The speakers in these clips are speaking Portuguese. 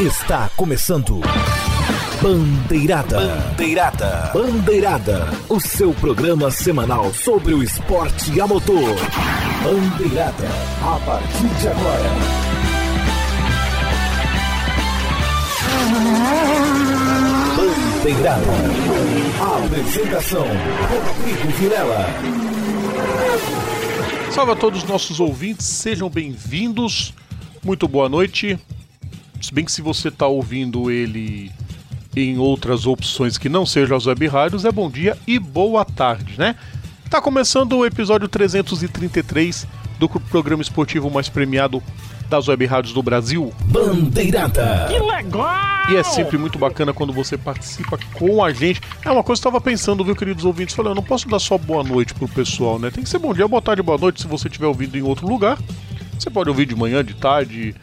Está começando. Bandeirada. Bandeirada. Bandeirada. O seu programa semanal sobre o esporte a motor. Bandeirada. A partir de agora. Bandeirada. Apresentação: Rodrigo Vilela. Salve a todos os nossos ouvintes, sejam bem-vindos. Muito boa noite. Se bem que se você está ouvindo ele em outras opções que não sejam as web rádios, é bom dia e boa tarde, né? Tá começando o episódio 333 do programa esportivo mais premiado das web rádios do Brasil. Bandeirada. Que legal! E é sempre muito bacana quando você participa com a gente. É uma coisa que eu estava pensando, viu, queridos ouvintes? Falei, eu não posso dar só boa noite pro pessoal, né? Tem que ser bom dia, boa tarde, boa noite se você estiver ouvindo em outro lugar. Você pode ouvir de manhã, de tarde,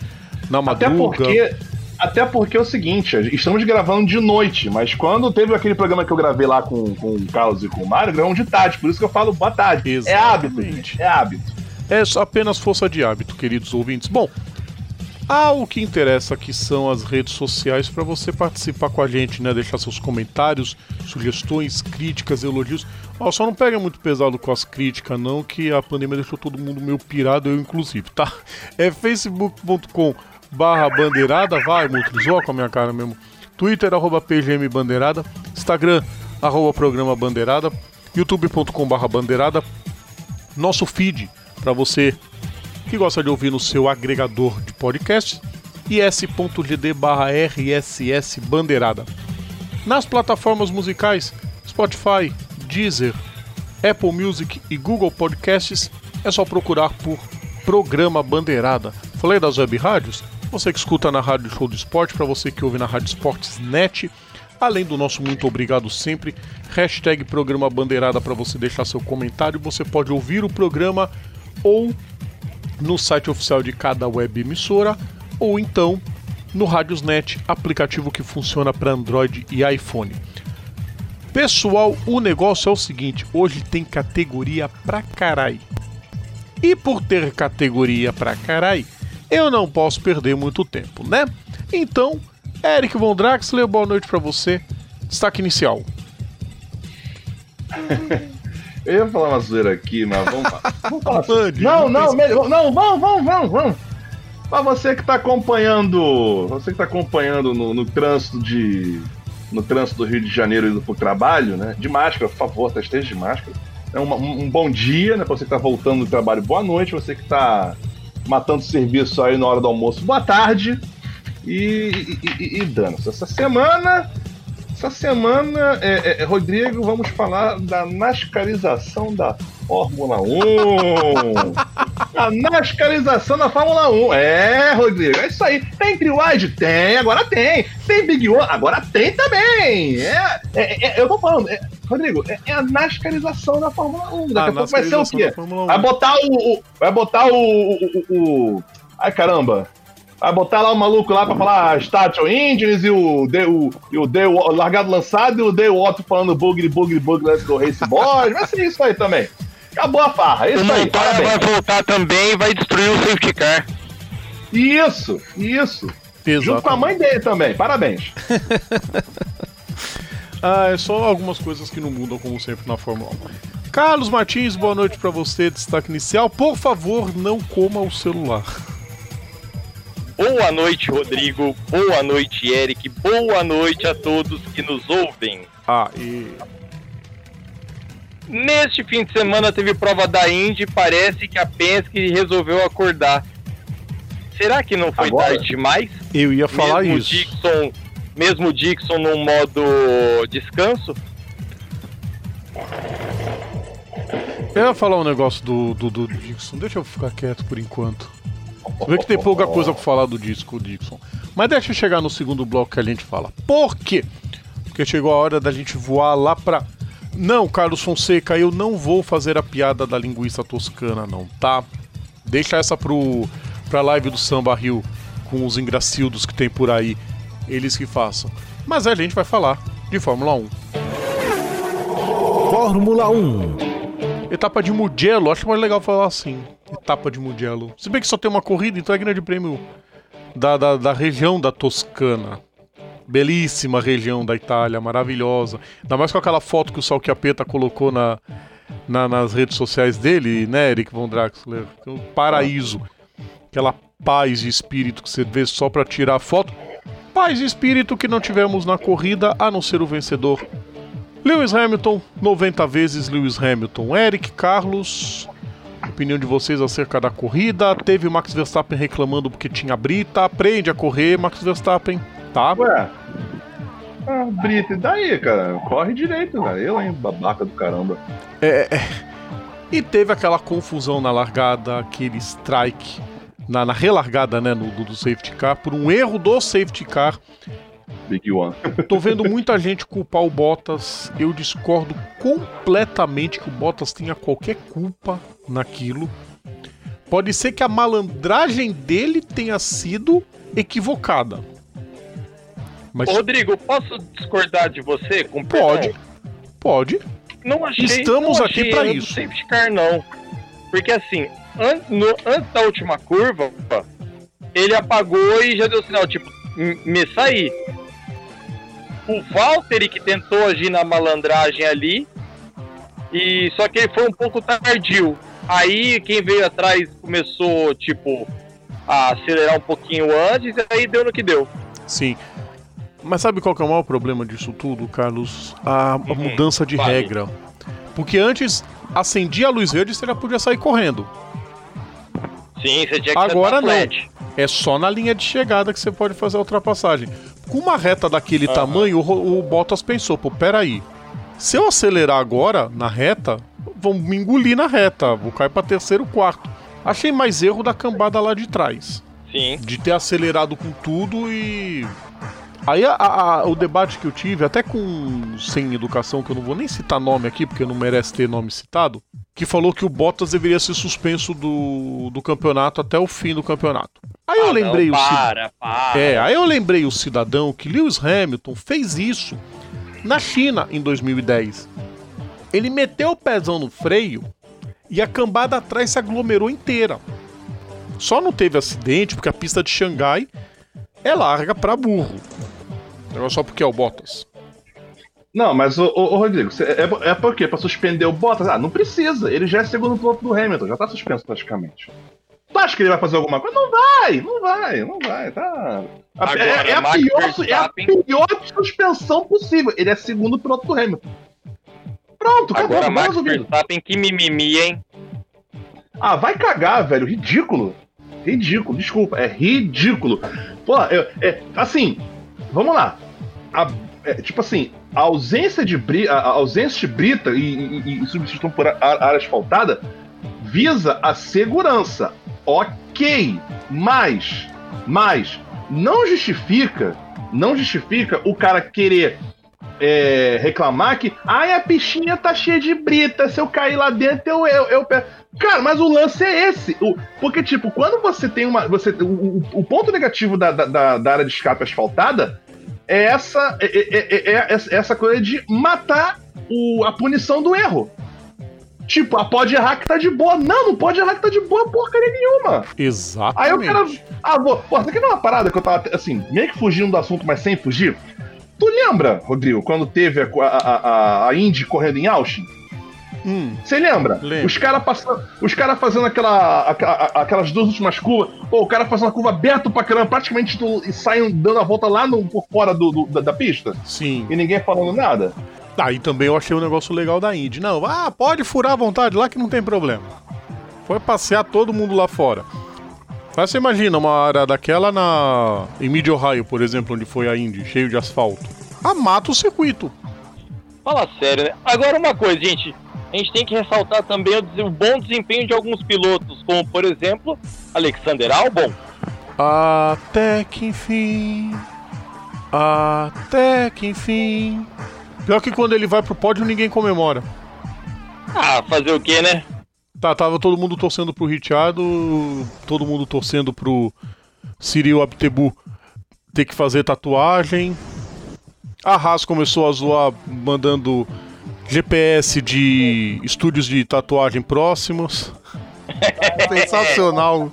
na Até madruga. porque, até porque é o seguinte, estamos gravando de noite, mas quando teve aquele programa que eu gravei lá com, com o Carlos e com o Mário, gravamos de tarde, por isso que eu falo boa tarde. É hábito, Exatamente. gente, é hábito. É apenas força de hábito, queridos ouvintes. Bom, ao que interessa que são as redes sociais para você participar com a gente, né? Deixar seus comentários, sugestões, críticas, elogios. Ó, só não pega muito pesado com as críticas, não, que a pandemia deixou todo mundo meio pirado, eu inclusive, tá? É facebook.com barra bandeirada, vai, Mutrizou com a minha cara mesmo. Twitter, arroba PGM Bandeirada, Instagram, arroba programa Bandeirada, youtube.com barra bandeirada, nosso feed para você que gosta de ouvir no seu agregador de podcast, is.gd barra rss bandeirada. Nas plataformas musicais Spotify, Deezer, Apple Music e Google Podcasts, é só procurar por Programa Bandeirada. Falei das web rádios? Você que escuta na Rádio Show do Esporte, para você que ouve na Rádio Esportes Net, além do nosso muito obrigado sempre, hashtag Programa Bandeirada para você deixar seu comentário. Você pode ouvir o programa ou no site oficial de cada web emissora ou então no Radiosnet, aplicativo que funciona para Android e iPhone. Pessoal, o negócio é o seguinte: hoje tem categoria pra carai. E por ter categoria pra carai, eu não posso perder muito tempo, né? Então, Eric Von Draxler, boa noite pra você. Destaque inicial. Eu ia falar uma zoeira aqui, mas vamos lá. Vamos falar assim. Não, não melhor, não, vamos, vamos, vamos, vamos. Pra você que tá acompanhando, você que tá acompanhando no, no trânsito de no trânsito do Rio de Janeiro indo pro trabalho, né? De máscara, por favor, tá, esteja de máscara. É uma- um, um bom dia, né? Pra você que tá voltando do trabalho, boa noite. Você que tá matando serviço aí na hora do almoço, boa tarde. E, e, e, e dane-se. Essa semana essa semana, é, é, Rodrigo, vamos falar da nascarização da Fórmula 1. A nascarização da Fórmula 1. É, Rodrigo, é isso aí. Tem Trio Wide? Tem, agora tem. Tem Big One? Agora tem também. É, é, é, eu tô falando, é, Rodrigo, é, é a nascarização da Fórmula 1. Daqui a, pouco vai ser o quê? da Fórmula 1. Vai botar o. o- vai botar o, o, o- o- Ai caramba. Vai botar lá o maluco lá pra falar Statue Engines e o, The- o, e o, The- o largado lançado e o The Otto falando bugre, bugre, bugre let's go race boys. Vai ser isso aí também. Acabou a farra. É O isso aí. Montoya Parabéns. vai voltar também e vai destruir o safety car. Isso, isso. Junto com a mãe dele também. Parabéns. Ah, é só algumas coisas que não mudam, como sempre, na Fórmula 1. Carlos Martins, boa noite pra você, destaque inicial. Por favor, não coma o celular. Boa noite, Rodrigo. Boa noite, Eric. Boa noite a todos que nos ouvem. Ah, e. Neste fim de semana teve prova da Indy. Parece que a Penske resolveu acordar. Será que não foi Agora? tarde demais? Eu ia falar mesmo isso. Dixon, mesmo Dixon no modo descanso? Eu ia falar um negócio do, do, do Dixon. Deixa eu ficar quieto por enquanto. Vê que tem pouca coisa pra falar do disco, Dixon. Mas deixa eu chegar no segundo bloco que a gente fala. Por quê? Porque chegou a hora da gente voar lá pra. Não, Carlos Fonseca, eu não vou fazer a piada da linguiça toscana, não, tá? Deixa essa pro, pra live do Samba Rio com os engracildos que tem por aí. Eles que façam. Mas a gente vai falar de Fórmula 1. Fórmula 1. Etapa de Mugello, acho mais legal falar assim. Etapa de Mugello. Se bem que só tem uma corrida, então é grande prêmio da, da, da região da Toscana. Belíssima região da Itália, maravilhosa. Ainda mais com aquela foto que o Salchiapeta colocou na, na, nas redes sociais dele, né, Eric Von Draxler? Um paraíso. Aquela paz de espírito que você vê só para tirar foto. Paz de espírito que não tivemos na corrida, a não ser o vencedor. Lewis Hamilton, 90 vezes Lewis Hamilton. Eric Carlos, opinião de vocês acerca da corrida. Teve o Max Verstappen reclamando porque tinha brita. Aprende a correr, Max Verstappen tá? Ué. Ah, Brita, e daí, cara? Corre direito, cara. Eu, hein? Babaca do caramba. É, é. E teve aquela confusão na largada, aquele strike, na, na relargada, né, no, do, do safety car, por um erro do safety car. Big One. Tô vendo muita gente culpar o Bottas. Eu discordo completamente que o Bottas tenha qualquer culpa naquilo. Pode ser que a malandragem dele tenha sido equivocada. Mas... Rodrigo, posso discordar de você com Pode. Pode. Não achei, Estamos não aqui para isso. Safety car não. Porque assim, an no, antes da última curva, ele apagou e já deu sinal, tipo, me sair. O Valtteri que tentou agir na malandragem ali, e só que ele foi um pouco tardio. Aí quem veio atrás começou, tipo, a acelerar um pouquinho antes, e aí deu no que deu. Sim. Mas sabe qual que é o maior problema disso tudo, Carlos? A, a uhum. mudança de vale. regra. Porque antes acendia a luz verde e você já podia sair correndo. Sim, você tinha que Agora não. É só na linha de chegada que você pode fazer a ultrapassagem. Com uma reta daquele uhum. tamanho, o, o Bottas pensou, pô, peraí. Se eu acelerar agora na reta, vão me engolir na reta. Vou cair para terceiro, quarto. Achei mais erro da cambada lá de trás. Sim. De ter acelerado com tudo e Aí a, a, o debate que eu tive, até com sem educação, que eu não vou nem citar nome aqui, porque não merece ter nome citado, que falou que o Bottas deveria ser suspenso do, do campeonato até o fim do campeonato. Aí eu ah, lembrei não, o para, para. É, aí eu lembrei o cidadão que Lewis Hamilton fez isso na China em 2010. Ele meteu o pezão no freio e a cambada atrás se aglomerou inteira. Só não teve acidente porque a pista de Xangai é larga para burro. Não é só porque é o Bottas. Não, mas o, o, Rodrigo, é, é por quê? Pra suspender o Bottas? Ah, não precisa. Ele já é segundo piloto do Hamilton, já tá suspenso praticamente. Tu acha que ele vai fazer alguma coisa? Não vai, não vai, não vai, tá. Agora, é, é, a pior, é a pior suspensão possível. Ele é segundo piloto do Hamilton. Pronto, acabou. Agora, Max Verstappen, que mimimi, hein? Ah, vai cagar, velho. Ridículo. Ridículo, desculpa. É ridículo. Pô, eu, é, assim, vamos lá. A, é, tipo assim, a ausência de, bri, a, ausência de brita e, e, e substituição por área asfaltada visa a segurança. Ok, mas, mas não justifica, não justifica o cara querer é, reclamar que ai, a piscina tá cheia de brita, se eu cair lá dentro eu, eu, eu Cara, mas o lance é esse. O, porque, tipo, quando você tem uma. Você, o, o ponto negativo da, da, da área de escape asfaltada é essa, é, é, é, é essa coisa de matar o, a punição do erro. Tipo, a pode errar que tá de boa. Não, não pode errar que tá de boa porcaria nenhuma. Exatamente. Aí o cara. Ah, vou. Pô, isso aqui não é uma parada que eu tava, assim, meio que fugindo do assunto, mas sem fugir. Tu lembra, Rodrigo, quando teve a, a, a, a Indy correndo em Austin? Você hum, lembra? Lembro. Os caras os cara fazendo aquela, aquelas duas últimas curvas, pô, o cara fazendo uma curva aberta pra caramba, praticamente do, e saem dando a volta lá no, por fora do, do da, da, pista. Sim. E ninguém falando nada. Aí ah, também eu achei um negócio legal da Indy. Não, ah, pode furar à vontade lá que não tem problema. Foi passear todo mundo lá fora. Mas você imagina uma área daquela na em Mid Ohio, por exemplo, onde foi a Indy, cheio de asfalto. Ah, mata o circuito. Fala sério, né? Agora uma coisa, gente a gente tem que ressaltar também o, bom desempenho de alguns pilotos, como por exemplo Alexander Albon. Até que enfim. Até que enfim. Pior que quando ele vai pro pódio ninguém comemora. Ah, fazer o que, né? Tá, tava todo mundo torcendo pro Richard, todo mundo torcendo pro Cyril Abtebu ter que fazer tatuagem. A Haas começou a zoar mandando GPS de estúdios de tatuagem próximos. Sensacional.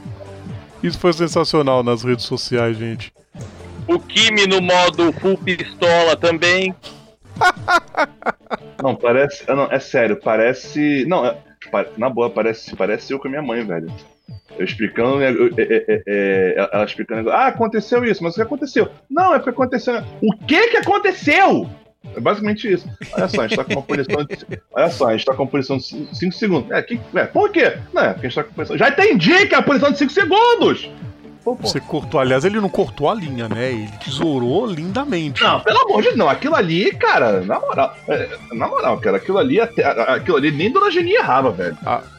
Isso foi sensacional nas redes sociais, gente. O Kimi no modo full pistola também. Não, parece. Não, é sério, parece. Não, é- na boa, parece, parece eu com a minha mãe, velho. Eu explicando, né, eu- é- é- é- ela explicando, ah, aconteceu isso, mas o que aconteceu? Não, é porque aconteceu. O que que aconteceu? É basicamente isso. Olha só, a gente tá com uma punição de. Olha só, a gente tá com uma punição de 5 segundos. É, que, é, por quê? Não, é porque a gente tá com punição. Já entendi que é a punição de 5 segundos! Pô, pô. Você cortou, aliás, ele não cortou a linha, né? Ele tesourou lindamente. Não, pelo amor de Deus, não. Aquilo ali, cara, na moral. é, na moral, cara, aquilo ali, até, aquilo ali nem Dona Geni errava, velho.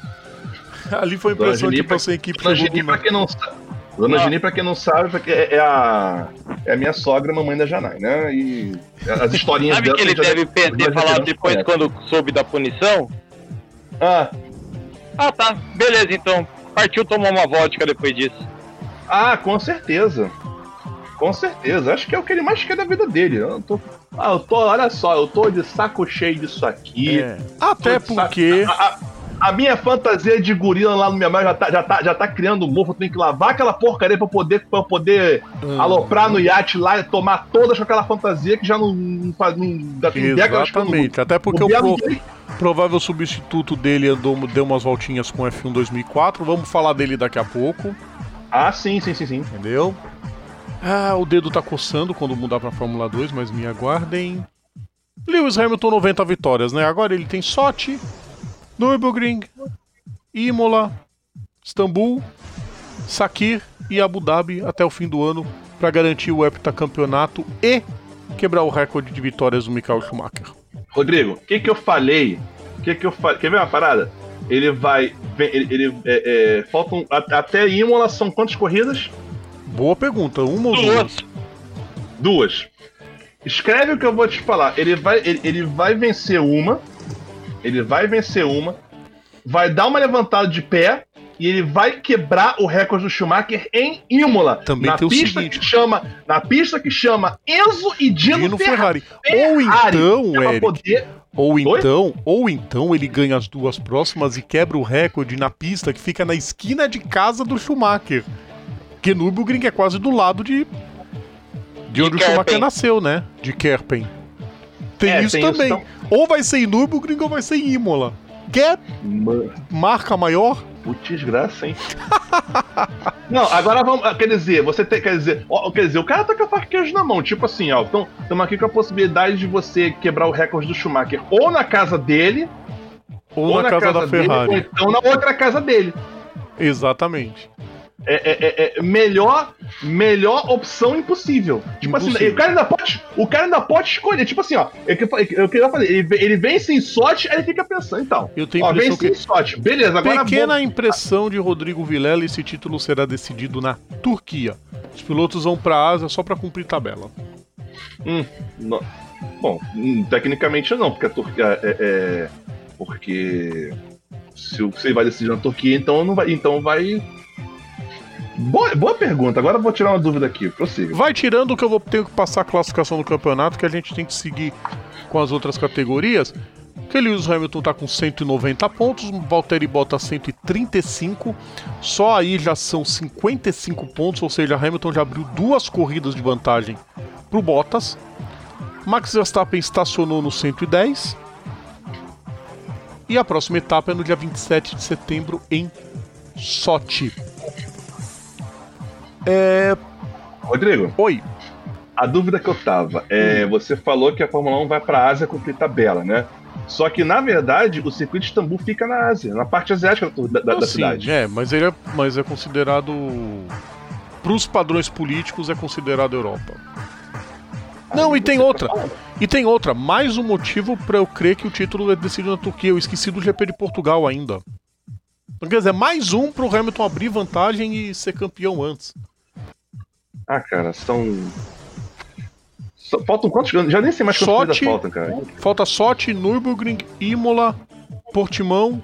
Ali foi a Dona impressão Geni, que tipo, a equipe Dona Geni, pra quem não sabe. Dona Ah. Geni, pra quem não sabe, porque é, é a. É a minha sogra, mamãe da Janai, né? E as historinhas Sabe dela. que ele deve ter já- ter falado depois quando soube da punição? Ah, Ah, tá. Beleza, então. Partiu tomar uma vodka depois disso. ah, com certeza. Com certeza. Acho que é o que ele mais quer da vida dele. Eu tô. Ah, eu tô, olha só, eu tô de saco cheio disso aqui. É. Até de saco- porque. A, a- minha fantasia de gorila lá no meu já tá, já tá, já tá criando mofo. Eu tenho que lavar aquela porcaria pra poder, pra poder Ah, aloprar no iate lá e tomar todas com aquela fantasia que já não, não faz. Não, Exatamente. Até porque o pro- provável substituto dele andou, deu umas voltinhas com o F1 2004. Vamos falar dele daqui a pouco, Ah, sim, sim, sim, sim. entendeu? Ah, o dedo tá coçando quando mudar pra Fórmula 2, mas me aguardem. Lewis Hamilton 90 vitórias, né? Agora ele tem Sochi, Nürburgring, Imola, Istambul, Sakir e Abu Dhabi até o fim do ano para garantir o heptacampeonato e quebrar o recorde de vitórias do Michael Schumacher. Rodrigo, o que que eu falei? O que que eu falei? Quer ver uma parada? Ele vai. Ele. ele é, é, faltam. Até Imola são quantas corridas? Boa pergunta, uma ou Duas. duas? Duas. Escreve o que eu vou te falar. Ele vai, ele, ele vai vencer uma. Ele vai vencer uma. Vai dar uma levantada de pé. E ele vai quebrar o recorde do Schumacher em Imola. Também na tem o pista seguinte- que chama Na pista que chama Enzo e Dino, Dino Ferrari. Ferrari. Ou então, É Eric, poder- ou Oi? então, ou então ele ganha as duas próximas e quebra o recorde na pista que fica na esquina de casa do Schumacher. Que Nürburgring é quase do lado de de onde o Kerpen. Schumacher nasceu, né? De Kerpen. Tem É, isso tem isso, também. então. Ou vai ser em Nürburgring ou vai ser em Imola. Quer Mano. marca maior? Putz, graça, hein? Não, agora vamos. ah, Quer dizer, você tem. Quer dizer, ó, quer dizer, o cara tá com a faca queijo na mão. Tipo assim, ó. Então, estamos aqui com a possibilidade de você quebrar o recorde do Schumacher ou na casa dele, Ou, na, casa, da dele, Ferrari. ou então na outra casa dele. Exatamente. É, é- é- é melhor, melhor opção impossível. Tipo assim, Impossível. o cara ainda pode, o cara ainda pode escolher. Tipo assim, ó, é que eu é que eu falei, ele, vem- ele vem sem sorte, aí ele fica pensando, então. Eu tenho a Ó, vem impressão sem que sorte, beleza, agora Pequena vou- impressão de Rodrigo Vilela, esse título será decidido na Turquia. Os pilotos vão pra Ásia só pra cumprir tabela. Hum, não- Bom, hum, tecnicamente não, porque a Turquia é, porque se ele vai decidir na Turquia, então não vai, então vai. Boa, boa pergunta. Agora eu vou tirar uma dúvida aqui. Prossiga. Vai tirando que eu vou ter que passar a classificação do campeonato, que a gente tem que seguir com as outras categorias. Que Lewis Hamilton tá com 190 pontos, Valtteri Bottas 135. Só aí já são 55 pontos, ou seja, Hamilton já abriu duas corridas de vantagem pro Bottas. Max Verstappen estacionou no 110. E a próxima etapa é no dia 27 de setembro em Sochi. É... Rodrigo, Oi, a dúvida que eu tava é: você falou que a Fórmula 1 vai pra Ásia cumprir tabela, né? Só que, na verdade, o circuito de Istambul fica na Ásia, na parte asiática da, da- da Assim, cidade. É, mas ele é, mas é considerado. Pros padrões políticos, é considerado Europa. Não, e tem outra. E tem outra. Mais um motivo pra eu crer que o título é decidido na Turquia. Eu esqueci do GP de Portugal ainda. Então, quer dizer, mais um pro Hamilton abrir vantagem e ser campeão antes. Ah, cara, são. só- Faltam quantos anos? Já nem sei mais corridas Sochi. faltam, cara. Falta Sochi, Nürburgring, Imola, Portimão,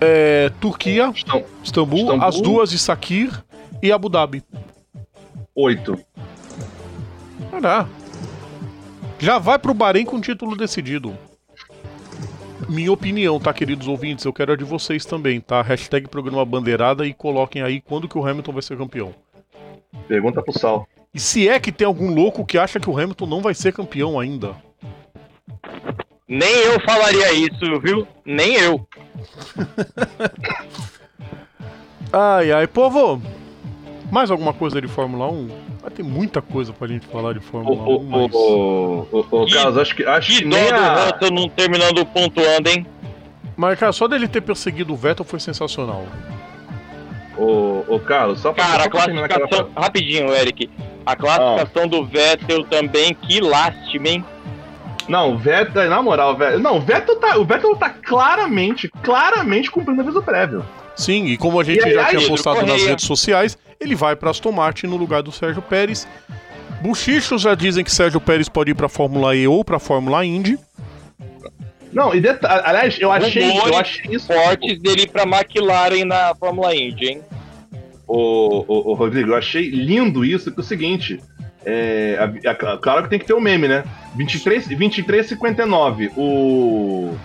é, Turquia, Estão Istambul, Istambul. as duas de Sakir e Abu Dhabi. oito. Caraca. Já vai pro Bahrein com o título decidido. minha opinião, tá, queridos ouvintes? Eu quero a de vocês também, tá? Hashtag programa bandeirada e coloquem aí quando que o Hamilton vai ser campeão. Pergunta pro Sal. E se é que tem algum louco que acha que o Hamilton não vai ser campeão ainda? Nem eu falaria isso, viu? Nem eu. ai, ai, povo. Mais alguma coisa de Fórmula 1? Vai ter muita coisa pra gente falar de Fórmula Ô, 1, mas... ô, ô, ô, ô, Carlos, acho que, acho Que que dó nem do a... Hamilton não terminando pontuando, hein? Mas, cara, só dele ter perseguido o Vettel foi sensacional. Ô, ô, Carlos, só pra, Cara, só a pra classificação. Rapidinho, Eric. A classificação do Vettel também, que lástima, hein? Não, o Vettel, na moral, velho. Não, o Vettel tá, o Vettel tá claramente, claramente cumprindo a aviso prévio. Sim, e como a gente E já aí, tinha postado nas redes sociais, ele vai para Aston Martin no lugar do Sérgio Pérez. Buchichos já dizem que Sérgio Pérez pode ir para Fórmula E ou para Fórmula Indy. Não, e aliás, eu achei, eu achei isso. Fortes dele pra McLaren na Fórmula Indy, hein? Ô, ô, ô, Rodrigo, eu achei lindo isso, que é o seguinte. É, a- a- claro que tem que ter o meme, né? 23, 23,59. O,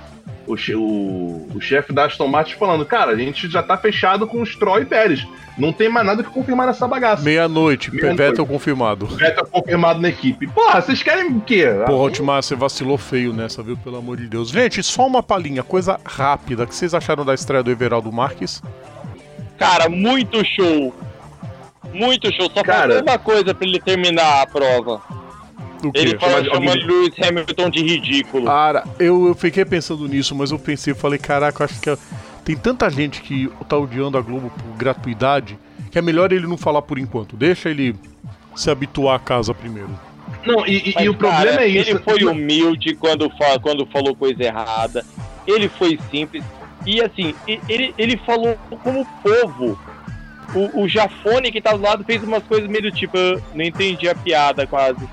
o, che- o, o chefe da Aston Martin falando, cara, a gente já tá fechado com o Stroll e Pérez. Não tem mais nada que confirmar nessa bagaça. Meia-noite, Meia-noite. Vettel confirmado. Vettel confirmado na equipe. Porra, vocês querem o quê? Porra, Otmar, você vacilou feio nessa, viu? Pelo amor de Deus. Gente, só uma palhinha, coisa rápida. O que vocês acharam da estreia do Everaldo Marques? Cara, muito show. Muito show. Só Cara- faltou uma coisa pra ele terminar a prova. Ele quê? fala, Chamar de- chamando Lewis Hamilton de ridículo. Cara, eu, eu fiquei pensando nisso, mas eu pensei, falei, caraca, eu acho que tem tanta gente que tá odiando a Globo por gratuidade que é melhor ele não falar por enquanto. Deixa ele se habituar à casa primeiro. Não, e, e- Mas, e o problema cara, é isso. Ele foi humilde quando, fa- quando falou coisa errada. Ele foi simples. E assim, ele, ele falou como povo. O, o Jafone que tá do lado fez umas coisas meio do tipo, "Eu não entendi a piada quase.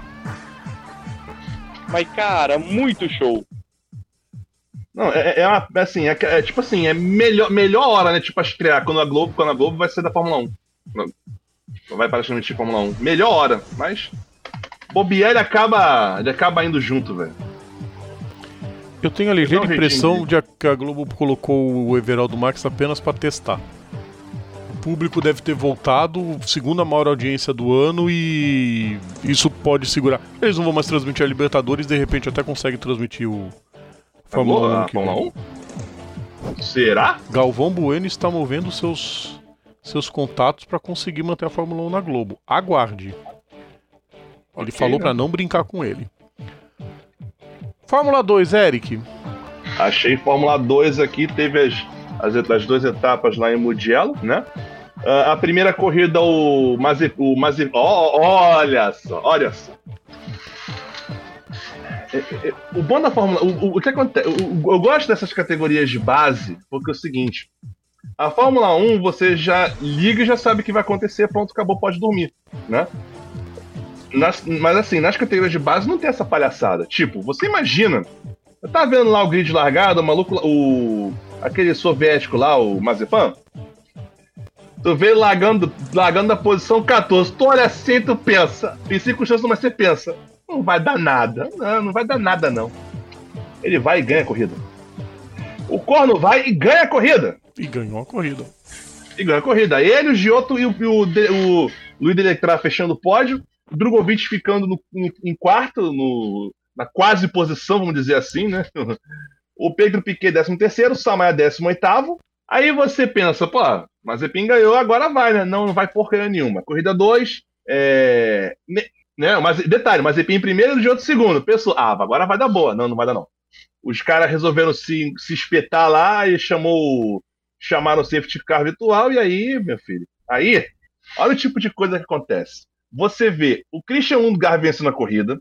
Mas, cara, muito show. Não, é, é uma, é assim, é, é tipo assim, é melhor, melhor hora, né? Tipo, estrear quando a Globo, quando a Globo vai ser da Fórmula 1. Não, vai para transmitir Fórmula 1. Melhor hora, mas bobear ele acaba, ele acaba indo junto, velho. Eu tenho a ligeira impressão de que a Globo colocou o Everaldo Marques apenas para testar. O público deve ter voltado, segunda maior audiência do ano e isso pode segurar. Eles não vão mais transmitir a Libertadores, de repente até conseguem transmitir o Fórmula 1 a ano que Fórmula vem. 1? Será? Galvão Bueno está movendo seus seus contatos para conseguir manter a Fórmula 1 na Globo. Aguarde. Ele Ok, falou né? para não brincar com ele. Fórmula 2, Eric. Achei Fórmula 2 aqui, teve as, as, as duas etapas lá em Mugello, né? Ah, a primeira corrida, o Mazep... O Mazep ó, olha só, olha só. É, é, é, O bom da Fórmula... O, o, o que acontece? eu gosto dessas categorias de base, porque é o seguinte... A Fórmula 1, você já liga e já sabe o que vai acontecer, pronto, acabou, pode dormir, né? Nas- mas assim, nas categorias de base não tem essa palhaçada. Tipo, você imagina Tá vendo lá o grid largado, o maluco, o. aquele soviético lá, o Mazepan? Tu vê ele largando, largando da posição 14. Tu olha assim tu pensa. Em circunstâncias, mas você pensa. Não vai dar nada. Não, não vai dar nada, não. Ele vai e ganha a corrida. O Corno vai e ganha a corrida. E ganhou a corrida. E ganha a corrida. Ele, o Giotto e o, o, o Luiz Delectra fechando o pódio. O Drogovic ficando no- no- em quarto, no- na quase posição, vamos dizer assim, né? O Pedro Piquet, 13 terceiro, o Samaia, 18 oitavo. Aí você pensa, pô, Mazepin ganhou, agora vai, né? Não, não vai porcaria nenhuma. Corrida 2, é... Né? Mas, detalhe, Mazepin em primeiro e Giotto em segundo. Pensou, ah, agora vai dar boa. Não, não vai dar não. Os caras resolveram se, se espetar lá e chamou chamaram o safety car virtual, e aí, meu filho, aí, olha o tipo de coisa que acontece. Você vê o Christian Lundgaard vencendo a corrida,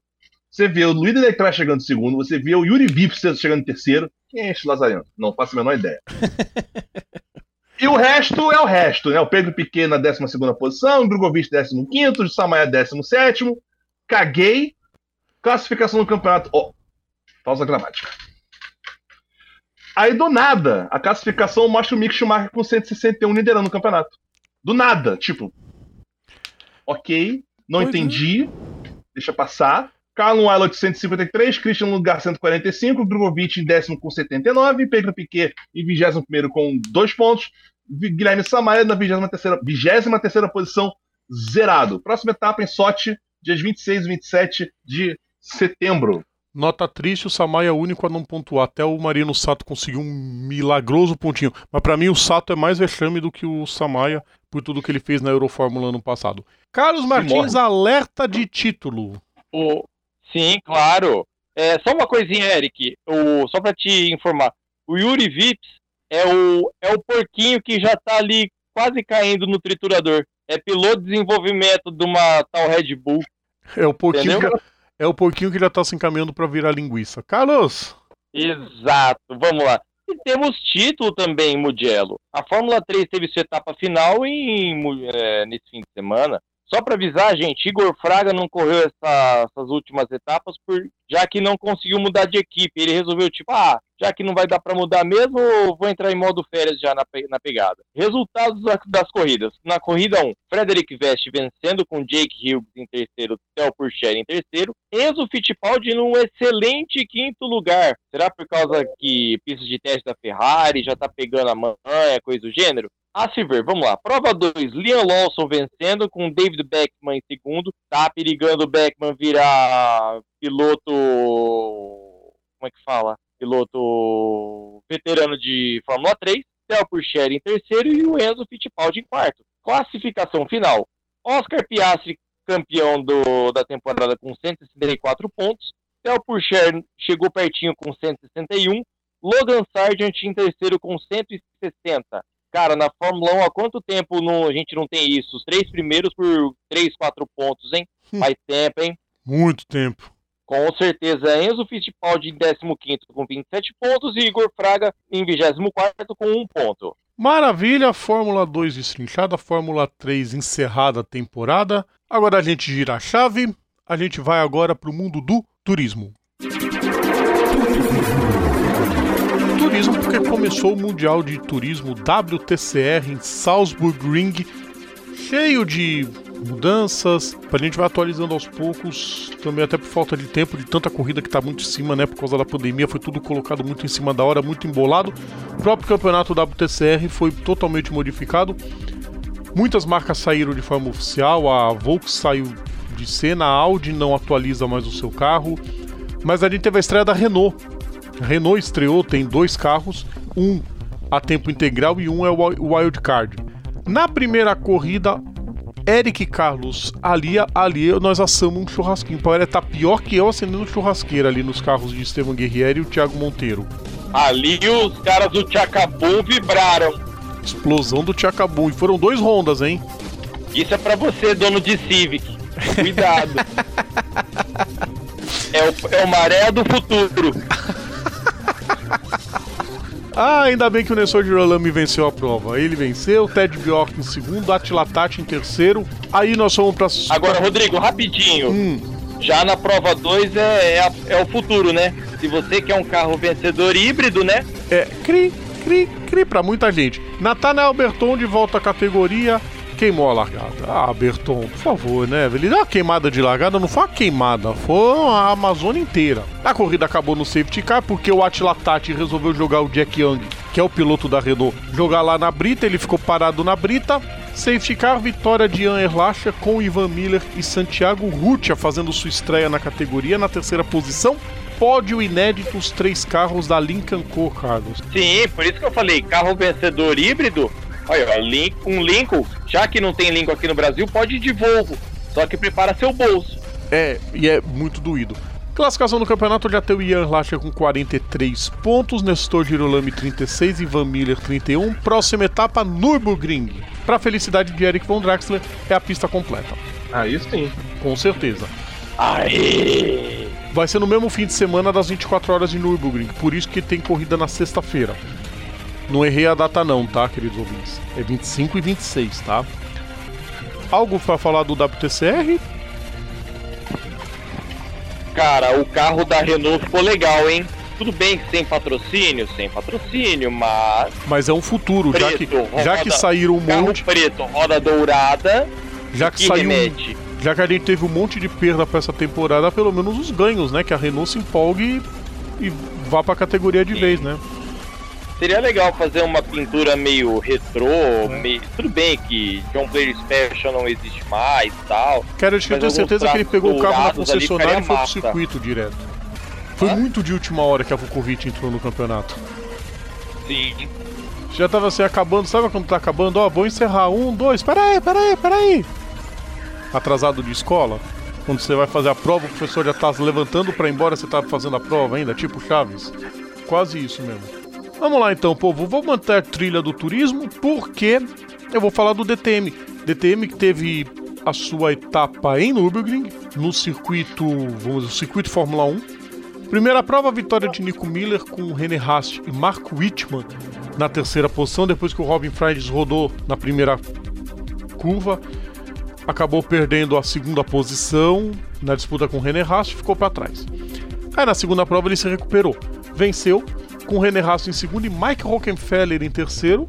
você vê o Luiz Delectra chegando em segundo, você vê o Yuri Vips chegando em terceiro. Quem é este Lazariano? Não faço a menor ideia. e o resto é o resto, né? O Pedro Piquet na 12 posição, o Drogovic 15, o Samaia 17. Caguei. Classificação do campeonato. Ó, pausa gramática. Aí do nada, a classificação mostra o Mick Schumacher com 161 liderando o campeonato. Do nada, tipo. Ok, não Pois é. entendi. Deixa passar. Callum Aylott 153, Christian Lugar 145, Drogovic em décimo com 79, Pedro Piquet em 21 com 2 pontos, Guilherme Samaia na 23 23 posição, zerado. Próxima etapa em Sochi, dias 26 e 27 de setembro. Nota triste, o Samaia é o único a não pontuar. Até o Marino Sato conseguiu um milagroso pontinho. Mas para mim o Sato é mais vexame do que o Samaia por tudo que ele fez na Eurofórmula ano passado. Carlos Martins, alerta de título. O... Sim, claro. É, só uma coisinha, Eric. O... Só para te informar. O Yuri Vips é o, é o porquinho que já tá ali quase caindo no triturador. É piloto de desenvolvimento de uma tal Red Bull. É o porquinho, que, é o porquinho que já tá se encaminhando para virar linguiça. Carlos! Exato, vamos lá. E temos título também, Mugello. A Fórmula 3 teve sua etapa final em, é, nesse fim de semana. Só para avisar, gente, Igor Fraga não correu essa, essas últimas etapas por, já que não conseguiu mudar de equipe. Ele resolveu, tipo, ah, já que não vai dar para mudar mesmo, vou entrar em modo férias já na, na pegada. Resultados das corridas. Na corrida 1, Frederic Vest vencendo com Jake Hughes em terceiro, Theo Purcher em terceiro, Enzo Fittipaldi num excelente quinto lugar. Será por causa que pista de teste da Ferrari já tá pegando a manha, coisa do gênero? A se ver, vamos lá. Prova 2, Liam Lawson vencendo com David Beckman em segundo. Tá perigando o Beckman virar piloto. Como é que fala? Piloto veterano de Fórmula 3. Theo Purcher em terceiro e o Enzo Fittipaldi em quarto. Classificação final. Oscar Piastri, campeão do, da temporada com 164 pontos. Theo Purcher chegou pertinho com 161. Logan Sargent em terceiro com 160. Cara, na Fórmula 1, há quanto tempo não, a gente não tem isso? Os três primeiros por 3, 4 pontos, hein? Hum. Faz tempo, hein? Muito tempo. Com certeza, Enzo Fittipaldi em 15 com 27 pontos e Igor Fraga em 24 com 1 ponto. Maravilha, Fórmula 2 destrinchada, Fórmula 3 encerrada a temporada. Agora a gente gira a chave, a gente vai agora para o mundo do turismo turismo porque começou o Mundial de Turismo WTCR em Salzburg Ring, cheio de mudanças. A gente vai atualizando aos poucos, também até por falta de tempo, de tanta corrida que está muito em cima, né? Por causa da pandemia, foi tudo colocado muito em cima da hora, muito embolado. O próprio campeonato WTCR foi totalmente modificado. Muitas marcas saíram de forma oficial, a Volks saiu de cena, a Audi não atualiza mais o seu carro. Mas a gente teve a estreia da Renault, Renault estreou, tem dois carros, um a tempo integral e um é o Wild Card. Na primeira corrida, Eric Carlos, ali, ali nós assamos um churrasquinho. Parece tá pior que eu acendendo churrasqueira ali nos carros de Estevam Guerrieri e o Thiago Monteiro. Ali os caras do Tchacabum vibraram. Explosão do Tchacabum. E foram dois rondas, hein? Isso é para você, dono de Civic. Cuidado. é, o, é o maré do futuro. Ah, ainda bem que o Nessor Girolami venceu a prova. Ele venceu, Ted Bjork em segundo, Attila Tati em terceiro. Aí nós fomos pra. Agora, Rodrigo, rapidinho. Hum. Já na prova 2 é, é, é, o futuro, né? Se você quer um carro vencedor híbrido, né? É, cri, cri, cri pra muita gente. Nathanael Berton de volta à categoria queimou a largada. Ah, Berton, por favor, né? Ele deu uma queimada de largada, não foi uma queimada, foi a Amazônia inteira. A corrida acabou no safety car porque o Attila Tati resolveu jogar o Jack Young, que é o piloto da Renault, jogar lá na brita, ele ficou parado na brita. Safety car, vitória de Ian Erlacher com Ivan Miller e Santiago Rutia fazendo sua estreia na categoria na terceira posição pódio inédito os três carros da Lincoln Co, Carlos. Sim, por isso que eu falei, carro vencedor híbrido Olha, link, um Lincoln, já que não tem Lincoln aqui no Brasil, pode ir de Volvo. Só que prepara seu bolso. É, e é muito doído. Classificação do campeonato já tem o Ian Lacher com 43 pontos, Nestor Girolami 36 e Van Miller 31. Próxima etapa, Nürburgring. Para felicidade de Eric Von Draxler, é a pista completa. Aí sim. Com certeza. Aí. Vai ser no mesmo fim de semana das 24 horas de Nürburgring, por isso que tem corrida na sexta-feira. Não errei a data não, tá, queridos ouvintes? É 25 e 26, tá? Algo para falar do WTCR? Cara, o carro da Renault ficou legal, hein? Tudo bem que sem patrocínio, sem patrocínio, mas. Mas é um futuro, preto, já que, roda, já que saíram um carro monte. preto, roda dourada. Já que, que saiu. Remete? Já que a gente teve um monte de perda para essa temporada, pelo menos os ganhos, né? Que a Renault se empolgue e vá para a categoria de Sim. vez, né? Seria legal fazer uma pintura meio retrô, meio... tudo bem que John Player Special não existe mais e tal. Cara, eu tenho certeza que ele pegou o carro na concessionária e foi pro circuito direto. Foi ah? muito de última hora que a Vukovic entrou no campeonato. Sim. Já tava assim acabando, sabe quando tá acabando? Ó, vou encerrar. Um, dois, peraí, peraí, peraí. Atrasado de escola. Quando você vai fazer a prova, o professor já tá levantando para ir embora, você tá fazendo a prova ainda, tipo Chaves. Quase isso mesmo. Vamos lá então, povo. Vou manter trilha do turismo porque eu vou falar do DTM. DTM que teve a sua etapa em Nürburgring, no circuito, vamos dizer, circuito Fórmula 1. Primeira prova, vitória de Nico Miller com René Rast e Marco Wittmann na terceira posição, depois que o Robin Freins rodou na primeira curva, acabou perdendo a segunda posição na disputa com René Rast e ficou para trás. Aí na segunda prova ele se recuperou, venceu com René Rast em segundo e Mike Rockefeller em terceiro.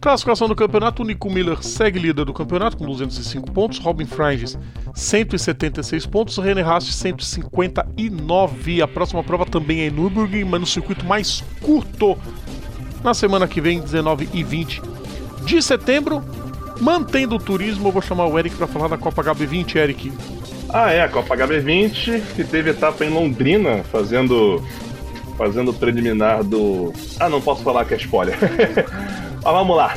Classificação do campeonato, Nico Miller segue líder do campeonato com 205 pontos, Robin Franges 176 pontos, René Rast 159. A próxima prova também é em Nürburgring, mas no circuito mais curto. Na semana que vem, 19 e 20 de setembro. Mantendo o turismo, eu vou chamar o Eric para falar da Copa HB20, Eric. Ah, é, a Copa HB20, que teve etapa em Londrina, fazendo fazendo o preliminar do. Ah, não posso falar que é spoiler. Mas vamos lá.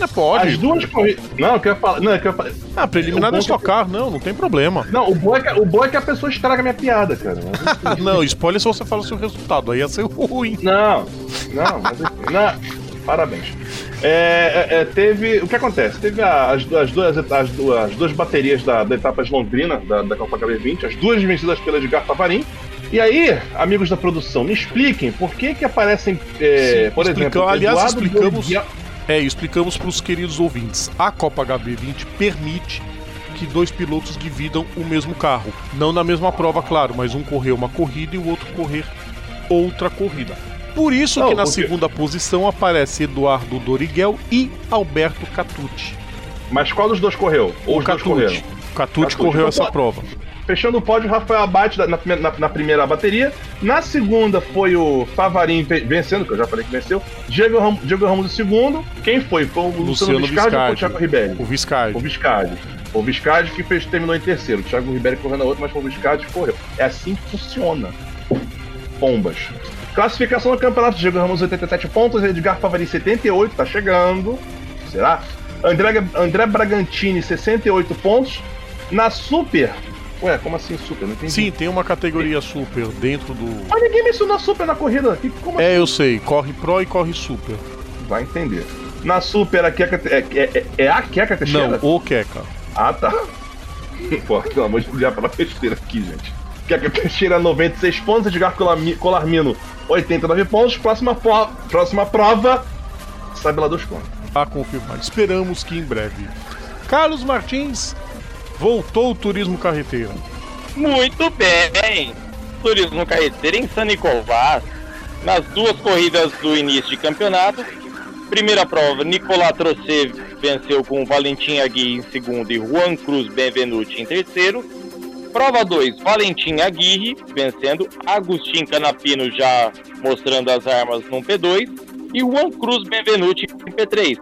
É, pode. As duas corridas. Não, eu quero falar. Não, eu quero falar. Ah, preliminar é estocar, que... não, não tem problema. Não, o bom, é que, o bom é que a pessoa estraga a minha piada, cara. não, spoiler se você fala o seu resultado, aí ia ser ruim. Não, não, mas não. Parabéns. É, é, é, teve. O que acontece? Teve as, as, duas, as, duas, as duas baterias da, da etapa de Londrina, da, da Copa HB20, as duas vencidas pela Edgar Tavarim. E aí, amigos da produção, me expliquem por que que aparecem, é, Sim, por exemplo, aliás, Eduardo explicamos, é, explicamos para os queridos ouvintes. A Copa HB20 permite que dois pilotos dividam o mesmo carro, não na mesma prova, claro, mas um correr uma corrida e o outro correr outra corrida. Por isso não, que na porque... segunda posição aparece Eduardo Doriguel e Alberto Catucci. Mas qual dos dois correu? Ou o Catucci. Catucci correu essa prova. Fechando o pódio, Rafael Abate na, na, na, primeira bateria. Na segunda foi o Favarin vencendo, que eu já falei que venceu. Diego, Ram, Diego Ramos o segundo. Quem foi? Foi o Luciano, Luciano Viscardi, ou foi o Thiago Ribelli? O Viscardi. O Viscardi. O Viscardi que fez, terminou em terceiro. O Thiago Ribelli correndo a outra, mas foi o Viscardi que correu. É assim que funciona. Pombas. Classificação do campeonato: Diego Ramos 87 pontos, Edgar Favarin 78, tá chegando. Será? André, André Bragantini 68 pontos. Na Super, Ué, como assim super? Não entendi. Sim, tem uma categoria super dentro do. Mas ninguém mencionou super na corrida. Como é, assim? eu sei. Corre Pro e corre Super. Vai entender. Na Super, a Keka. É, é, é, é a Keka Teixeira? Não, o Keka. Ah, tá. Pô, pelo amor de Deus, já pela besteira aqui, gente. Keka Teixeira, 96 pontos. Edgar Colarmino, 89 pontos. Próxima, próxima prova, sabe lá dos contos. A confirmar. Esperamos que em breve. Carlos Martins, voltou o turismo carreteiro. Muito bem! Turismo carreteiro em San Nicolás, nas duas corridas do início de campeonato. Primeira prova, Nicolás Trocé venceu com Valentim Agui em segundo e Juan Cruz Benvenuti em terceiro. Prova 2, Valentim Aguirre vencendo, Agostinho Canapino já mostrando as armas no P2 e Juan Cruz Benvenuti em P3.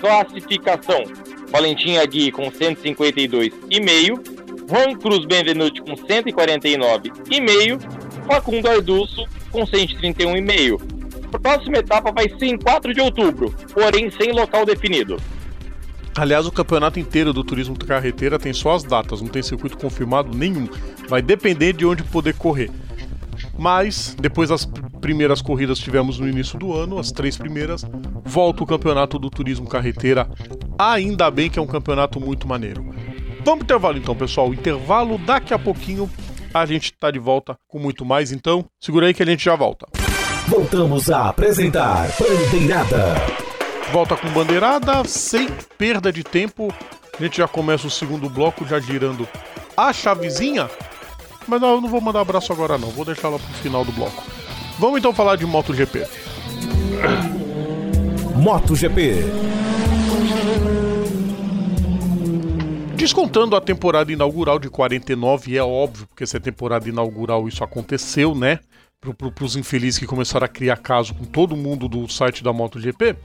Classificação: Valentim Agui com 152,5, Juan Cruz Benvenuti com 149,5, Facundo Arduço com 131,5. Próxima etapa vai ser em 4 de outubro, porém sem local definido. Aliás, o campeonato inteiro do turismo carreteira tem só as datas, não tem circuito confirmado nenhum. Vai depender de onde poder correr. Mas, depois das primeiras corridas que tivemos no início do ano, as três primeiras, volta o campeonato do turismo carreteira. Ainda bem que é um campeonato muito maneiro. Vamos pro intervalo então, pessoal. Intervalo, daqui a pouquinho a gente tá de volta com muito mais, então segura aí que a gente já volta. Voltamos a apresentar Bandeirada. Volta com Bandeirada, sem perda de tempo. A gente já começa o segundo bloco, já girando a chavezinha mas não, eu não vou mandar abraço agora não, vou deixar lá pro final do bloco. Vamos então falar de MotoGP. MotoGP. Descontando a temporada inaugural de 49, é óbvio, porque essa temporada inaugural isso aconteceu, né? Para os infelizes que começaram a criar caso com todo mundo do site da MotoGP.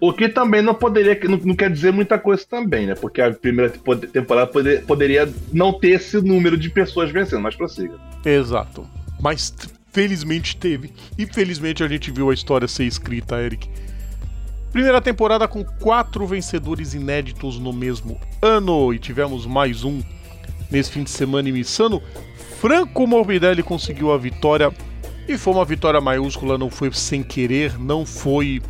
O que também não poderia, não, não, quer dizer muita coisa também, né? Porque a primeira temporada poder, poderia não ter esse número de pessoas vencendo, mas prossiga. Exato. Mas felizmente teve. E felizmente a gente viu a história ser escrita, Eric. Primeira temporada com quatro vencedores inéditos no mesmo ano. E tivemos mais um nesse fim de semana em Missano. Franco Morbidelli conseguiu a vitória. E foi uma vitória maiúscula, não foi sem querer, não foi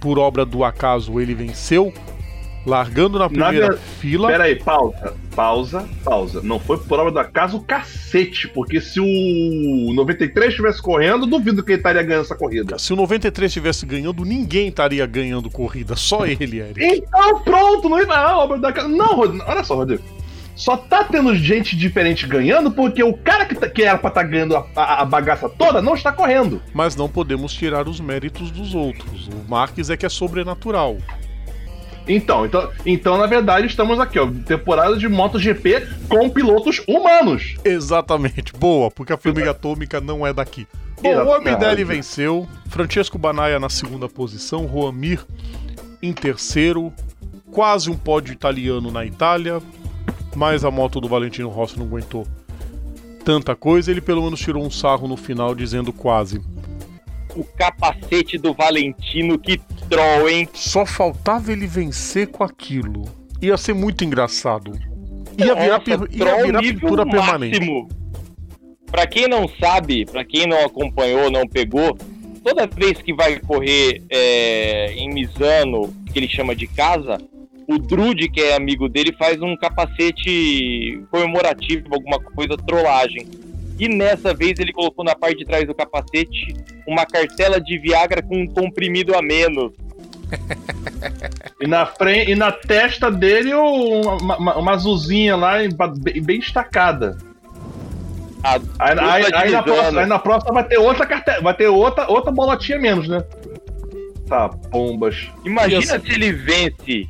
por obra do acaso ele venceu, largando na primeira na fila. Pera aí, pausa, pausa, pausa. Não foi por obra do acaso cacete, porque se o 93 estivesse correndo, duvido que ele estaria ganhando essa corrida. Se o 93 estivesse ganhando, ninguém estaria ganhando corrida, só ele, Eric. Então pronto, não é obra do acaso. Não, olha só, Rodrigo só tá tendo gente diferente ganhando porque o cara que, tá, que era pra estar tá ganhando a, a, a, bagaça toda não está correndo. Mas não podemos tirar os méritos dos outros. O Marques é que é sobrenatural. Então, então, então, na verdade, estamos aqui, ó, temporada de MotoGP com pilotos humanos. Exatamente, boa, porque a formiga atômica não é daqui. Bom, o Amidelli venceu, Francesco Banaia na segunda posição, Juan Mir em terceiro, quase um pódio italiano na Itália, mas a moto do Valentino Rossi não aguentou tanta coisa, ele pelo menos tirou um sarro no final dizendo quase. O capacete do Valentino, que troll, hein? Só faltava ele vencer com aquilo. Ia ser muito engraçado. Ia virar, Nossa, ia virar pintura máximo. permanente. Pra quem não sabe, pra quem não acompanhou, não pegou, toda vez que vai correr é, em Misano, que ele chama de casa, o Drude, que é amigo dele, faz um capacete comemorativo, alguma coisa, trollagem. E nessa vez ele colocou na parte de trás do capacete uma cartela de Viagra com um comprimido a menos. e, na frente, e na testa dele uma, uma, uma azulzinha lá bem, bem destacada. Aí, aí, aí, na próxima, aí, na próxima, vai ter outra cartela, vai ter outra, outra bolotinha menos, né? Tá, bombas. Imagina se ele vence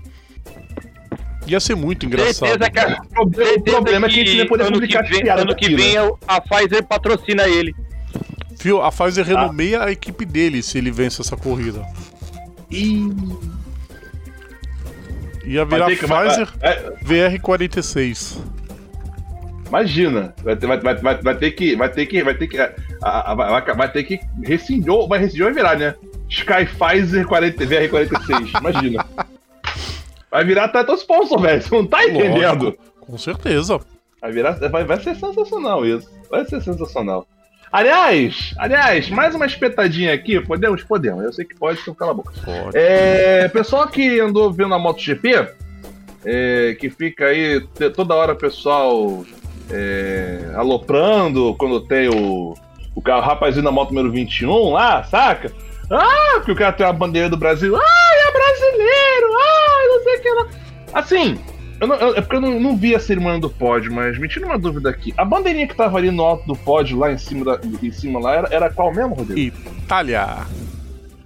Ia ser muito engraçado. Certeza que a, o problema é que a gente não ia poder publicar que vem, Ano que vem né? a Pfizer patrocina ele. Fio, a Pfizer ah. renomeia a equipe dele se ele vence essa corrida. E... Ia virar Pfizer é... VR46. Imagina, vai ter, vai, vai, vai, ter que. Vai ter que. Vai ter que. A, a, vai, vai ter que rescindir. Vai rescindir vai virar, né? Sky Pfizer 40, VR46. Imagina. Vai virar Title Sponsor, velho. Você não tá entendendo? Lógico, com certeza. Vai, virar, vai, vai ser sensacional isso. Vai ser sensacional. Aliás, aliás, mais uma espetadinha aqui. Podemos? Podemos. Eu sei que pode, então cala a boca. Pode. É, pessoal que andou vendo a MotoGP, é, que fica aí toda hora o pessoal é, aloprando quando tem o, o, rapazinho da moto número 21 lá, saca? Ah, porque o cara tem a bandeira do Brasil. Ah, é brasileiro! Ah, não sei o que lá. Assim, eu não, eu, é porque eu não, não, vi a cerimônia do pódio, mas me tira uma dúvida aqui. A bandeirinha que tava ali no alto do pódio, lá em cima, da, em cima lá, era, era qual mesmo, Rodrigo? Itália.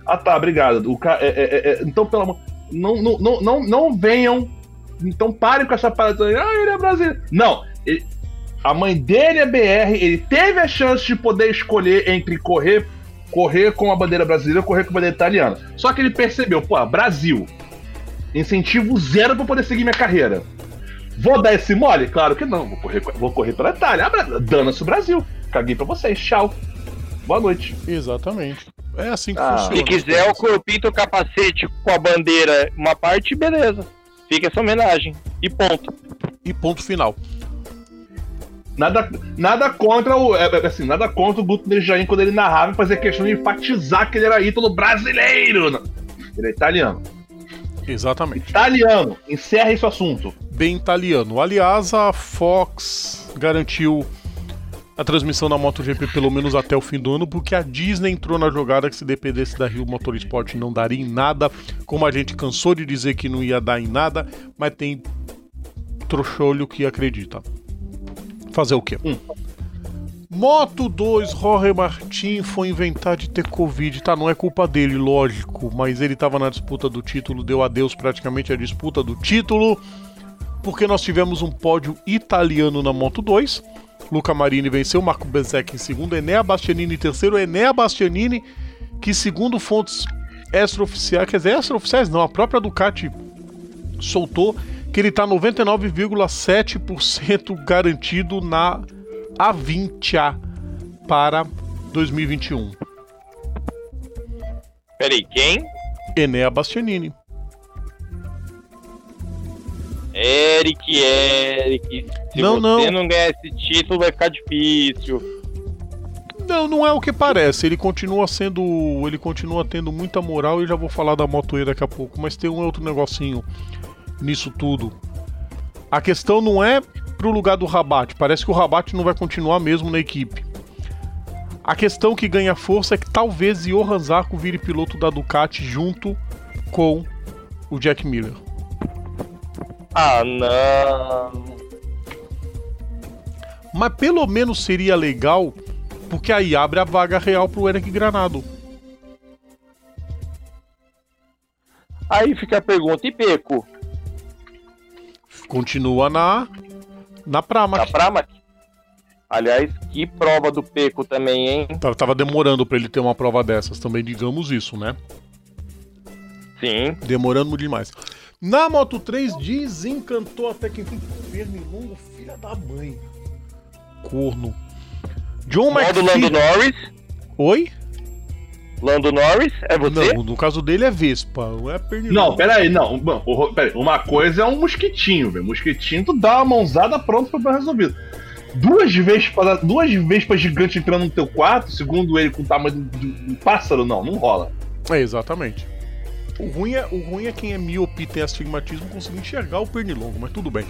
Ah tá, obrigado. O ca... É, é, é, é, então, pelo amor. Não, não, não, não, não venham. Então parem com essa parada. Ah, ele é brasileiro. Não. Ele... a mãe dele é BR, ele teve a chance de poder escolher entre correr correr com a bandeira brasileira ou correr com a bandeira italiana. Só que ele percebeu, pô, Brasil, incentivo zero para poder seguir minha carreira. Vou dar esse mole? Claro que não, vou correr, vou correr pela Itália. Ah, Dana-se o Brasil. Caguei pra vocês, tchau. Boa noite. Exatamente. É assim que ah. funciona. Se quiser o corpinho o capacete com a bandeira, uma parte, beleza. Fica essa homenagem. E ponto. E ponto final. Nada, nada contra o. É, é, assim, nada contra o Guto Nejain quando ele narrava e fazia questão de enfatizar que ele era ídolo brasileiro. Ele é italiano. Exatamente. Italiano. Encerra esse assunto. Bem italiano. Aliás, a Fox garantiu a transmissão na MotoGP pelo menos até o fim do ano, porque a Disney entrou na jogada que se dependesse da Rio Motorsport não daria em nada, como a gente cansou de dizer que não ia dar em nada, mas tem trouxolho que acredita. Fazer o quê? Hum. Moto 2, Jorge Martin foi inventar de ter Covid. Tá, não é culpa dele, lógico, mas ele tava na disputa do título, deu adeus praticamente à disputa do título. porque nós tivemos um pódio italiano na Moto 2. Luca Marini venceu, Marco Bezek em segundo, Enea Bastianini em terceiro, Enea Bastianini, que segundo fontes extraoficiais, quer dizer, extraoficiais não, a própria Ducati soltou que ele está 99,7% garantido na A20A para 2021. Peraí, quem? Enea Bastianini. Eric, Eric. Se Não, você não. não ganhar esse título, vai ficar difícil. Não, não é o que parece. Ele continua sendo. Ele continua tendo muita moral e já vou falar da Moto E daqui a pouco. Mas tem um outro negocinho nisso tudo. A questão não é pro lugar do Rabat. Parece que o Rabat não vai continuar mesmo na equipe. A questão que ganha força é que talvez Johan Zarco vire piloto da Ducati junto com o Jack Miller. Ah, não. Mas pelo menos seria legal, porque aí abre a vaga real pro Eric Granado. Aí fica a pergunta, e Peco? Continua na na Pramac. Tá pra Mac? Aliás, que prova do Peco também, hein? Tava- Tava demorando pra ele ter uma prova dessas, também digamos isso, né? Sim. Demorando demais. Na Moto 3 desencantou até que enfim. Pernilongo, filha da mãe. Corno. John McPhee. Lando Norris. Oi? Lando Norris, é você? Não, no caso dele é Vespa, não é Pernilongo. Não, peraí, não. Bom, peraí, uma coisa é um mosquitinho, velho. Mosquitinho, tu dá uma mãozada pronto pra resolvido. Duas vespas, duas vespas gigantes entrando no teu quarto, segundo ele, com o tamanho de um pássaro, não, não rola. É, exatamente. O ruim é, o ruim é quem é míope e tem astigmatismo conseguir enxergar o pernilongo, mas tudo bem.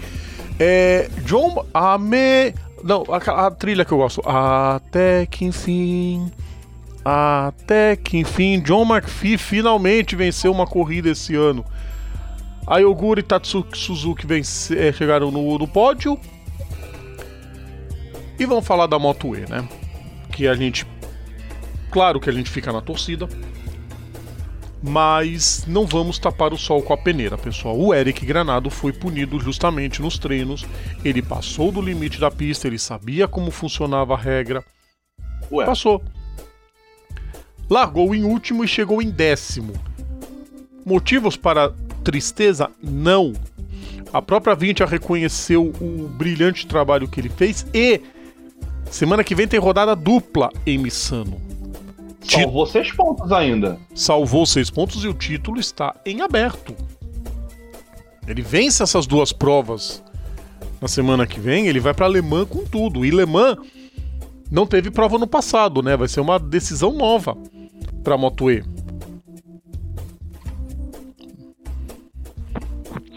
É. John. Ame. Não, a, a trilha que eu gosto. Até que enfim. Até que enfim. John McPhee finalmente venceu uma corrida esse ano. A Yoguri e Tatsuki Suzuki vence, é, chegaram no, no pódio. E vamos falar da Moto E, né? Que a gente. Claro que a gente fica na torcida mas não vamos tapar o sol com a peneira, pessoal. O Eric Granado foi punido justamente nos treinos. Ele passou do limite da pista, ele sabia como funcionava a regra. Ué, Passou. Largou em último e chegou em décimo. Motivos para tristeza? Não. A própria Vintia reconheceu o brilhante trabalho que ele fez e semana que vem tem rodada dupla em Missano. Salvou seis pontos ainda. salvou seis pontos e o título está em aberto. Ele vence essas duas provas na semana que vem, ele vai para Le Mans com tudo. E Le Mans não teve prova no passado, né? Vai ser uma decisão nova para Moto E.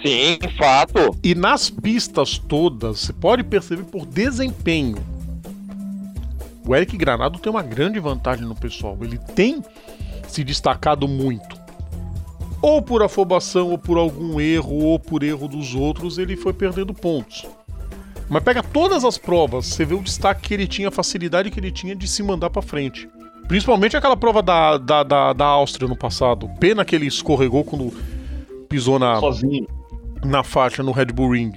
Sim, fato. E nas pistas todas, você pode perceber por desempenho. O Eric Granado tem uma grande vantagem no pessoal. Ele tem se destacado muito. Ou por afobação, ou por algum erro, ou por erro dos outros, ele foi perdendo pontos. Mas pega todas as provas, você vê o destaque que ele tinha, a facilidade que ele tinha de se mandar pra frente. Principalmente aquela prova da, da, da, da Áustria no passado. Pena que ele escorregou quando pisou na, Sozinho. na faixa no Red Bull Ring.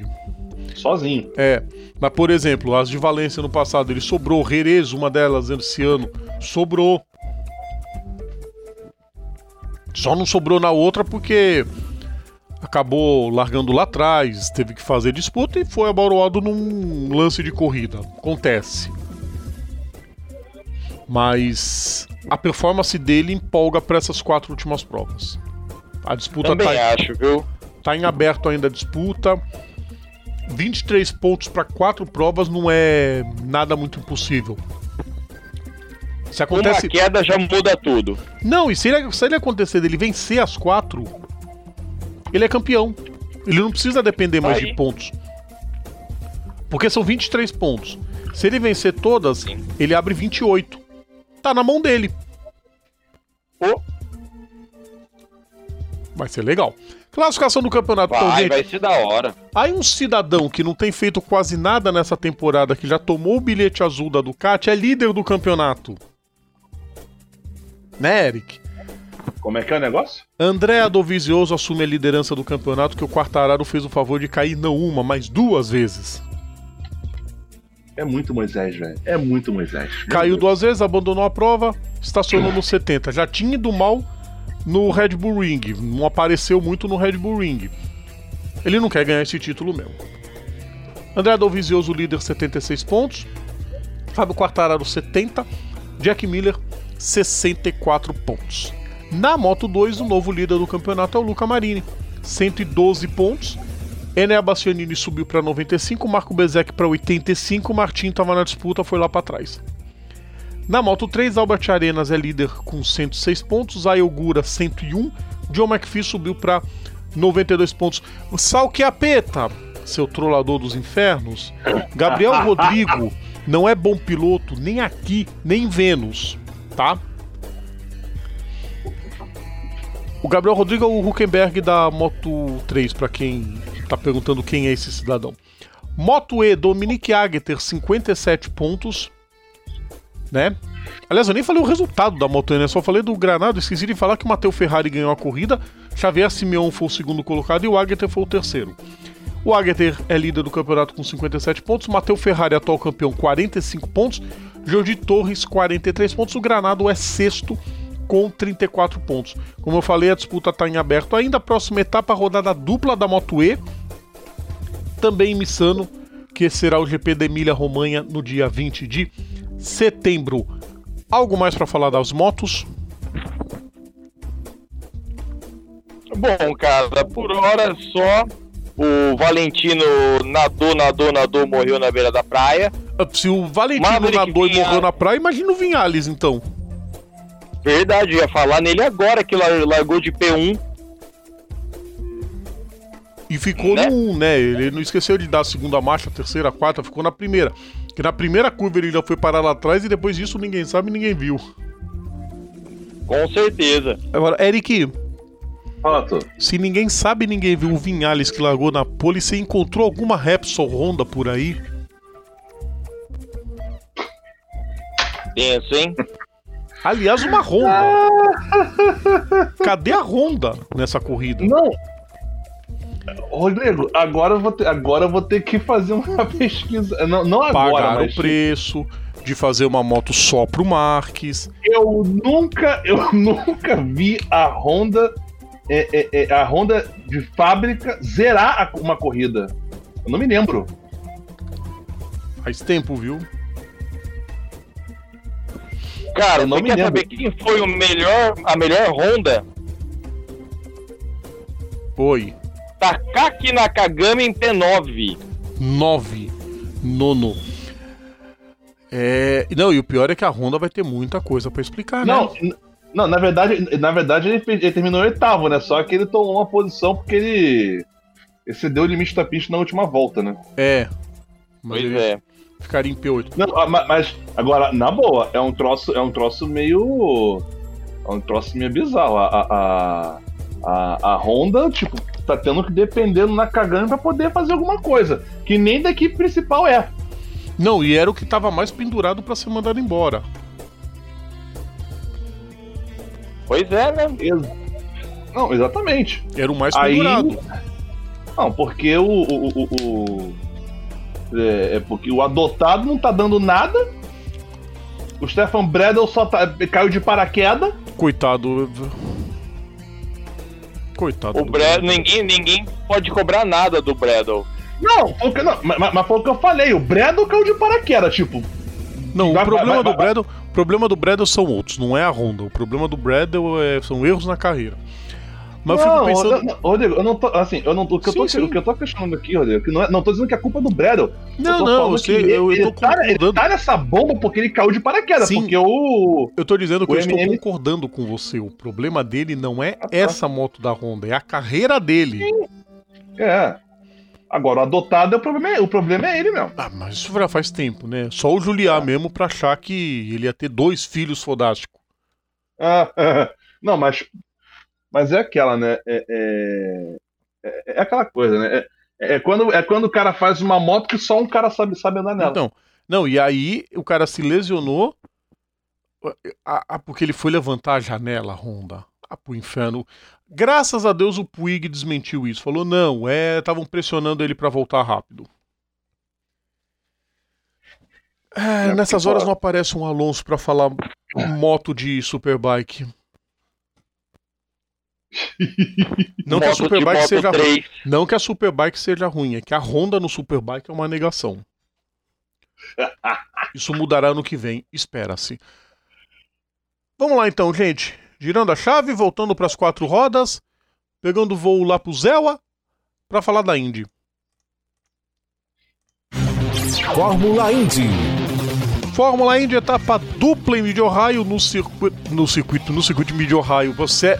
Sozinho. É, mas por exemplo, as de Valência no passado, ele sobrou. Jerez, uma delas esse ano, sobrou. Só não sobrou na outra porque acabou largando lá atrás, teve que fazer disputa e foi abaloado num lance de corrida. Acontece. Mas a performance dele empolga para essas quatro últimas provas. A disputa Também tá, acho, viu? tá em aberto ainda a disputa. 23 pontos para quatro provas não é nada muito impossível. Se acontece. Uma queda já muda tudo. Não, e se ele, se ele acontecer dele vencer as quatro, ele é campeão. Ele não precisa depender mais Aí. de pontos. Porque são 23 pontos. Se ele vencer todas, Sim. ele abre 28. Tá na mão dele. Pô, Vai ser legal. Classificação do campeonato, então, vai, gente. vai ser da hora. Aí um cidadão que não tem feito quase nada nessa temporada, que já tomou o bilhete azul da Ducati, é líder do campeonato. Né, Eric? Como é que é o negócio? André Adovizioso assume a liderança do campeonato que o Quartararo fez o favor de cair não uma, mas duas vezes. É muito Moisés, velho. É muito Moisés. Caiu duas vezes, abandonou a prova, estacionou no 70. Já tinha ido mal no Red Bull Ring, não apareceu muito no Red Bull Ring. Ele não quer ganhar esse título mesmo. André Dovizioso, líder, 76 pontos. Fábio Quartararo, 70. Jack Miller, 64 pontos. Na Moto 2, o novo líder do campeonato é o Luca Marini, 112 pontos. Enea Bastianini subiu para 95, Marco Bezek para 85, Martin estava na disputa, foi lá para trás. Na Moto 3, Albert Arenas é líder com 106 pontos, Ayogura 101, John McPhee subiu para 92 pontos. O Salquiapeta, seu trollador dos infernos, Gabriel Rodrigo não é bom piloto nem aqui, nem em Vênus, tá? O Gabriel Rodrigo é o Huckenberg da Moto 3, para quem tá perguntando quem é esse cidadão. Moto E, Dominique Ageter, 57 pontos, né? Aliás, eu nem falei o resultado da Moto E, né? Só falei do Granado, esqueci de falar que o Matteo Ferrari ganhou a corrida, Xavier Simeon foi o segundo colocado e o Ageter foi o terceiro. O Ageter é líder do campeonato com 57 pontos, Matteo Ferrari, atual campeão, 45 pontos, Jordi Torres, 43 pontos, o Granado é sexto com 34 pontos. Como eu falei, a disputa está em aberto ainda. A próxima etapa, a rodada dupla da Moto E, também em Missano, que será o GP da Emília Romanha no dia 20 de setembro. Algo mais para falar das motos? Bom, cara, por hora só o Valentino nadou, nadou, nadou, morreu na beira da praia. Se o Valentino Maverick nadou e morreu na praia, imagina o Vinhales então. Verdade, eu ia falar nele agora que lar- largou de P1. E ficou Né? no 1, né? Ele não esqueceu de dar a segunda marcha, a terceira, a quarta, ficou na primeira. Que na primeira curva ele já foi parar lá atrás e depois disso ninguém sabe, ninguém viu. Com certeza. Agora, Eric, Fala, tu. se ninguém sabe, ninguém viu o Vinhales que largou na pole, você encontrou alguma Repsol Honda por aí? Penso, hein? Aliás, uma Honda. Cadê a Honda nessa corrida? Não. Rodrigo, agora eu vou ter, agora eu vou ter que fazer uma pesquisa. Não, não agora, Pagaram mas o preço de fazer uma moto só pro Marques. eu nunca, eu nunca vi a Honda, é, é, é, a Honda de fábrica zerar uma corrida. Eu não me lembro. Faz tempo, viu? Cara, Eu não você me quer lembro. saber quem foi o melhor, a melhor Honda? Oi. Takaki Nakagami em P9. 9. Nono. É. Não, e o pior é que a Honda vai ter muita coisa pra explicar, Não, né? não, na verdade, na verdade ele, ele terminou em oitavo, né? Só que ele tomou uma posição porque ele excedeu o limite da pista na última volta, né? É. Mas Pois ele é. Ficaria em P8. Não, ah, ma- mas agora, na boa, é um troço, é um troço meio. É um troço meio bizarro. A, a, a, a, Honda, tipo, tá tendo que depender do Nakagami pra poder fazer alguma coisa. Que nem da equipe principal é. Não, e era o que tava mais pendurado pra ser mandado embora. Pois é, né? Ex- Não, exatamente. Era o mais Aí- pendurado. Não, porque o. o, o- o- é, é porque o adotado não tá dando nada. O Stefan Bredel só tá, caiu de paraquedas. Coitado. Coitado. O do Brad, ninguém, ninguém pode cobrar nada do Bradle. Não, foi que, não mas, mas foi o que eu falei. O Bredel caiu de paraquedas, tipo. Não, Vai- o problema vai- vai- do Bradle, o problema do Bradle são outros, não é a Honda. O problema do Bradle é, são erros na carreira. Mas eu não, fico pensando. não, Rodrigo, eu não tô. Assim, eu não, o, que eu tô, Sim, sim. o que eu tô questionando aqui, Rodrigo, que não, é, não tô dizendo que a culpa é do Bredel. Não, não, eu sei, que eu, eu ele, tô tá, ele tá nessa bomba porque ele caiu de paraquedas. Sim. Porque o. Eu tô dizendo que eu estou MM concordando com você. O problema dele não é Ah, tá. essa moto da Honda, é a carreira dele. É. Agora, o adotado é o problema, é, o problema é ele mesmo. Ah, mas isso já faz tempo, né? Só o Juliá mesmo pra achar que ele ia ter dois filhos fodásticos. Ah, não, mas. Mas é aquela, né? É, é, é- é aquela coisa, né? É, é quando, é quando o cara faz uma moto que só um cara sabe, sabe andar nela. Então, não, e aí o cara se lesionou a- a- porque ele foi levantar a janela, Honda. Ah, pro inferno. Graças a Deus o Puig desmentiu isso. Falou, não, é. Estavam pressionando ele para voltar rápido. É, nessas horas não aparece um Alonso para falar moto de Superbike. Não que a Superbike seja ruim. Não que a Superbike seja ruim, é que a Honda no Superbike é uma negação. Isso mudará no que vem, espera-se. Vamos lá então, gente. Girando a chave, voltando para as quatro rodas, pegando voo lá pro Zewa para falar da Indy. Fórmula Indy. Fórmula Indy etapa dupla em Mid-Ohio no circuito, no circuito, no circuito de Mid-Ohio. Você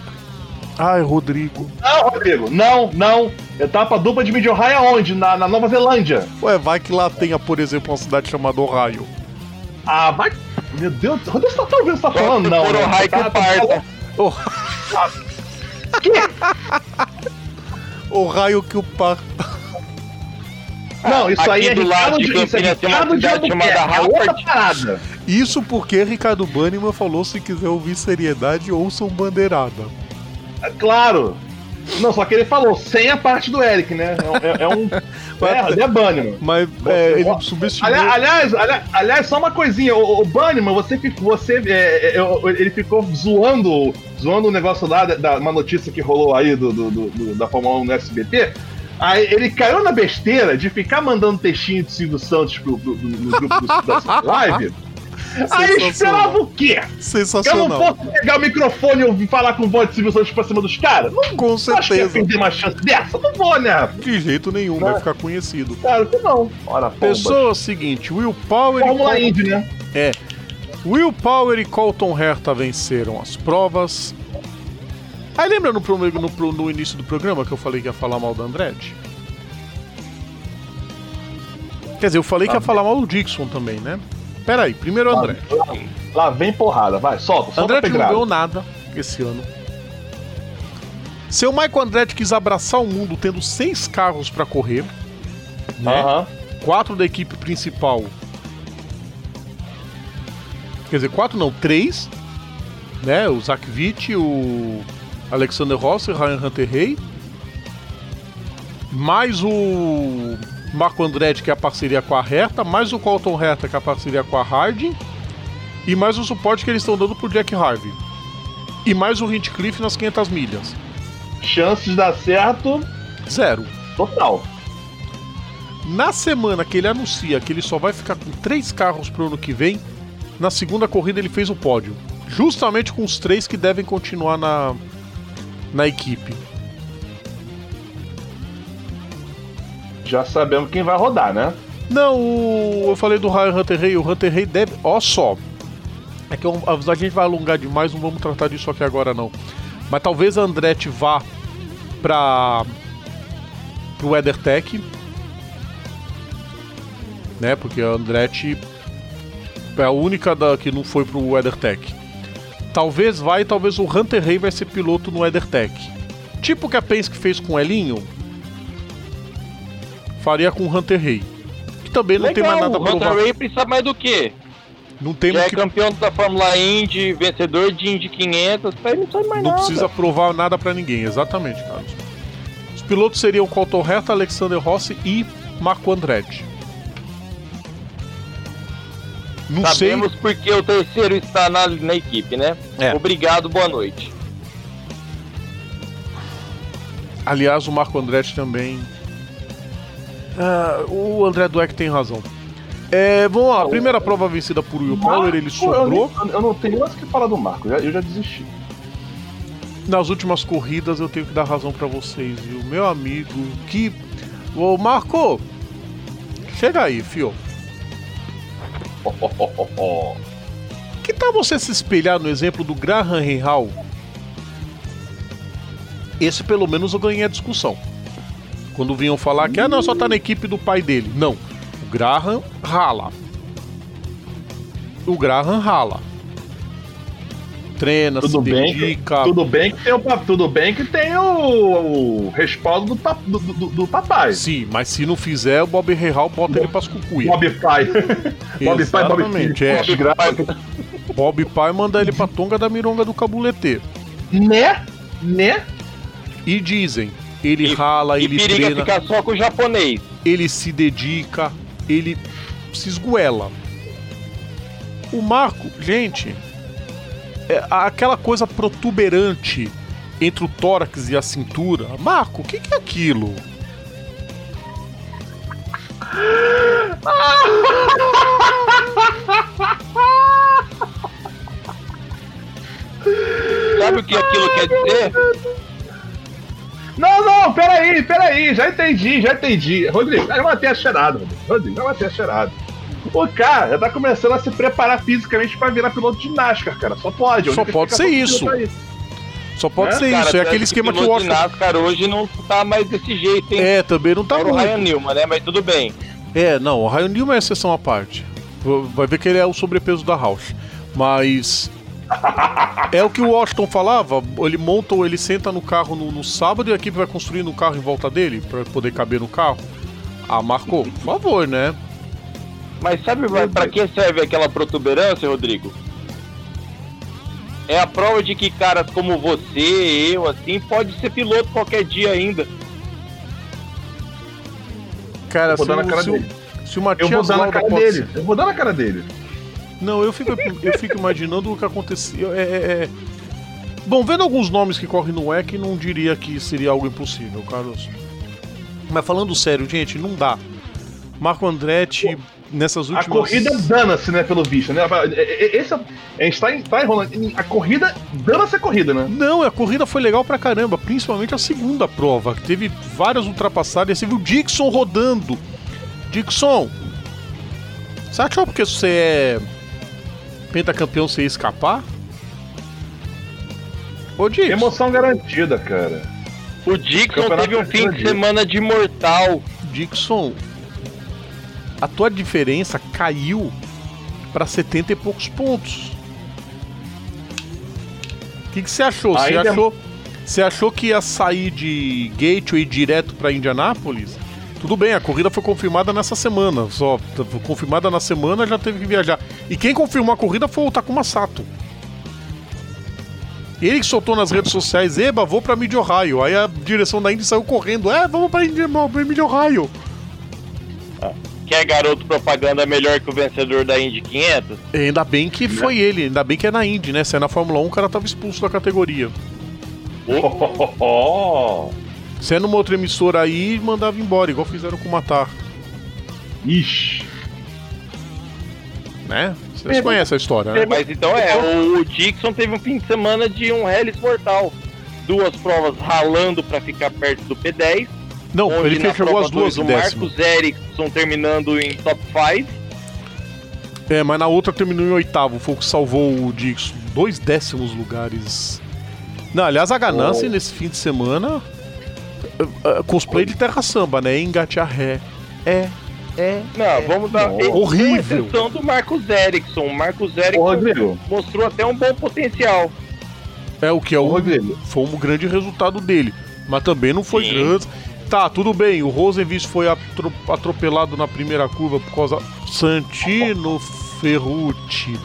Ai, Rodrigo. Não, Rodrigo, não, não. Etapa dupla de Mid-Ohio aonde? Na, na Nova Zelândia. Ué, vai que lá tenha, por exemplo, uma cidade chamada Ohio. Ah, vai. Meu Deus, onde você tá ouvindo você tá falando? Não, por né? Ohio que Tá- tá parta. Oh, Que? Ohio que o par. Não, isso Aqui aí é do lado Ricardo de de, isso é Ricardo de cidade chamada Albuquerque, é outra Harvard. parada. Isso porque Ricardo Banniman falou se quiser ouvir seriedade, ouçam bandeirada. É Claro. Não, só que ele falou sem a parte do Eric, né? É, é- é um. É, é Bunnyman. Mas é, ele subestimou. Ali- Aliás, aliás, aliás, só uma coisinha, o, o Bunnyman, você ficou. Você, é, é, é, ele ficou zoando, zoando o negócio lá, da, uma notícia que rolou aí do, do- do- da Fórmula 1 no SBT. Aí ele caiu na besteira de ficar mandando textinho de Silvio Santos pro, pro- pro- no grupo do, da live. Aí Sensacional. esperava o quê? Que eu não Sensacional. posso pegar o microfone e ouvir falar com voz de Silvio Santos pra cima dos caras? Não Com acho que ia certeza. perder uma chance dessa? Não vou, né? De jeito nenhum, vai ficar conhecido. Claro que não. Ora. Pessoa seguinte, Will Power e Fórmula Col- Indy, né? Will Power e Colton Herta venceram as provas. Aí lembra no, no, no início do programa que eu falei que ia falar mal da Andretti? Quer dizer, eu falei que ia falar mal do Dixon também, né? Pera aí, primeiro o Andretti. Lá vem porrada, vai, solta, solta a Andretti não ganhou nada esse ano. Seu Michael Andretti quis abraçar o mundo tendo seis carros pra correr, né? Quatro da equipe principal. Quer dizer, quatro não, três. Né? O Zach Witt, o Alexander Rossi, Ryan Hunter Rey. Mais o Marco Andretti, que é a parceria com a Herta. Mais o Colton Herta, que é a parceria com a Harding. E mais o suporte que eles estão dando pro Jack Harvey. E mais o Hinchcliffe nas 500 milhas. Chances de dar certo, Zero. total. Na semana que ele anuncia que ele só vai ficar com três carros pro ano que vem, na segunda corrida ele fez o pódio. Justamente com os três que devem continuar na, na equipe. Já sabemos quem vai rodar, né? Não, o- eu falei do Ryan Hunter Rey, o Hunter Rey deve. Ó só. É que eu- a gente vai alongar demais, não vamos tratar disso aqui agora não. Mas talvez a Andretti vá pra. pro WeatherTech. Né? Porque a Andretti é a única da, que não foi pro WeatherTech. Talvez vá e talvez o Hunter Rey vai ser piloto no WeatherTech. Tipo o que a Penske fez com o Elinho. Faria com o Hunter Rey. Que também não tem mais nada o pra Hunter provar. Ray precisa mais do quê? Não tem Já é que campeão da Fórmula Indy, vencedor de Indy 500, pra ele não sai mais Não nada. precisa provar nada pra ninguém, exatamente, Carlos. Os pilotos seriam Colton Herta, Alexander Rossi e Marco Andretti. Não Sabemos porque o terceiro está na, na equipe, né? É. Obrigado, boa noite. sei. Aliás, o Marco Andretti também. Ah, o André Dweck tem razão. É, vamos lá, a primeira prova vencida por Will Power, ele Marco, eu, sobrou. nem- eu não tenho mais o que falar do Marco, eu já, eu já desisti. Nas últimas corridas eu tenho que dar razão pra vocês, viu? Meu amigo, que. Ô Marco! Chega aí, fio. Que tal você se espelhar no exemplo do Graham Rahal? Esse pelo menos eu ganhei a discussão. Quando vinham falar que ah não, só tá na equipe do pai dele. Não. O Graham rala. O Graham rala. Treina, Tudo se bem, dedica. tudo bem que tem o, tudo bem que tem o, o respaldo do, do, do- do papai. Sim, mas se não fizer, o Bob Rahal bota ele pras cucuia. Bob Pai. Bob Pai, Bob Filho. é. Desgraça. Bob Pai manda ele pra tonga da mironga do cabuletê. Né? Né? E dizem, ele E- rala, e ele periga treina, ficar só com o japonês. ele se dedica, ele se esguela. O Marco, gente, é aquela coisa protuberante entre o tórax e a cintura. Marco, o que, que é aquilo? Sabe o que aquilo quer dizer? Não, não, peraí, peraí, já entendi, já entendi. Rodrigo, já manter a cheirada, Rodrigo. Rodrigo, manter a cheirada. O cara já tá começando a se preparar fisicamente pra virar piloto de NASCAR, cara. Só pode. Só pode ser explicação isso. pra Só pode Né? ser Cara, isso, é aquele esquema que o Washington. NASCAR hoje não tá mais desse jeito, hein? É, também não tá o muito. Ryan Newman, né? Mas tudo bem. É, não, o Ryan Newman é exceção à parte. Vai ver que ele é o sobrepeso da House. Mas. É o que o Washington falava, ele monta ou ele senta no carro no, no sábado e a equipe vai construindo um carro em volta dele pra poder caber no carro. Ah, Marco, por favor, né? Mas sabe pra, pra que serve aquela protuberância, Rodrigo? É a prova de que caras como você, eu, assim, pode ser piloto qualquer dia ainda. Cara, Eu vou se, dar na o- cara se, o- se o Eu Matias vou dar na cara dele. ser- Eu vou dar na cara dele. Não, eu fico, eu fico imaginando o que acontecia. É, é- é- Bom, vendo alguns nomes que correm no WEC, não diria que seria algo impossível, Carlos. Mas falando sério, gente, não dá. Marco Andretti, nessas A últimas. corrida dana-se, né, pelo visto, né? Esse, é- a gente tá, em- tá enrolando. A corrida dana-se a corrida, né? Não, a corrida foi legal pra caramba, principalmente a segunda prova, que teve várias ultrapassagens. Você viu o Dixon rodando. Dixon, você achou porque você é pentacampeão você ia escapar? Ô, Dixon. Emoção garantida, cara. O Dixon Campeonato teve um fim de semana de mortal. Dixon, a tua diferença caiu pra 70 e poucos pontos. O que que você achou? Você Ainda- achou, você achou que ia sair de Gateway direto pra Indianápolis? Tudo bem, a corrida foi confirmada nessa semana. Só confirmada na semana, já teve que viajar. E quem confirmou a corrida foi o Takuma Sato. Ele que soltou nas redes sociais, Eba, vou pra Mid Ohio. Aí a direção da Indy saiu correndo, é, vamos pra, Indy, pra Mid Ohio. Quer garoto propaganda melhor que o vencedor da Indy 500? E Ainda bem que foi ele, ainda bem que é na Indy, né? Se é na Fórmula 1, o cara tava expulso da categoria. Oh, Se é numa outra emissora aí, mandava embora, igual fizeram com o Matar, Ixi. né? Vocês conhecem a história, né? Mas então é, o Dixon teve um fim de semana de um Hellis mortal. Duas provas ralando pra ficar perto do P10. Não, ele chegou prova as duas dois, em O décimo. Marcos Ericsson terminando em top 5. É, mas na outra terminou em oitavo, foi o que salvou o Dixon. Dois décimos lugares. Não, aliás, a ganância nesse fim de semana. É, é, cosplay de terra samba, né? Engatear ré. É, é. Não, vamos dar. E- Horrível. Exceção do Marcos Ericsson. O Marcos Ô, Rodrigo. mostrou até um bom potencial. É o que é Ô, o. Rodrigo. Foi um grande resultado dele. Mas também não foi Sim. grande. Tá, tudo bem. O Rosenvist foi atro- atropelado na primeira curva por causa. Santino Ferrucci.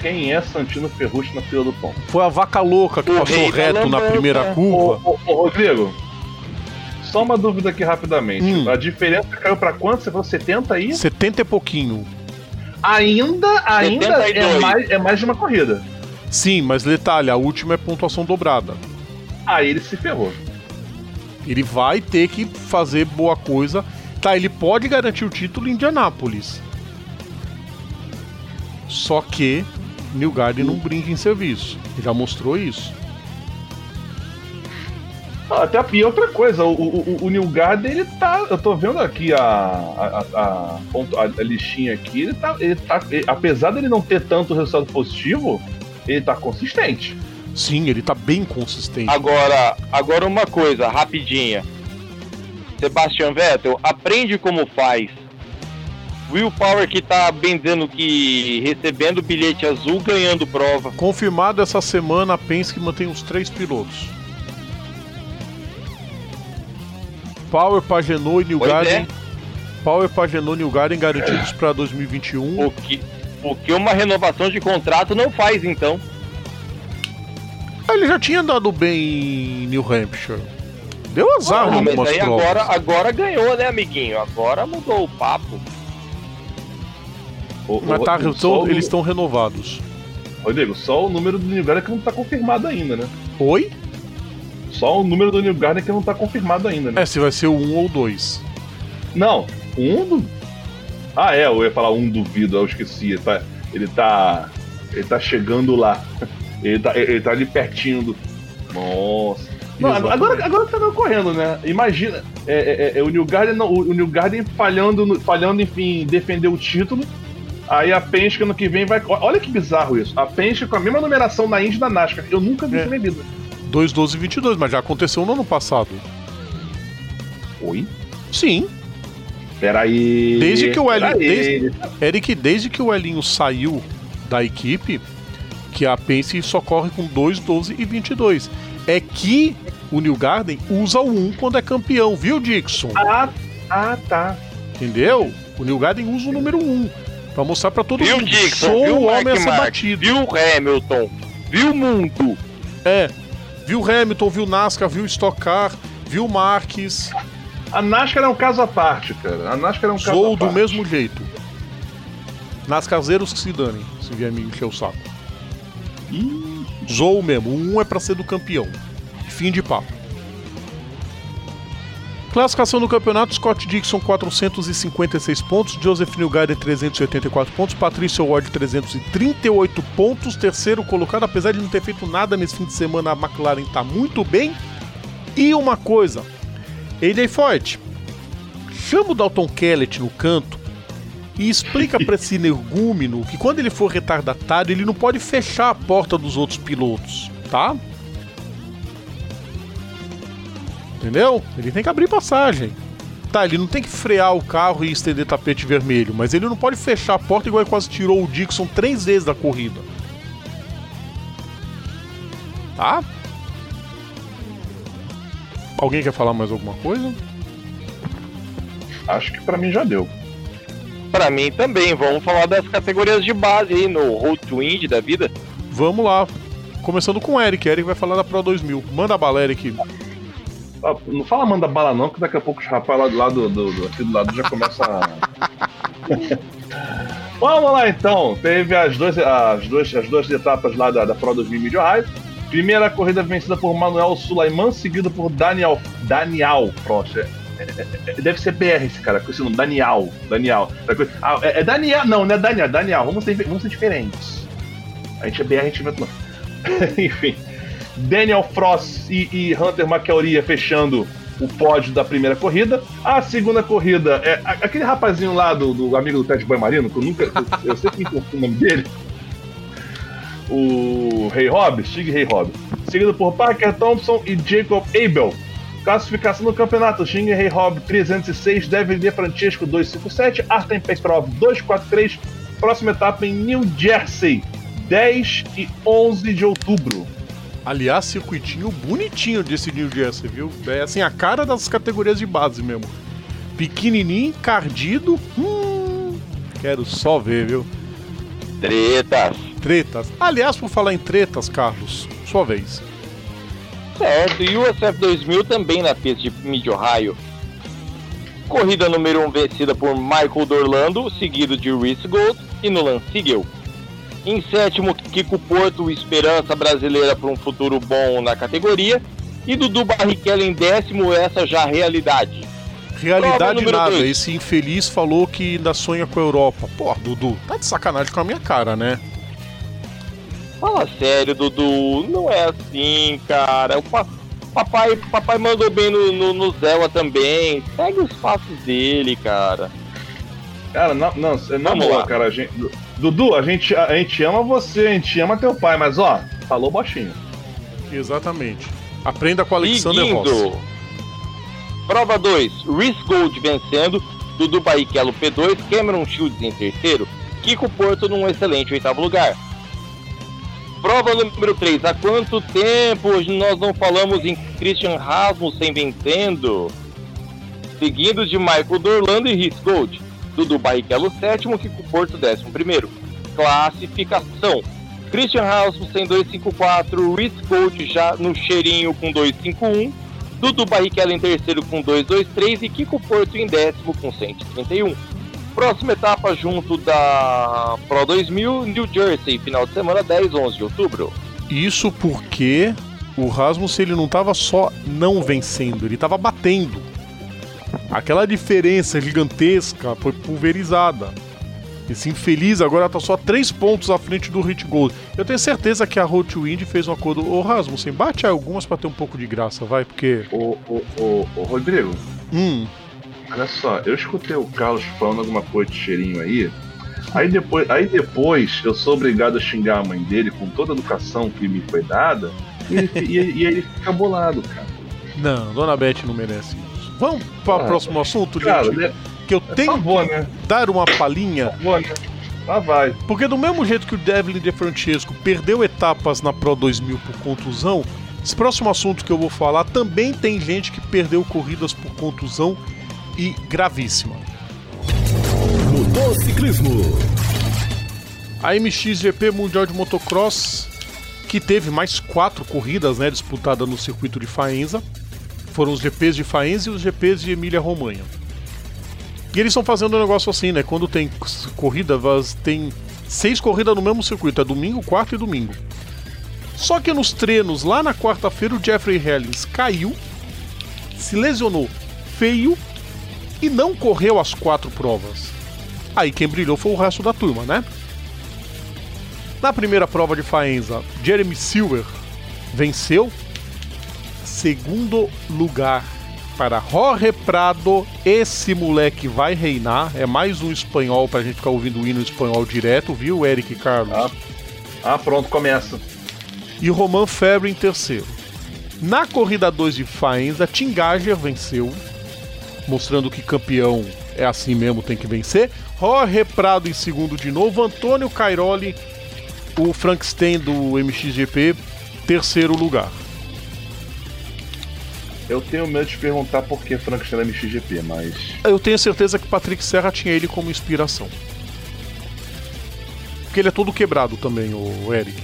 Quem é Santino Ferrucci na fila do pão? Foi a vaca louca que O passou reto na primeira Ô, curva. ô, ô, Rodrigo. Só uma dúvida aqui rapidamente. Hum. A diferença caiu pra quanto? Você falou 70 aí? 70 e pouquinho. Ainda, ainda é 72. mais, é mais de uma corrida. Sim, mas detalhe, a última é pontuação dobrada. Aí ele se ferrou. Ele vai ter que fazer boa coisa. Tá, ele pode garantir o título em Indianápolis. Só que New Garden não brinca em serviço. Ele já mostrou isso. Ah, Até e outra coisa, o, o, o New Garden, ele tá. Eu tô vendo aqui a, a, a, a, ponto- a- a listinha aqui, ele tá. Ele tá ele- apesar dele não ter tanto resultado positivo, ele tá consistente. Sim, ele tá bem consistente. Agora, agora uma coisa, rapidinha. Sebastian Vettel, aprende como faz. Will Power que tá bem dizendo que recebendo bilhete azul, ganhando prova. Confirmado essa semana, a Penske mantém os três pilotos. Power, Pagenot e New Pois Garden. é. Power, Pagenot e New Garden garantidos para 2021. O que, o que uma renovação de contrato não faz, então. Ah, ele já tinha dado bem em New Hampshire. Deu azar Ah, em mas aí provas. agora, agora ganhou, né, amiguinho? Agora mudou o papo. O- Mas o- tá, só então o- eles estão renovados. Rodrigo, só o número do New Garden que não tá confirmado ainda, né? Oi? Só o número do New Garden que não tá confirmado ainda, né? É, se vai ser o 1 ou 2. Não, um do. Ah, é, eu ia falar um duvido, eu esqueci. Ele tá. Ele tá, ele tá chegando lá. Ele tá, ele tá ali pertinho do. Nossa. Não, agora, agora tá ocorrendo, né? Imagina, é, é, é, o New Garden, não, o New Garden falhando, no- falhando, enfim, defender o título. Aí a Penske ano que vem vai. Olha que bizarro isso. A Penske com a mesma numeração na Indy e na NASCAR. Eu nunca vi É. isso na minha vida. 2, 12 e 22, mas já aconteceu no ano passado. Oi? Sim. Peraí. Desde que o L- Peraí. Eric, desde que o Elinho saiu da equipe, que a Penske só corre com 2, 12 e 22. É que o New Garden usa o 1 quando é campeão, viu, Dixon? Ah, ah, tá. Entendeu? O New Garden usa o número 1. Pra mostrar pra todo Viu, mundo. Dixon? Sou Viu, o homem a Mark ser batido. Viu, Hamilton? Viu, mundo? É. Viu Hamilton, viu NASCAR, viu Stock Car, viu Marques. A NASCAR é um caso à parte, cara. A NASCAR é um caso à Sou do parte. mesmo jeito. NASCARzeiros que se danem, se vier me encher o saco. Zou mesmo, 1 é pra ser do campeão. Fim de papo. Classificação do campeonato: Scott Dixon 456 pontos, Joseph Newgarden 384 pontos, Patrício Ward 338 pontos, terceiro colocado, apesar de não ter feito nada nesse fim de semana, a McLaren tá muito bem. E uma coisa, AJ Foyt, chama o Dalton Kellett no canto e explica pra esse energúmeno que quando ele for retardatário, ele não pode fechar a porta dos outros pilotos, tá? Entendeu? Ele tem que abrir passagem. Tá, ele não tem que frear o carro e estender tapete vermelho, mas ele não pode fechar a porta igual ele quase tirou o Dixon três vezes da corrida. Tá? Alguém quer falar mais alguma coisa? acho que pra mim já deu. Pra mim também. Vamos falar das categorias de base aí no Road to Indy da vida. Vamos lá. Começando com o Eric. Eric vai falar da Pro 2000. Manda a bala, Eric. Não fala manda bala não, que daqui a pouco os rapazes lá do lado do, do, aqui do lado já começam a. Vamos lá então. Teve as duas, as duas, as duas etapas lá da, da Pro 2000 Mid Ohio. Primeira corrida vencida por Manuel Sulaiman, seguido por Daniel. Daniel Frost. É, é, é, deve ser BR esse cara, com esse nome. Daniel. Daniel. Ah, é, é Daniel. Não, não é Daniel. Daniel. Vamos ser, vamos ser diferentes. A gente é BR, a gente inventa. Enfim. Daniel Frost e, e Hunter McElria fechando o pódio da primeira corrida. A segunda corrida é aquele rapazinho lá do, do amigo do Ted Boy Marino, que eu nunca. Eu, eu sempre confundo o nome dele. O Rei Rob, Stig Rei Rob. Seguido por Parker Thompson e Jacob Abel. Classificação do campeonato: Xing Rei Rob 306, David De Francesco 257, Artem Petrov 243. Próxima etapa em New Jersey, 10 e 11 de outubro. Aliás, circuitinho bonitinho desse New Jersey, viu? É assim, a cara das categorias de base mesmo. Pequenininho, encardido. Hum, quero só ver, viu? Tretas. Tretas. Aliás, por falar em tretas, Carlos, sua vez. Certo, e o USF 2000 também na pista de Mid Ohio. Corrida número 1 um vencida por Michael Dorlando, seguido de Rhys Gold e Nolan Siegel. Em sétimo, Kiko Porto, esperança brasileira para um futuro bom na categoria. E Dudu Barrichello em décimo, essa já realidade. Realidade nada, dois. esse infeliz falou que ainda sonha com a Europa. Pô, Dudu, tá de sacanagem com a minha cara, né? Fala sério, Dudu, não é assim, cara. O pa- papai, papai mandou bem no, no, no Zéua também. Segue os passos dele, cara. Cara, não, não, é na Vamos boa, lá. cara. A gente, Dudu, a gente, a gente ama você, a gente ama teu pai, mas ó, falou baixinho. Exatamente. Aprenda com Alexander. Seguindo. Prova 2, Rhys Gold vencendo, Dudu Barrichello P2, Cameron Shields em terceiro, Kiko Porto num excelente oitavo lugar. Prova número 3, há quanto tempo nós não falamos em Christian Rasmussen vencendo? Seguindo de Michael Dorlando e Rhys Gold, Dudu Barrichello sétimo, Kiko Porto décimo primeiro. Classificação. Christian Rasmussen 254, Rhys Colt já no cheirinho com 251, Dudu Barrichello em terceiro com 223 e Kiko Porto em décimo com 131. Próxima etapa junto da Pro 2000, New Jersey, final de semana 10, 11 de outubro. Isso porque o Rasmussen ele não estava só não vencendo, ele estava batendo. Aquela diferença gigantesca foi pulverizada. Esse infeliz agora está só três pontos à frente do Hit Gold. Eu tenho certeza que a Road to Wind fez um acordo. Ô Rasmussen, bate algumas para ter um pouco de graça, vai, porque. Ô, ô, ô, ô Rodrigo. Hum. Olha só, eu escutei o Carlos falando alguma coisa de cheirinho aí. Aí depois, aí depois eu sou obrigado a xingar a mãe dele com toda a educação que me foi dada. E ele, e, e ele fica bolado, cara. Não, Dona Beth não merece isso. Vamos para o Ah, próximo assunto, Cara, gente? né? Que eu Por tenho favor, né? que dar uma palhinha. Por favor, né? Lá vai. Porque do mesmo jeito que o Devlin De Francesco perdeu etapas na Pro 2000 por contusão, esse próximo assunto que eu vou falar também tem gente que perdeu corridas por contusão e gravíssima. Motociclismo. A MXGP Mundial de Motocross, que teve mais quatro corridas né, disputadas no circuito de Faenza, foram os GPs de Faenza e os GPs de Emília-Romanha. E eles estão fazendo um negócio assim, né? Quando tem corrida, tem seis corridas no mesmo circuito, é domingo, quarto e domingo. Só que nos treinos, lá na quarta-feira, o Jeffrey Hellings caiu, se lesionou feio e não correu as quatro provas. Aí quem brilhou foi o resto da turma, né? Na primeira prova de Faenza, Jeremy Silver venceu. Segundo lugar para Jorge Prado. Esse moleque vai reinar. É mais um espanhol pra gente ficar ouvindo o hino espanhol direto, viu, Eric Carlos? Ah. Ah, pronto, começa. E Roman Febre em terceiro. Na corrida 2 de Faenza, Tim Gager venceu, mostrando que campeão é assim mesmo, tem que vencer. Jorge Prado em segundo de novo. Antônio Cairoli, o Frankenstein do MXGP, terceiro lugar. Eu tenho medo de perguntar por que Frankenstein é MXGP, mas. Eu tenho certeza que Patrick Serra tinha ele como inspiração. Porque ele é todo quebrado também, o Eric.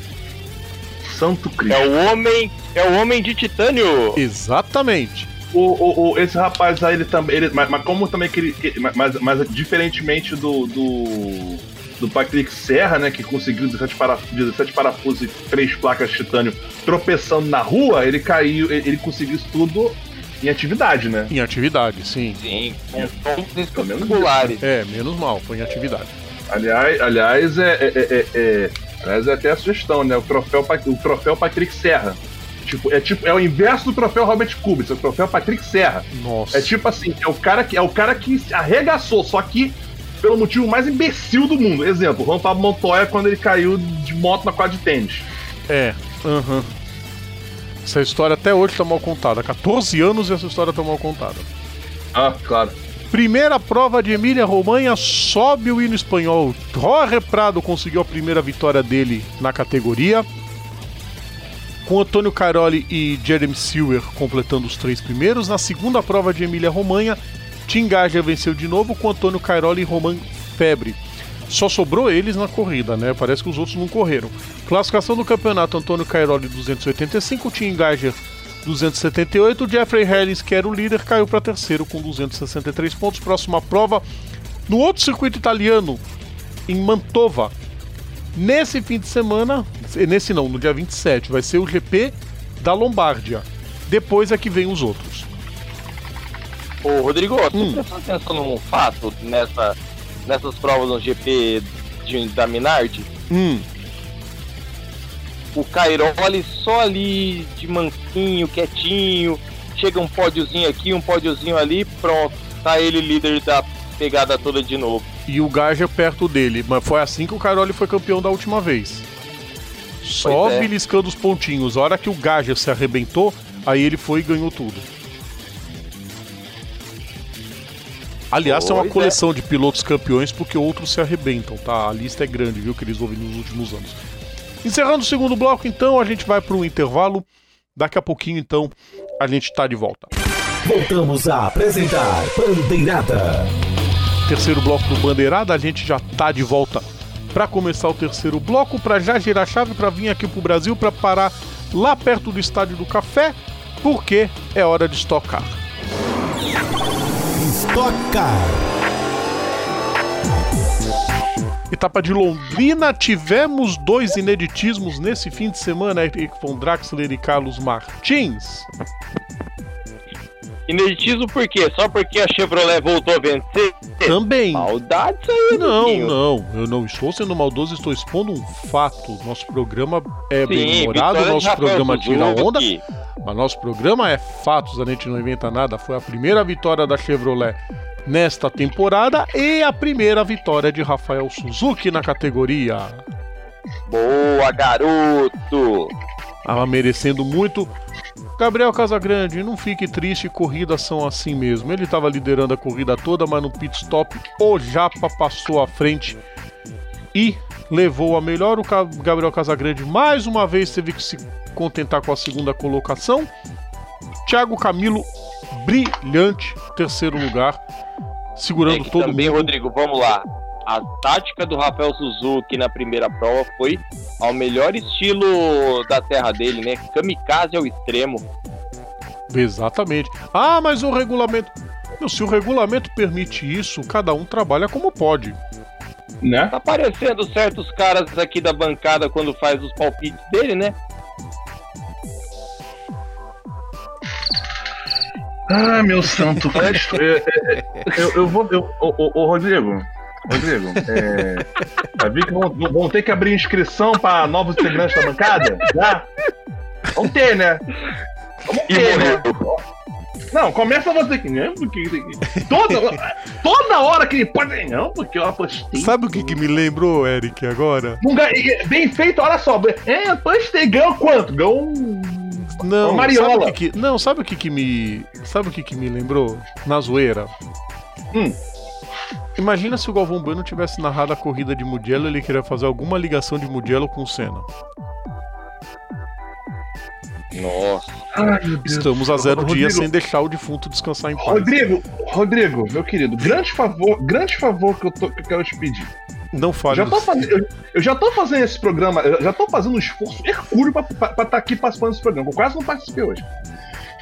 Santo Cristo. É o homem, é o homem de titânio. Exatamente. O, o, o- esse rapaz aí, ele também. Mas, mas como também que ele. que- mas, mas diferentemente do, do. Do Patrick Serra, né? Que conseguiu 17, para, 17 parafusos e 3 placas de titânio tropeçando na rua, ele caiu. Ele, ele conseguiu isso tudo em atividade, né? Em atividade, sim. Sim, com pontos Pelo menos espetaculares. É, menos mal, foi em atividade. Aliás, aliás é, é, é, é- aliás, é até a sugestão, né? O troféu, o troféu Patrick Serra. Tipo, é tipo, é o inverso do troféu Robert Kubica, é o troféu Patrick Serra. Nossa. É tipo assim, é o cara que é o cara que arregaçou, só que pelo motivo mais imbecil do mundo. Exemplo, Juan Pablo Montoya quando ele caiu de moto na quadra de tênis. É, aham. Essa história até hoje tá mal contada. Há 14 anos e essa história tá mal contada. Ah, claro. Primeira prova de Emília Romanha, sobe o hino espanhol. Jorge Prado conseguiu a primeira vitória dele na categoria. Com Antônio Caroli e Jeremy Silver completando os três primeiros. Na segunda prova de Emília Romanha, Tim Gager venceu de novo com Antônio Caroli e Roman Febre. Só sobrou eles na corrida, né? Parece que os outros não correram. Classificação do campeonato: Antônio Cairoli 285, Tim Geiger 278, Jeffrey Hellings, que era o líder, caiu para terceiro com 263 pontos. Próxima prova no outro circuito italiano, em Mantova. Nesse fim de semana, nesse não, no dia 27, vai ser o GP da Lombardia. Depois é que vem os outros. Ô, Rodrigo, tu Hum. prestou atenção num fato nessa, nessas provas no GP de, da Minardi? Hum, O Cairoli só ali de mansinho, quietinho. Chega um pódiozinho aqui, um pódiozinho ali, pronto. Tá ele líder da pegada toda de novo. e o Gager perto dele. Mas foi assim que o Caroli foi campeão da última vez. Só Pois é. beliscando os pontinhos. A hora que o Gager se arrebentou, aí ele foi e ganhou tudo. Aliás, uma Pois é. coleção de pilotos campeões porque outros se arrebentam, tá? A lista é grande, viu, que eles ouvem nos últimos anos. Encerrando o segundo bloco, então, a gente vai para um intervalo. Daqui a pouquinho, então, a gente tá de volta. Voltamos a apresentar Bandeirada. Terceiro bloco do Bandeirada, a gente já tá de volta para começar o terceiro bloco, para já girar a chave para vir aqui pro Brasil para parar lá perto do Estádio do Café, porque é hora de estocar. Estocar. Etapa de Londrina, tivemos dois ineditismos nesse fim de semana, Eric von Draxler e Carlos Martins. Ineditismo por quê? Só porque a Chevrolet voltou a vencer? Também. Maldade isso aí, Não, não, eu não estou sendo maldoso, estou expondo um fato. Nosso programa é Sim, bem humorado, vitória de nosso programa tira onda, Suzuki. mas nosso programa é fatos, a gente não inventa nada. Foi a primeira vitória da Chevrolet nesta temporada e a primeira vitória de Rafael Suzuki na categoria. Boa, garoto! Tava merecendo muito. Gabriel Casagrande, não fique triste, corridas são assim mesmo. Ele estava liderando a corrida toda, mas no pit stop o Japa passou à frente e levou a melhor. O Gabriel Casagrande mais uma vez teve que se contentar com a segunda colocação. Thiago Camilo, brilhante, terceiro lugar, segurando É todo também, mundo. Rodrigo, vamos lá. A tática do Rafael Suzuki na primeira prova foi ao melhor estilo da terra dele, né? Kamikaze ao extremo. Exatamente. Ah, mas o regulamento. Meu, se o regulamento permite isso, cada um trabalha como pode. Né? Tá parecendo certos caras aqui da bancada quando faz os palpites dele, né? Ah, meu santo Cristo. Eu, eu, eu vou. Eu, ô, ô, ô, Rodrigo. Rodrigo, é. Já vi que vão, vão ter que abrir inscrição para novos integrantes da bancada? Já? Vamos ter, né? Vamos E ter, né? Não, começa você que não, porque toda, toda hora que ele pode. Não, porque eu apostei. Sabe o que, que me lembrou, Eric, agora? Bem feito, olha só. É, apostei, ganhou quanto? Ganhou um. Não, Mariola. sabe o que, que- não, sabe o que, que me. Sabe o que, que me lembrou? Na zoeira. Hum. Imagina se o Galvão Bueno tivesse narrado a corrida de Mugello ele queria fazer alguma ligação de Mugello com o Senna. Nossa. Ai. Estamos a zero Rodrigo, dias sem deixar o defunto descansar em paz. Rodrigo, Rodrigo, meu querido, grande favor, grande favor que eu, tô- que eu quero te pedir. Não fale. Já tô fazendo, eu, eu já tô fazendo esse programa, eu já tô fazendo um esforço hercúleo pra estar aqui participando desse programa. Eu quase não participei hoje.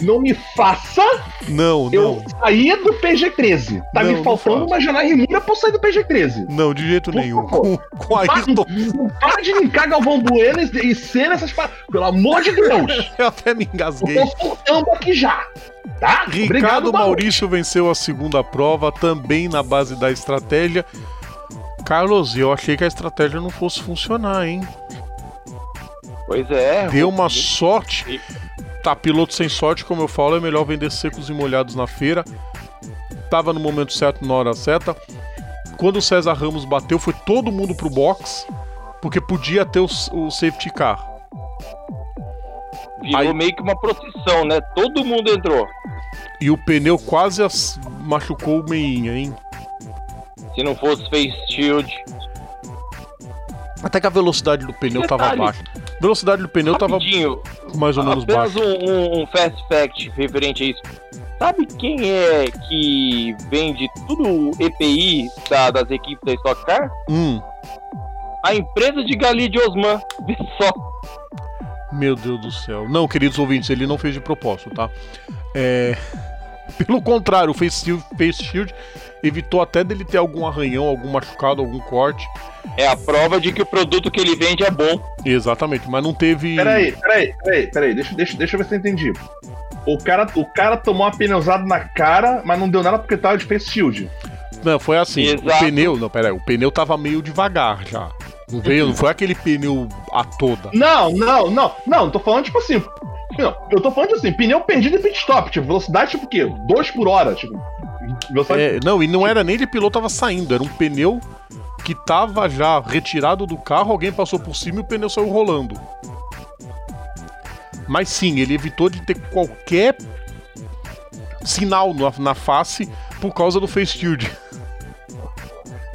Não me faça Não, eu não. sair do PG-13. Tá Não, me faltando uma janela Rimura pra eu sair do PG-13. Não, de jeito Por nenhum. favor. Com, com a Ayrton, não para de linkar Galvão Bueno e, e cena essas paradas. Pelo amor de Deus. eu até me Eu engasguei. tô soltando aqui já. Tá? Ricardo Obrigado. Maurício venceu a segunda prova, também na base da estratégia. Carlos, eu achei que a estratégia não fosse funcionar, hein? Pois é. Deu uma sorte. Tá, piloto sem sorte, como eu falo, é melhor vender secos e molhados na feira. Tava no momento certo, na hora certa. Quando o César Ramos bateu, foi todo mundo pro box, porque podia ter o, o safety car. Virou Aí- meio que uma procissão, né? Todo mundo entrou. E o pneu quase as- machucou o meinha, hein? Se não fosse face shield. Até que a velocidade do pneu tava Detalhe. baixa. Velocidade do pneu tava Rapidinho, mais ou menos apenas baixa. um, um- um fast fact referente a isso. Sabe quem é que vende tudo o EPI da- das equipes da Stock Car? Hum, A empresa de Gali de Osman. Só. meu Deus do céu. Não, queridos ouvintes, ele não fez de propósito, tá? É... Pelo contrário, o Face Shield, Face Shield evitou até dele ter algum arranhão, algum machucado, algum corte. É a prova de que o produto que ele vende é bom. Exatamente, mas não teve. Peraí, peraí, peraí, peraí, deixa, deixa, deixa eu ver se eu entendi. O cara, o cara tomou uma pneusada na cara, mas não deu nada porque tava de face shield. Não, foi assim. O Exato. pneu, não, peraí, o pneu tava meio devagar já. Não veio, não foi aquele pneu a toda. Não, não, não, não, tô falando tipo assim. Não, eu tô falando assim, pneu perdido em pit stop, tipo, velocidade tipo o quê? 2 por hora, tipo. É, não, e não era nem de piloto tava saindo, era um pneu que tava já retirado do carro, alguém passou por cima e o pneu saiu rolando. Mas sim, ele evitou de ter qualquer sinal na, na face por causa do face shield.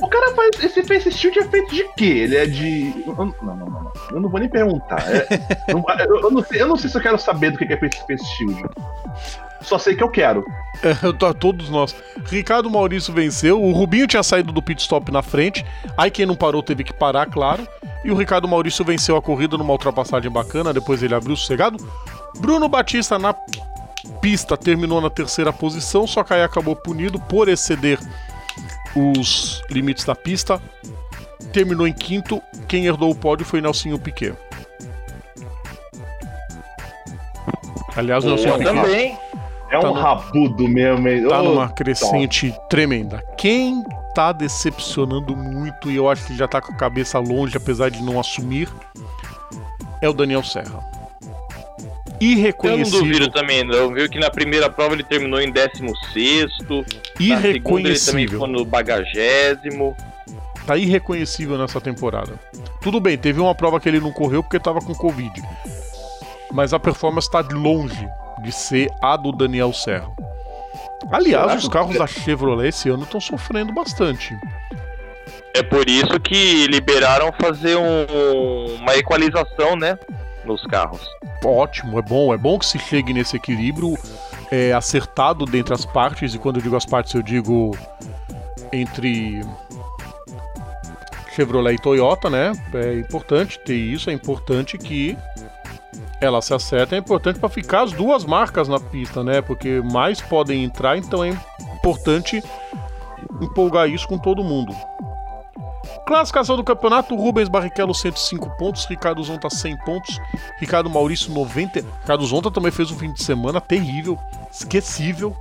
O cara faz. Esse face shield é feito de quê? Ele é de. Não, não, não, não. Eu não vou nem perguntar. É- não- eu, eu não sei, eu não sei se eu quero saber do que é face, face shield. só sei que eu quero. É, todos nós. Ricardo Maurício venceu. O Rubinho tinha saído do pit stop na frente. Aí quem não parou teve que parar, claro. E o Ricardo Maurício venceu a corrida numa ultrapassagem bacana. Depois ele abriu sossegado. Bruno Batista na pista terminou na terceira posição. Só que aí acabou punido por exceder os limites da pista. Terminou em quinto. Quem herdou o pódio foi Nelsinho Piquet. Aliás, o Nelson Piquet também. É um Tá no- rabudo mesmo, hein? tá Ô, numa crescente tremenda. Quem tá decepcionando muito, e eu acho que já tá com a cabeça longe, apesar de não assumir, é o Daniel Serra. Eu não Irreconhecível, duvido também, não. Viu que na primeira prova ele terminou em 16 Na segunda ele também irreconhecível. ficou no bagagésimo. Tá irreconhecível nessa temporada. Tudo bem, teve uma prova que ele não correu porque tava com Covid. Mas a performance tá longe de ser a do Daniel Serra. Aliás, os carros da Chevrolet esse ano estão sofrendo bastante. É por isso que liberaram fazer um- uma equalização, né? Nos carros. Ótimo, é bom, é bom que se chegue nesse equilíbrio é, acertado dentre as partes, e quando eu digo as partes, eu digo entre Chevrolet e Toyota, né? É importante ter isso, é importante que ela se acertem, é importante para ficar as duas marcas na pista, né? Porque mais podem entrar, então é importante empolgar isso com todo mundo. Classificação do campeonato: Rubens Barrichello 105 pontos, Ricardo Zonta 100 pontos, Ricardo Maurício 90. Ricardo Zonta também fez um fim de semana terrível, esquecível,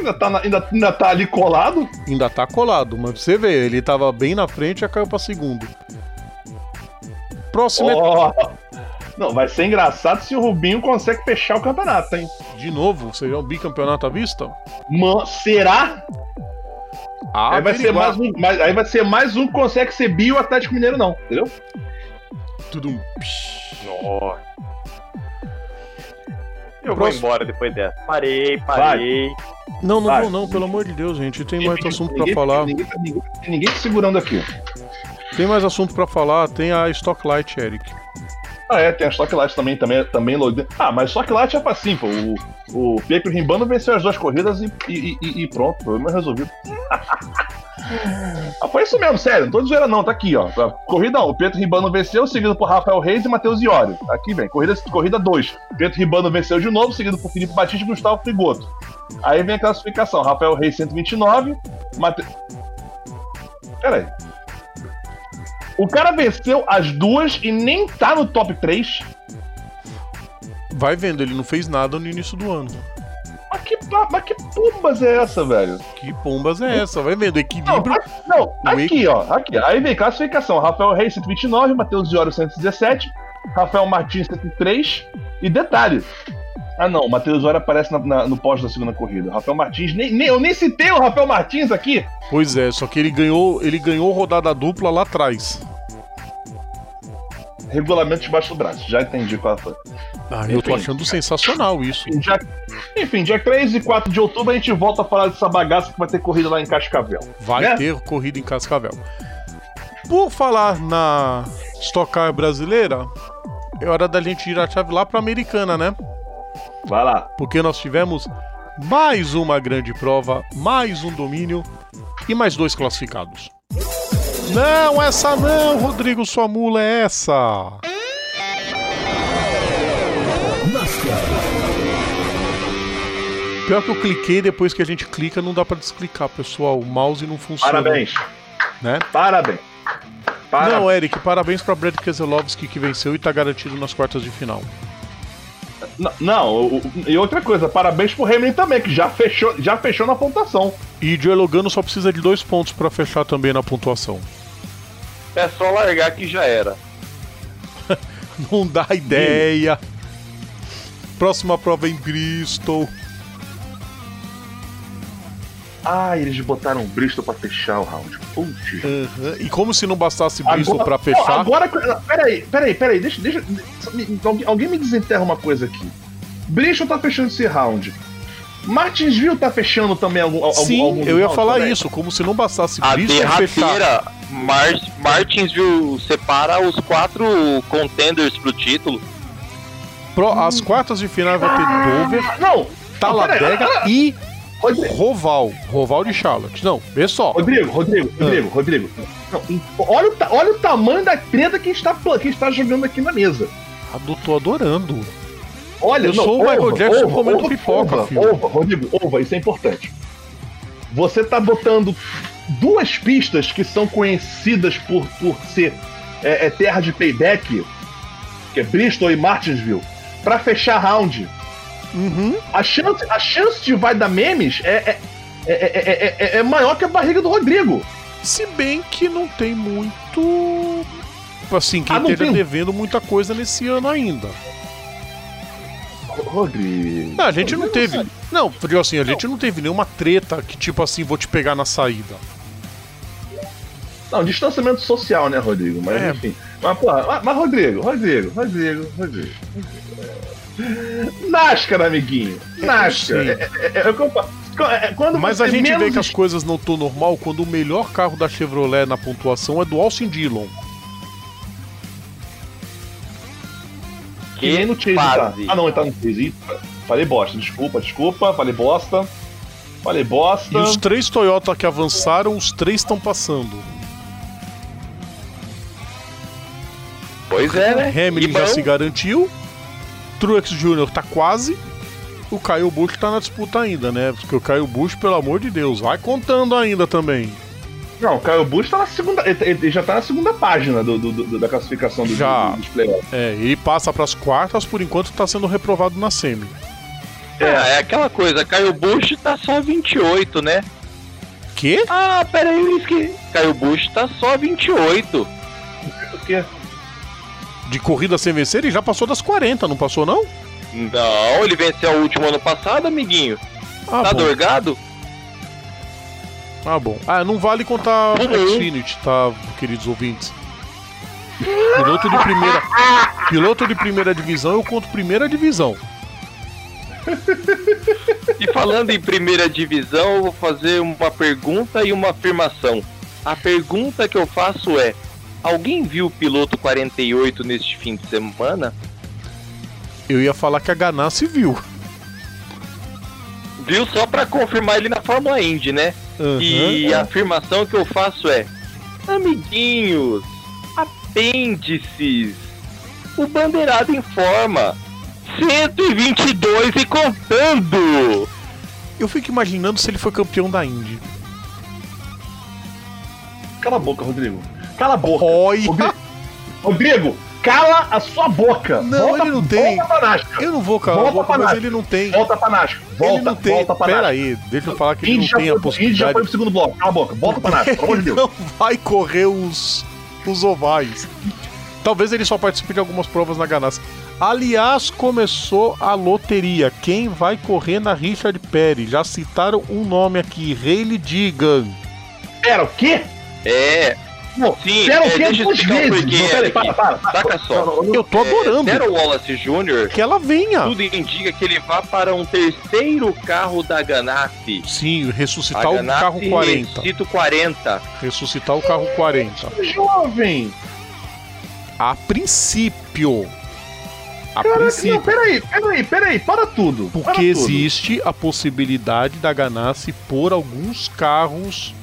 Ainda tá, na- ainda, ainda tá ali colado. ainda tá colado, mas você vê, ele tava bem na frente e caiu pra segundo. Próximo é Ó. Não, vai ser engraçado se o Rubinho consegue fechar o campeonato, hein? de novo, seria um bicampeonato à vista? Man, será? Ah, aí, vai ser mais um, mais- aí vai ser mais um que consegue ser bio Atlético Mineiro, não, entendeu? Tudo um... Nossa. Eu Próximo. vou embora depois dessa. Parei, parei. Não, não não, pelo amor de Deus, gente. Tem mais assunto pra Ninguém- falar. Ninguém, ninguém, ninguém te segurando aqui. Tem mais assunto pra falar. Tem a Stocklight, Eric. Ah, é, tem a Stocklight também, também, também load. Ah, mas Stocklight é facinho, pô. O, o Pietro venceu as duas corridas e, e, e- e pronto, problema resolvido. ah, foi isso mesmo, sério, não tô zoeira não, tá aqui, ó. Corrida 1, o Pietro Ribano venceu, seguido por Rafael Reis e Matheus Iório. Aqui vem, corrida, corrida 2. Pietro Ribano venceu de novo, seguido por Felipe Batista e Gustavo Frigoto. Aí vem a classificação, Rafael Reis 129, Mate... Pera aí. O cara venceu as duas e nem tá no top 3. Vai vendo, ele não fez nada no início do ano. Mas que, mas que pumbas é essa, velho? Que pombas é essa? Vai vendo, Não, equilíbrio. a- não, aqui, ó. Aqui. Aí vem classificação. Rafael Reis 129, Matheus Diório 117, Rafael Martins 103. E detalhe. Ah não, o Matheus Diório aparece na- na- no pós da segunda corrida. O Rafael Martins, nem, nem- eu nem citei o Rafael Martins aqui. Pois é, só que ele ganhou, ele ganhou rodada dupla lá atrás. Regulamento debaixo do braço. Já entendi qual foi. Ah, eu tô Enfim. achando sensacional isso. Enfim, dia, enfim, dia 3 e 4 de outubro a gente volta a falar dessa bagaça que vai ter corrida lá em Cascavel. Vai Né? ter corrida em Cascavel. Por falar na Stock Car brasileira, é hora da gente girar a chave lá pra Americana, né? Vai lá. Porque nós tivemos mais uma grande prova, mais um domínio e mais dois classificados. Não, essa não, Rodrigo, sua mula é essa. Pior que eu cliquei, depois que a gente clica, não dá pra desclicar, pessoal. O mouse não funciona. Parabéns. Né? Parabéns. Parabéns. Não, Eric, parabéns pra Brad Keselowski que venceu e tá garantido nas quartas de final. Não, não, e outra coisa, parabéns pro Hamilton também, que já fechou, já fechou na pontuação. E Joey Logano só precisa de dois pontos pra fechar também na pontuação. É só largar que já era. Não dá ideia. Próxima prova em Bristol. Ah, eles botaram o Bristol pra fechar o round. Putz. Aham. E como se não bastasse Bristol pra Não, fechar. agora, peraí, peraí, peraí, deixa, deixa, me- alguém- alguém me desenterra uma coisa aqui. Bristol tá fechando esse round. Martinsville tá fechando também algum, algum Sim, algum eu ia round falar também? isso. Como se não bastasse A Bristol fechar. Mar Martinsville separa os quatro contenders pro título. pro- as quartas de final vai ter Dover, Não! Taladega Não, peraí, e Rodrigo, Roval. Roval de Charlotte. Não, vê só. Rodrigo, Rodrigo, Rodrigo, Rodrigo. Não, olha, o olha o tamanho da treta que está, que está jogando aqui na mesa. Ah, tô adorando. Olha, Eu não, sou o Michael ova, Jackson ova, comendo ova, pipoca, ova, filho. ova, Rodrigo, ova, isso é importante. Você tá botando duas pistas que são conhecidas por, por ser é, é, terra de payback, que é Bristol e Martinsville, pra fechar round. Uhum. A chance, a chance de vai dar memes é, é, é, é, é- é maior que a barriga do Rodrigo. Se bem que não tem muito. Assim, quem Ah, não esteja tem? devendo muita coisa nesse ano ainda. Rodrigo. Não, a gente não teve. Não, digo assim, a gente não teve nenhuma treta que, tipo assim, vou te pegar na saída. Não, distanciamento social, né, Rodrigo? Mas É. enfim. Mas, porra, mas, mas Rodrigo, Rodrigo, Rodrigo, Rodrigo. NASCAR, amiguinho. NASCAR. sei. É, é, é, é, é, quando Mas a gente vê que as coisas não estão normal quando o melhor carro da Chevrolet na pontuação é do Austin Dillon. Que no Chase, tá? Ah, não, ele tá no Chase. Falei bosta, desculpa, desculpa, falei bosta. Falei bosta. E os três Toyota que avançaram, os três estão passando. Pois é, né? Hamilton E já bom, se garantiu. Truex Jr. tá quase. O Kyle Busch tá na disputa ainda, né? Porque o Kyle Busch, pelo amor de Deus, vai contando ainda também. Não, o Caio Bush tá na segunda. Ele, já tá na segunda página do, do- do- da classificação do, Já. do, dos playoffs. É, ele passa pras quartas, por enquanto tá sendo reprovado na semi. É, é aquela coisa, Caio Bush tá só 28, né? Quê? Ah, pera aí, eu esqueci. Caio Bush tá só 28. Porque De corrida sem vencer, ele já passou das 40, não passou não? Não, ele venceu o último ano passado, amiguinho. Ah, tá bom. dorgado? Ah, bom. Ah, não vale contar Uhum. Xfinity, tá, queridos ouvintes? Piloto de primeira. Piloto de primeira divisão, eu conto primeira divisão. E falando em primeira divisão, eu vou fazer uma pergunta e uma afirmação. A pergunta que eu faço é: alguém viu o piloto 48 neste fim de semana? Eu ia falar que a Ganassi viu. Viu só pra confirmar ele na Fórmula Indy, né? Aham. E a afirmação que eu faço é: Amiguinhos, apêndices, o Bandeirado informa. 122 e contando! Eu fico imaginando se ele foi campeão da Indy. Cala a boca, Rodrigo. Cala a boca. Olha! Rodrigo, Rodrigo, cala a sua boca. Não, volta, ele não tem. Volta pra. Eu não vou calar a Volta boca, pra mas ele não tem. Volta pra NASCAR. Volta, ele não tem. volta pra Pera NASCAR. aí, deixa eu falar que ele não já, tem a foi, já possibilidade. foi pro segundo bloco. Cala a boca. Volta pra NASCAR, pelo amor de Ele Deus. não vai correr os, os ovais. Talvez ele só participe de algumas provas na Ganassi. Aliás, começou a loteria. Quem vai correr na Richard Perry? Já citaram um nome aqui, Hayley Digan. Pera, o quê? É, Não, Sim, pera é, o quê? deixa eu Duas explicar o vezes. porquê, Não, peraí, para, para. para. Saca só. Não, não, Eu tô adorando É, Daryl Wallace Jr., que ela venha. tudo indica que ele vá para um terceiro carro da Ganassi. Sim, ressuscitar A o Ganassi carro 40. Ressuscita o 40. Ressuscitar o carro 40. Jovem. A princípio. A Caraca, não, princípio. peraí, peraí, peraí, para tudo. para Porque tudo. existe a possibilidade da Ganassi por alguns carros,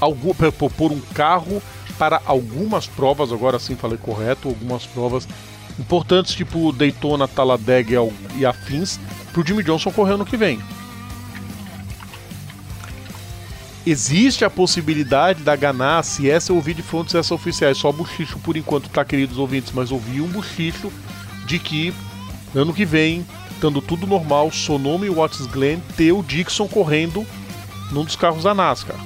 algum, por- por um carro para algumas provas, agora sim falei correto, algumas provas importantes, tipo Daytona, Talladega e afins, pro Jimmy Johnson correr ano que vem. Existe a possibilidade da Ganassi, essa eu ouvi de fontes essa oficiais, só buchicho por enquanto, tá, queridos ouvintes, mas ouvi um buchicho de que ano que vem, estando tudo normal, Sonoma e Watts Glen ter o Dixon correndo num dos carros da NASCAR.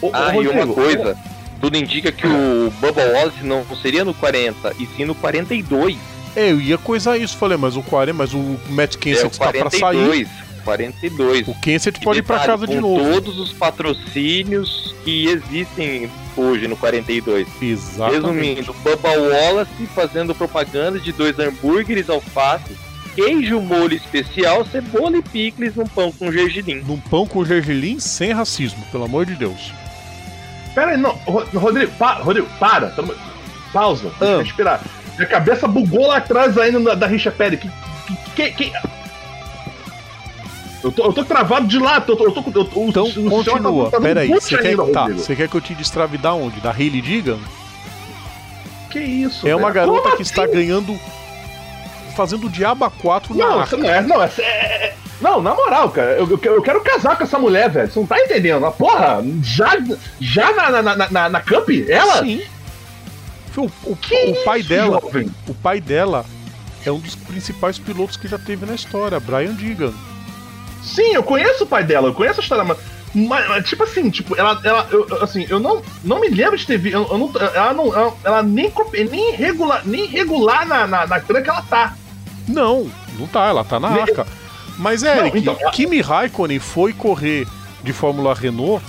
Ô, Ah, e uma coisa. Tudo indica que o Bubba Wallace não seria no 40, e sim no 42. É, eu ia coisar isso, falei, mas o 40, mas o Matt É Kenseth o está pra sair. 42. 42. O Kenseth pode ir pra casa de com novo. todos os patrocínios que existem hoje no 42. Exatamente. Resumindo, Bubba Wallace fazendo propaganda de dois hambúrgueres, alface, queijo molho especial, cebola e picles num pão com gergelim. Num pão com gergelim sem racismo, pelo amor de Deus. Pera aí, não. Ro- Rodrigo, pa, Rodrigo, para. tamo- Pausa. Deixa Ah. respirar. Minha cabeça bugou lá atrás ainda da, da Richa Pérez. Que, que, que. Eu tô, eu tô travado de lá, eu tô, eu tô, eu tô, Então o tá- continua. tá aí, você quer, ainda, tá, você quer que eu te destrave da onde? Da Hayley Digan? Que isso? É uma velho? garota Como que está assim? ganhando. fazendo diabo a 4 na Não, não é. Não, essa é, é- não, na moral, cara, eu, eu, quero- casar com essa mulher, velho. Você não tá entendendo? A porra, já, já na, na, na, na, Cup? Ela? Sim. O, o- Que o pai isso, dela. jovem? O pai dela é um dos principais pilotos que já teve na história, Brian Digan. Sim, eu conheço o pai dela, eu conheço a história, mas. mas, tipo assim, tipo, ela, ela eu, assim, eu não, não me lembro de ter visto. Eu, eu não, ela não. Ela, ela nem, nem regular, nem regular na, na, na tranca ela tá. Não, não tá, ela tá na Nem- arca. Mas, Eric, então, ela- Kimi Raikkonen foi correr de Fórmula Renault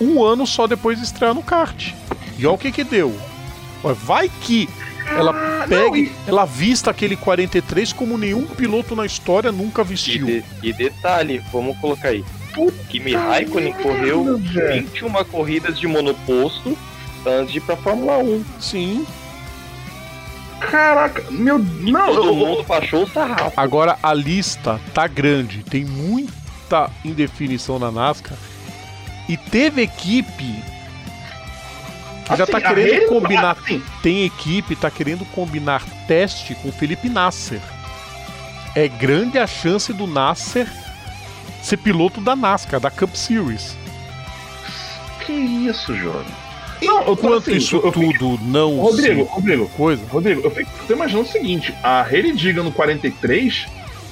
um ano só depois de estrear no kart. E olha o que que deu. Vai que ela Ah, pegue, não, e- ela vista aquele 43 como nenhum piloto na história nunca E, vestiu. de- e detalhe, vamos colocar aí. Kimi Raikkonen correu merda, velho. 21 corridas de monoposto antes de ir pra Fórmula 1. Sim. Caraca, meu. Não, Todo eu, mundo baixou o sarrafo. Agora a lista tá grande, tem muita indefinição na NASCAR e teve equipe que já assim, tá a querendo Hayley- combinar. assim, Tem equipe que tá querendo combinar teste com o Felipe Nasser. É grande a chance do Nasser ser piloto da NASCAR, da Cup Series. que isso, jovem? Não, eu assim, isso eu- eu fico- tudo não Rodrigo, Rodrigo, coisa. Rodrigo, eu fico tô imaginando o seguinte: a Hayley Diga no 43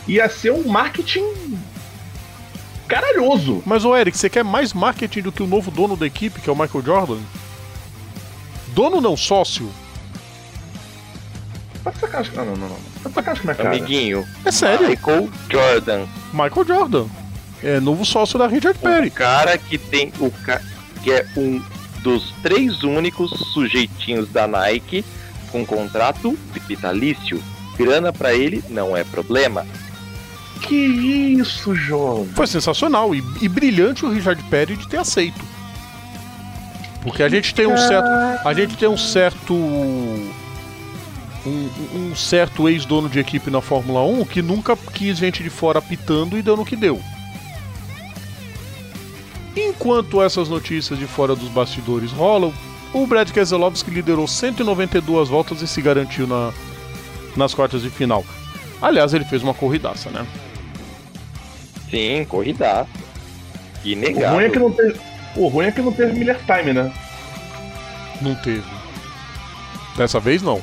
ia ser um marketing caralhoso. Mas, ô Eric, você quer mais marketing do que o novo dono da equipe, que é o Michael Jordan? Dono não, sócio. Tá de sacanagem. Não, não, não, não. Tá de sacanagem com a minha cara. Amiguinho, É sério. Michael Jordan. Michael Jordan. É novo sócio da Richard Perry. O cara que tem o ca... que é um dos três únicos sujeitinhos da Nike com contrato vitalício. Grana pra ele não é problema. Que isso, jovem? Foi sensacional e, e brilhante o Richard Perry de ter aceito. Porque a gente tem um certo. A gente tem um certo. Um, um certo ex-dono de equipe na Fórmula 1 que nunca quis gente de fora apitando e deu no que deu. Enquanto essas notícias de fora dos bastidores rolam, o Brad Keselowski liderou 192 voltas e se garantiu na, nas quartas de final. Aliás, ele fez uma corridaça, né? Sim, corrida. O Inegável. ruim, é que não teve, o ruim é que não teve Miller Time, né? Não teve. Dessa vez não.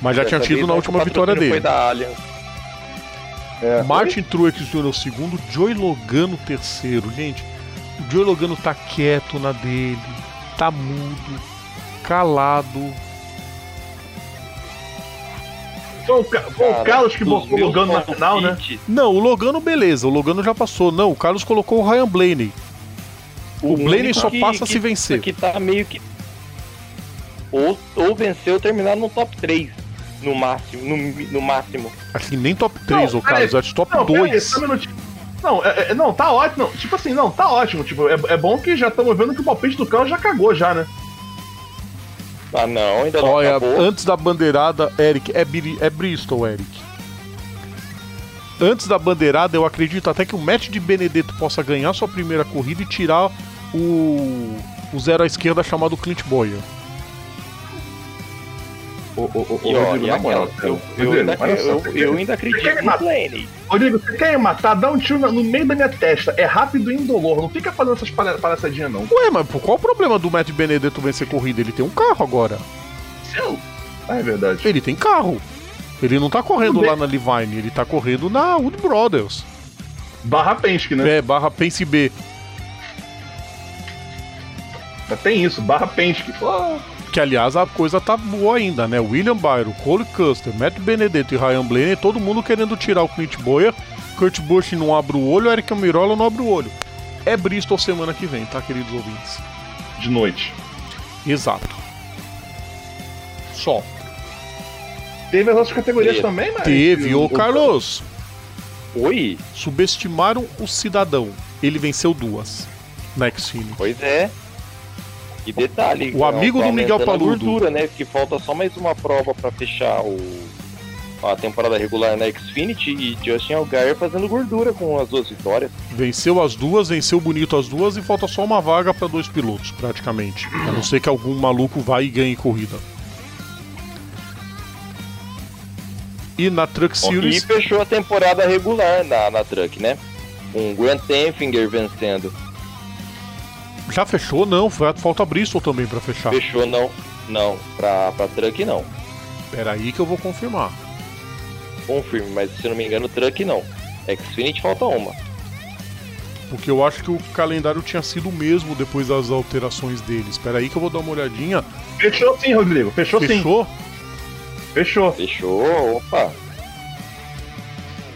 Mas já Dessa tinha tido na última o vitória dele. Foi da Allianz. É. Martin Truex Jr. segundo, Joey Logano terceiro. Gente, o Joey Logano tá quieto na dele, tá mudo, calado. Foi o, Ca- foi o Cara, Carlos que botou o Logano na final, né? Não, o Logano beleza, o Logano já passou. Não, o Carlos colocou o Ryan Blaney. O Blaney único só que- passa que- se vencer. Que tá meio que. Ou, ou vencer ou terminar no top 3. No máximo. No, no máximo. Acho que nem top 3, Não, ô Carlos, acho top Não, peraí, 2. só um minutinho. Não, é- é- não, tá ótimo. Não, tipo assim, não, tá ótimo. Tipo, é, é bom que já estamos vendo que o palpite do Carlos já cagou já, né? Ah não, ainda não Olha, acabou. antes da bandeirada, Eric, é, é Bristol, Eric. Antes da bandeirada, eu acredito até que o Matt de Benedetto possa ganhar sua primeira corrida e tirar o, o zero à esquerda chamado Clint Boyer. Ô, ô, ô, E, ô, ó, Rodrigo, e aquela, eu, ainda, eu, eu acredito no Blaney. Rodrigo, você quer me matar? Dá um tiro no no meio da minha testa. É rápido e indolor. Não fica fazendo essas palha- palhaçadinhas, não. Ué, mas qual o problema do Matt Benedetto vencer corrida? Ele tem um carro agora. Seu. Ah, é verdade. Ele tem carro. Ele não tá correndo Tudo lá na Levine, ele tá correndo na Wood Brothers. Barra Penske, né? É, barra Pense B. Mas Tem isso, barra Penske. Pô, Que aliás a coisa tá boa ainda, né? William Byron, Cole Custer, Matt Benedetto e Ryan Blaney, todo mundo querendo tirar o Clint Boyer. Kurt Busch não abre o olho, Eric Mirola não abre o olho. É Bristol semana que vem, tá, queridos ouvintes? de noite. Exato. Só. Teve as outras categorias Teve. também, mas. Teve, ô Carlos. Oi? Subestimaram o cidadão. Ele venceu duas na Xfinity. Pois é. E detalhe, O amigo tá do Miguel Paludo. gordura, né? Que falta só mais uma prova pra fechar o a temporada regular na Xfinity e Justin Allgaier fazendo gordura com as duas vitórias. Venceu as duas, venceu bonito as duas e falta só uma vaga para dois pilotos, praticamente. A não ser que algum maluco vá e ganhe corrida. E na Truck E Series, fechou a temporada regular na, na Truck, né? Com Grant Enfinger vencendo. Já fechou? Não, fa- falta Bristol também para fechar. Fechou não, não, pra, pra Truck não. Pera aí que eu vou confirmar. Confirme, mas se eu não me engano, Truck não. Xfinity falta uma. Porque eu acho que o calendário tinha sido o mesmo depois das alterações deles. Espera aí que eu vou dar uma olhadinha. Fechou sim, Rodrigo. Fechou, sim. Fechou? Fechou. Fechou, opa.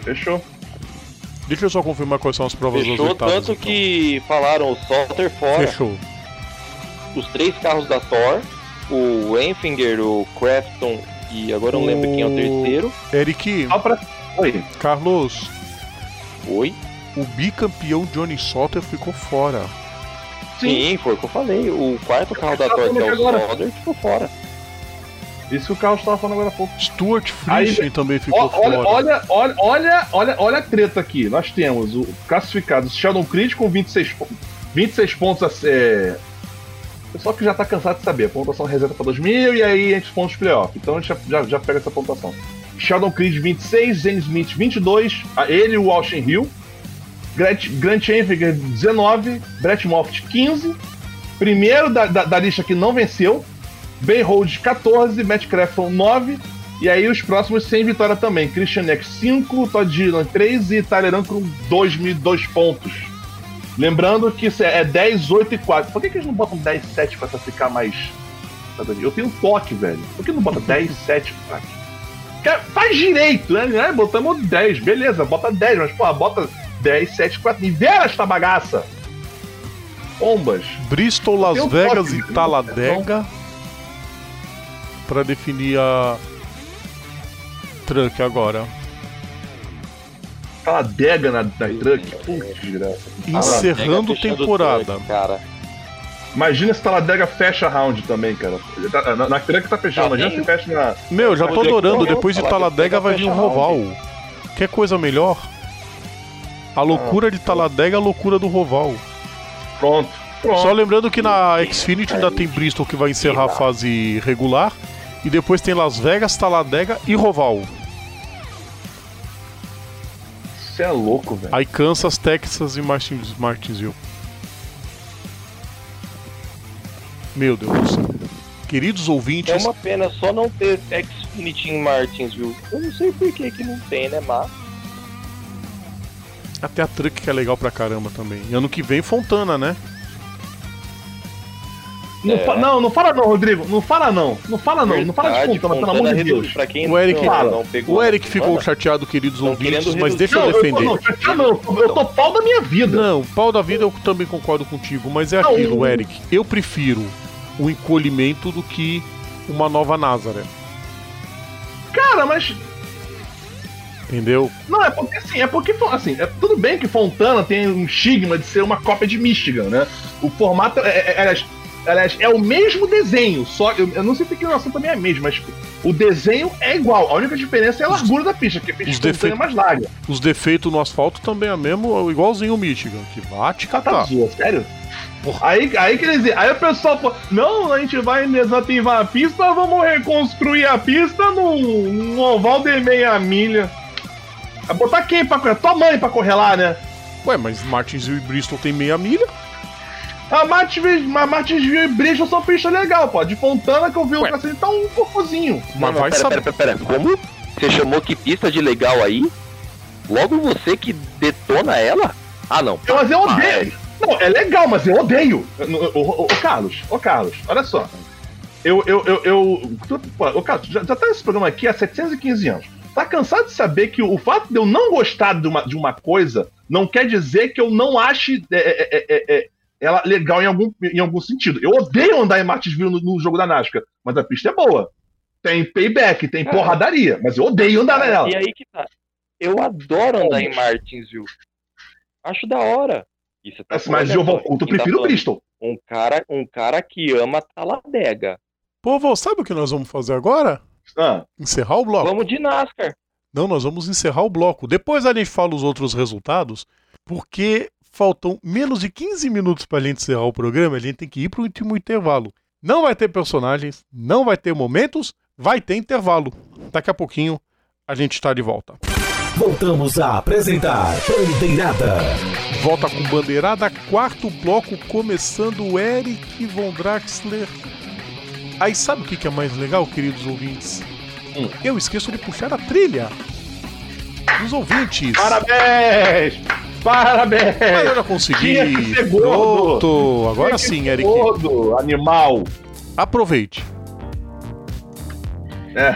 Fechou. Deixa eu só confirmar quais são as provas das Fechou oitavas. tanto então. que falaram o Salter fora, Fechou. os três carros da Thor, o Enfinger, o Crafton e agora eu não lembro quem é o O- terceiro. Eric, Só pra. Oi. Carlos, Oi? o bicampeão Johnny Salter ficou fora. Sim, foi o que eu falei. O quarto carro da Thor, que é o. Salter, ficou fora. Isso que o Carlos estava falando agora há pouco. Stuart Aí, Friesen também ficou Ó, olha, fora. olha, olha, olha, olha, olha a treta aqui. Nós temos o classificado Sheldon Creed com 26, po- 26 pontos. a- É... Pessoal que já tá cansado de saber, a pontuação reserva para 2000 e aí a gente pontos playoff. Então a gente já, já, pega essa pontuação. Sheldon Creed 26, Zane Smith 22, a- ele e o Austin Hill. Grant, Grant Enfinger 19, Brett Moffitt 15. Primeiro da, da, da lista que não venceu, Rhodes 14, Matt Crafton 9. E aí os próximos sem vitória também. Christian Neck 5, Todd Dillon 3 e Tyler Ann com 2, mil- dois pontos. Lembrando que isso é 10, 8 e 4. Por que, que eles não botam 10, 7 pra ficar mais. Eu tenho toque, velho. Por que não bota 10, 7 pra Faz direito, né? né? Botamos 10, beleza, bota 10, mas porra, bota 10, 7, 4. Nivela esta bagaça! Bombas. Bristol, Las Vegas toque, e Talladega pra definir a Truck agora. Aquela adega na, na truck. Putz, desgraça. Encerrando temporada. truck, cara. Imagina se Taladega fecha round também, cara. Tá- Na, na truck tá fechando, Tá imagina se fecha na. Meu, já tô é adorando. Depois de Talladega vai vir o fecha Roval. Quer coisa melhor? A loucura de Talladega é a loucura do Roval. Pronto. Pronto. Só lembrando que na Xfinity ainda tem Bristol que vai encerrar a fase regular. E depois tem Las Vegas, Talladega e Roval. Você é louco, velho. Aí Kansas, Texas e Martins, Martinsville. Meu Deus do céu. Queridos É ouvintes, uma pena só não ter Xfinity em Martinsville. Eu não sei por que que não tem, né, mas... até a Truck que é legal pra caramba também. E ano que vem Fontana, né? Não, É. fa- não, não fala não, Rodrigo. Não fala não. Não fala não. Não fala de Verdade, Fontana, pelo amor de. Deus. Pra quem O Eric- não, não pegou O Eric ficou semana, chateado, queridos Tão ouvintes, mas deixa eu Não, eu tô, defender. não, não. Eu tô- Eu tô pau da minha vida. Não, pau da vida eu também concordo contigo, mas é Não, aquilo, o- Eric. Eu prefiro o encolhimento do que uma nova Nazaré. Cara, mas. Entendeu? Não, é porque assim, é porque assim, é tudo bem que Fontana tem um estigma de ser uma cópia de Michigan, né? O formato é, é, é, aliás, é o mesmo desenho, só eu, eu não sei se a inclinação também é a mesma, mas tipo, o desenho é igual. A única diferença é a largura da pista, que a pista os é mais larga. Os defeitos no asfalto também é mesmo, igualzinho o Michigan, que vá te Tá, catar. zoa, sério? Aí, aí quer dizer, aí o pessoal fala, não, a gente vai desativar a pista, vamos reconstruir a pista num, num oval de meia milha. Vai botar quem pra correr? Tua mãe pra correr lá, né? Ué, mas Martinsville e Bristol tem meia milha? A Martinsville a Martinsville e Bristol são pista legal, pô. De Fontana que eu vi o cacete tá um cocôzinho. Mas vai pera, saber. pera, pera, pera. Como? Você chamou que pista de legal aí? Logo você que detona ela? Ah, não. Eu- Mas eu Ah, odeio. Não, é legal, mas eu odeio. Ô, ô, ô, Carlos, ô Carlos, olha só. Eu, eu, eu, eu. tu- pô, Ô Carlos, já, já tá nesse programa aqui há 715 anos. Tá cansado de saber que o fato de eu não gostar de uma, de uma coisa não quer dizer que eu não ache é, é, é, é, é, ela legal em algum, em algum sentido. Eu odeio andar em Martinsville no, no jogo da NASCAR, mas a pista é boa. Tem payback, tem Cara. porradaria, mas eu odeio andar nela. E aí que tá. Eu adoro andar em Martinsville. Acho da hora. Você tá Mas, mas eu vou, eu quem tá prefiro o falando, Bristol. Um cara, um cara que ama Taladega. Povo, sabe o que nós vamos fazer agora? Ah, Encerrar o bloco. Vamos de NASCAR. Não, nós vamos encerrar o bloco. Depois a gente fala os outros resultados, porque faltam menos de 15 minutos para a gente encerrar o programa. A gente tem que ir para o último intervalo. Não vai ter personagens, não vai ter momentos, vai ter intervalo. Daqui a pouquinho a gente está de volta. Voltamos a apresentar Bandeirada. Volta com bandeirada, quarto bloco começando o Eric Von Draxler. Aí sabe o que é mais legal, queridos ouvintes? Hum. Eu esqueço de puxar a trilha dos ouvintes. parabéns! Parabéns! Mas eu já consegui. Pronto. Agora sim, Eric. Gordo, animal. Aproveite. É.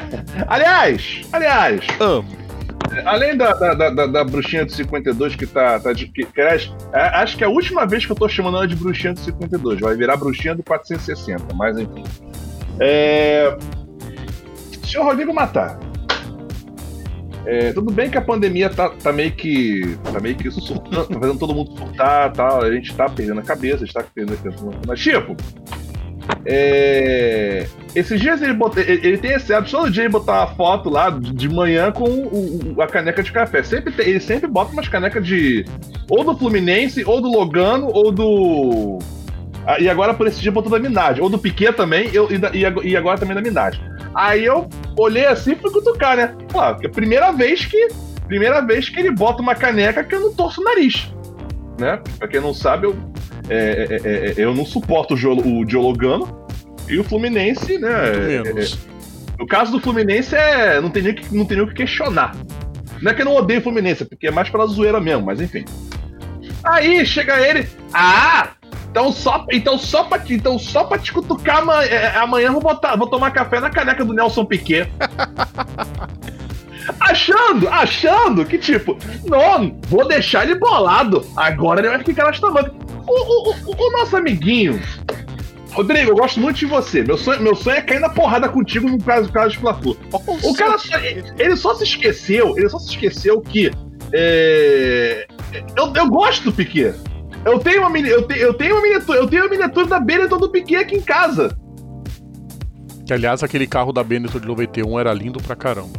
Aliás, aliás, Ah, além da, da, da, da- bruxinha de 52 que tá. tá de, que, que, acho que é a última vez que eu tô chamando ela de bruxinha de 52. Vai virar bruxinha do 460, mas enfim. É. Senhor Rodrigo Matar. É, tudo bem que a pandemia tá, tá meio que. tá meio que surtando, tá fazendo todo mundo surtar tal. A gente tá perdendo a cabeça, a gente tá perdendo a cabeça. Mas, tipo. É, esses dias ele, bota, ele, tem esse hábito, todo dia ele botar uma foto lá de manhã com o- o- a caneca de café. Sempre tem- ele sempre bota umas canecas de. ou do Fluminense, ou do Logano, ou do. Ah, E agora por esse dia botou da Minaj. Ou do Piquet também, eu, e, da- e ag- agora também da Minaj. Aí eu olhei assim e fui cutucar, né? Claro, é a primeira vez que. Primeira vez que ele bota uma caneca que eu não torço o nariz. Né? Pra quem não sabe, eu, é, é, é, é, eu não suporto o, Diologano. E o Fluminense, né? é- o caso do Fluminense é. Não tem nem o que, não tem nem o que questionar. Não é que eu não odeio o Fluminense, é porque é mais pela zoeira mesmo, mas enfim. Aí chega ele. Ah! Então só, então só pra, te- então só pra te cutucar ama- é, amanhã eu vou, botar, vou tomar café na caneca do Nelson Piquet. achando, achando que tipo, não, vou deixar ele bolado. Agora ele vai ficar nas tamanho. O, o, o, o nosso amiguinho, Rodrigo, eu gosto muito de você. Meu sonho, meu sonho é cair na porrada contigo no caso, caso de Fla-Flu. O cara só, ele só se esqueceu, ele só se esqueceu que é, eu, eu gosto do Piquet. Eu tenho uma mini, eu, te, eu tenho uma miniatura, eu tenho uma miniatura da Benetton do Piquet aqui em casa. Que aliás, aquele carro da Benetton de 91 era lindo pra caramba.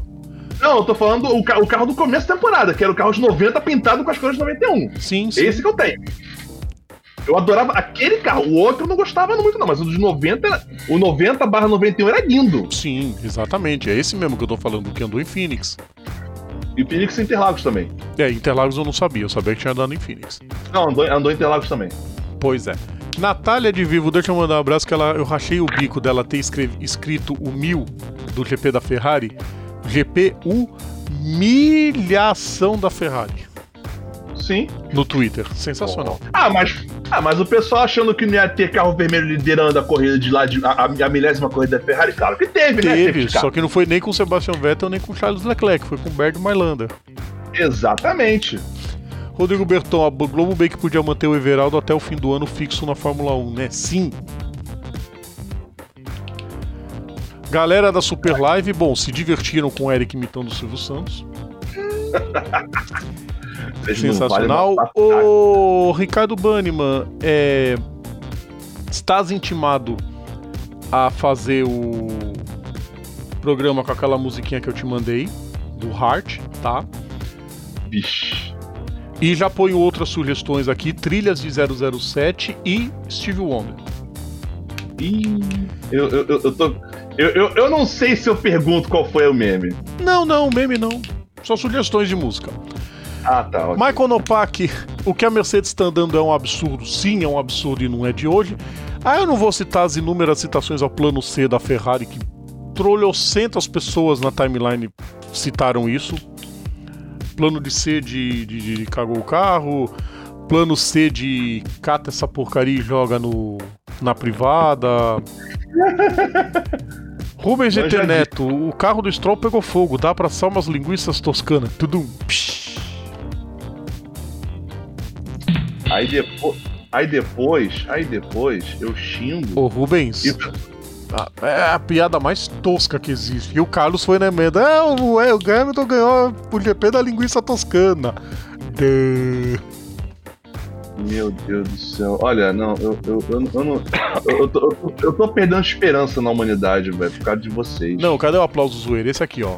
Não, eu tô falando o, ca- o carro do começo da temporada, que era o carro de 90 pintado com as cores de 91. Sim, sim. Esse que eu tenho. Eu adorava aquele carro. O outro eu não gostava muito, não, mas o de 90, era- o 90 barra 91 era lindo. Sim, exatamente. É esse mesmo que eu tô falando, que andou em Phoenix. E Phoenix Interlagos também. É, Interlagos eu não sabia, eu sabia que tinha andado em Phoenix. Não, andou, andou em Interlagos também. Pois é. Natália de Vivo, deixa eu mandar um abraço que ela, eu rachei o bico dela ter escrito o mil do GP da Ferrari. GP humilhação da Ferrari. Sim. No Twitter. Sensacional. Ah, mas, ah, mas o pessoal achando que não ia ter carro vermelho liderando a corrida de lá, de, a, a, milésima corrida da Ferrari, claro que teve, né? Teve, de carro. só que não foi nem com Sebastian Vettel nem com Charles Leclerc, foi com Bernd Mailander. Exatamente. Rodrigo Berton, a Globo Bake podia manter o Everaldo até o fim do ano fixo na Fórmula 1, né? Sim. Galera da Super Live, bom, se divertiram com o Eric imitando o Silvio Santos. Sensacional. O Ricardo Banniman, é, estás intimado a fazer o programa com aquela musiquinha que eu te mandei, do Heart, tá? Bicho. E já ponho outras sugestões aqui: trilhas de 007 e Steve Wonder. Ih, eu, eu, eu tô. Eu, eu, eu não sei se eu pergunto qual foi o meme. Não, não, meme não. Só sugestões de música. Ah, tá. ok. Michael Nopak, o que a Mercedes está andando é um absurdo. Sim, é um absurdo e não é de hoje. Ah, eu não vou citar as inúmeras citações ao plano C da Ferrari, que trolhocentas pessoas na timeline citaram isso. Plano de C de, de, de cagou o carro. Plano C de cata essa porcaria e joga no, na privada. Rubens GT. Neto, o carro do Stroll pegou fogo, dá pra assar umas linguiças toscanas. Tudum. Psh. Aí depois. Aí depois. Aí depois eu xingo. Ô Rubens, E- a- é a piada mais tosca que existe. E o Carlos foi na emenda. É, o, é, o Hamilton ganhou o GP da linguiça toscana. Meu Deus do céu. Olha, não, eu, eu, eu, eu não. Eu, eu, tô, eu tô perdendo esperança na humanidade, velho, por causa de vocês. Não, cadê o aplauso zoeiro? Esse aqui, ó.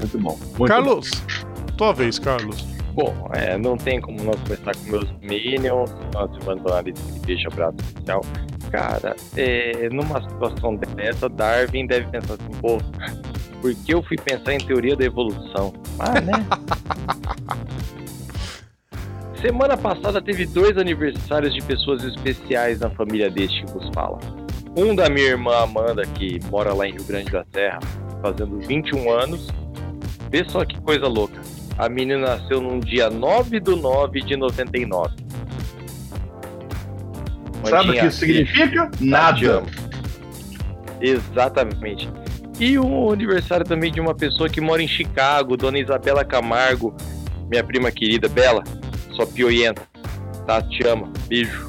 Muito bom. Muito Carlos, tua vez, Carlos. Bom, é, não tem como não começar com meus Minions, nós mandando uma lista de deixa abraço especial. Cara, é, numa situação dessa, Darwin deve pensar assim, pô, por que eu fui pensar em teoria da evolução? Ah, né? Semana passada teve dois aniversários de pessoas especiais na família deste que vos fala. Um da minha irmã Amanda, que mora lá em Rio Grande da Serra, fazendo 21 anos. Vê só que coisa louca. A menina nasceu num dia 9 do 9 de 99. Sabe o que Mandinha, isso significa? Nada. Exatamente. E o aniversário também de uma pessoa que mora em Chicago, Dona Isabela Camargo, minha prima querida, Bela, sua pioienta. Tá? Te amo. Beijo.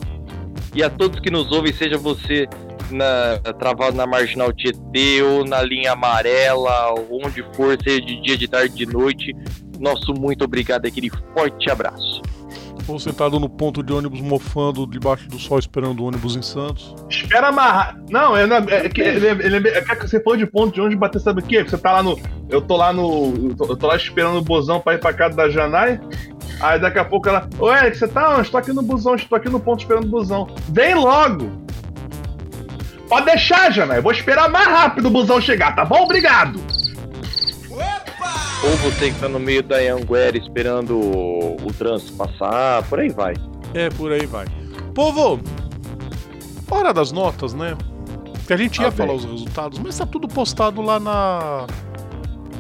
E a todos que nos ouvem, seja você na, travado na Marginal Tietê ou na linha amarela, onde for, seja de dia, de tarde, de noite, nosso muito obrigado, aquele forte abraço. Ou sentado no ponto de ônibus mofando debaixo do sol esperando o ônibus em Santos. Espera amarrar. Não, eu não é, que ele, ele, é que você falou de ponto de onde bater, sabe o quê? Você tá lá no. Eu tô lá no. Eu tô, eu tô lá esperando o busão pra ir pra casa da Janai. Aí daqui a pouco ela. Ô Eric, você tá onde? Tô aqui no busão, estou aqui no ponto esperando o busão. Vem logo! Pode deixar, Janai. Eu vou esperar mais rápido o busão chegar, tá bom? Obrigado! Ou você que tá no meio da Anguera esperando o, o trânsito passar, por aí vai. É, por aí vai. Povo, hora das notas, né? Que a gente ia Ah, falar bem. os resultados, mas tá tudo postado lá na,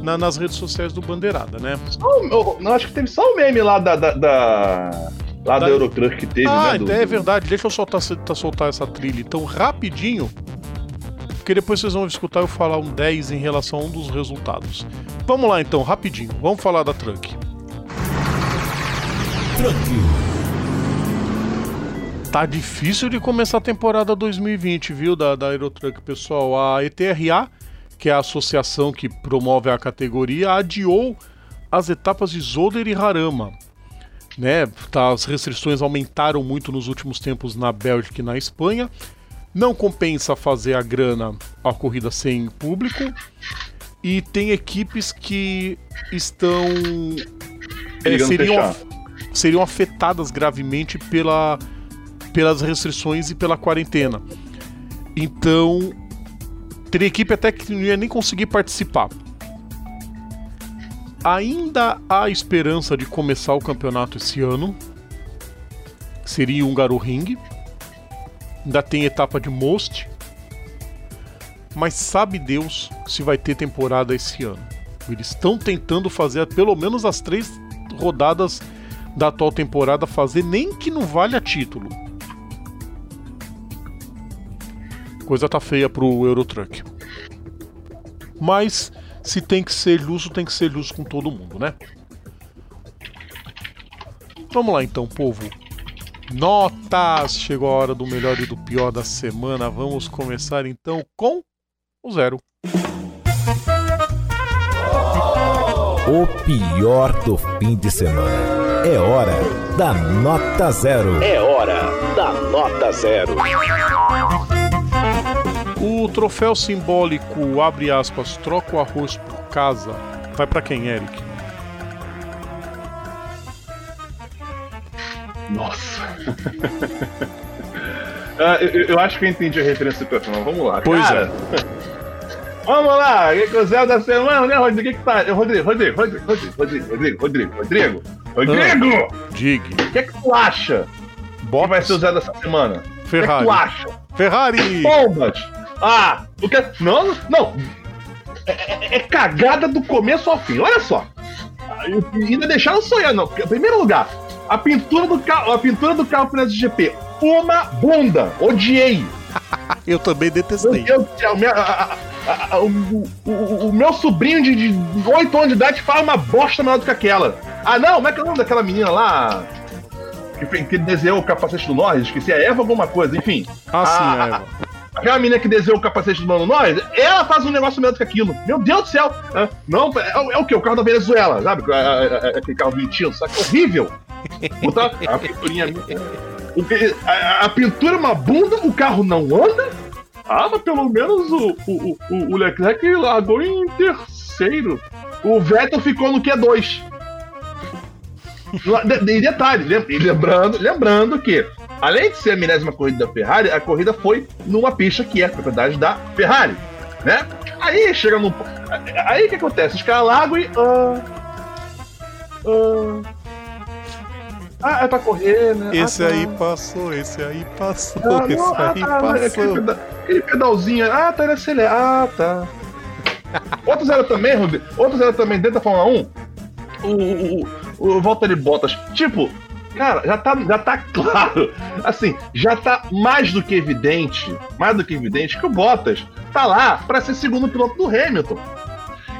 na- nas redes sociais do Bandeirada, né? Só o- eu- não, acho que teve só o meme lá da. da, da- lá Da- da Eurotruck que teve, ah, né? do- é verdade. Deixa eu soltar, tá- soltar essa trilha então rapidinho. Porque depois vocês vão escutar eu falar um 10 em relação a um dos resultados. Vamos lá então, rapidinho. Vamos falar da Truck. Tá difícil de começar a temporada 2020, viu, da, da Aerotruck, pessoal. A ETRA, que é a associação que promove a categoria, adiou as etapas de Zolder e Harama. Né, tá, as restrições aumentaram muito nos últimos tempos na Bélgica e na Espanha. Não compensa fazer a grana a corrida sem público. E tem equipes que estão é, seriam, af- seriam afetadas gravemente pela, pelas restrições e pela quarentena. Então, teria equipe até que não ia nem conseguir participar. Ainda há esperança de começar o campeonato esse ano. Seria um Ring. Ainda tem etapa de Most. Mas sabe Deus se vai ter temporada esse ano. Eles estão tentando fazer pelo menos as três rodadas da atual temporada fazer, nem que não valha título. Coisa tá feia pro Eurotruck. Mas se tem que ser luso, tem que ser luso com todo mundo, né? Vamos lá então, povo. Notas! Chegou a hora do melhor e do pior da semana. Vamos começar então com o zero. O pior do fim de semana. É hora da nota zero. É hora da nota zero. O troféu simbólico, abre aspas, troca o arroz por casa, vai pra quem, Eric? Nossa. Ah, eu, eu, acho que eu entendi a referência do Cosmo, vamos lá. Pois cara. é. Vamos lá, o Zé da semana, né, Rodrigo? O que, que tá? Rodrigo, Rodrigo, Rodrigo, Rodrigo, Rodrigo, Rodrigo, Rodrigo, Rodrigo! Diga. O que, é que tu acha Box. que vai ser o Zé dessa semana? Ferrari. O que, é que tu acha? Ferrari! Bombas! Ah, o que. É- não, não! É, é, é, cagada do começo ao fim, olha só! Ah, ainda deixaram sonhar, não. Em primeiro lugar, a pintura do carro, a pintura do carro para GP uma bunda. Odiei. Eu também Meu detestei. Deus do céu, minha- a- a- a- o, o- o meu sobrinho de, de 8 anos de idade fala uma bosta maior do que aquela. Ah, não, como é que é o nome daquela menina lá? Que, que desenhou o capacete do Norris? Esqueci, é Eva alguma coisa, enfim. Ah, sim, a, Eva. aquela menina que desenhou o capacete do Mano Nós, ela faz um negócio melhor do que aquilo. Meu Deus do céu! É, não, é, é o que? O carro da Venezuela, sabe? É, é, é, aquele carro bonitinho, sabe? Horrível. Botar a pinturinha. Que- A, a pintura é uma bunda, o carro não anda. Ah, mas pelo menos o, o, o, o Leclerc largou em terceiro. O Vettel ficou no Q2. De, de- detalhe, lem- e lembrando, lembrando que, além de ser a milésima corrida da Ferrari, a corrida foi numa pista que é propriedade da Ferrari, né? Aí chega no. Aí o que acontece? Os caras largam e. Ah, ah, ah, é pra correr, né? Esse Ah, tá. aí passou, esse aí passou, Ah, esse não, ah, aí tá, aquele, passou. peda- aquele pedalzinho. Ah, tá, ele acelera. Ah, tá. Outro zero também, Rubi. Outro zero também dentro da Fórmula 1. O, o, o, o Valtteri Bottas. Tipo, cara, já tá, já tá claro. Assim, já tá mais do que evidente. Mais do que evidente que o Bottas tá lá pra ser segundo piloto do Hamilton.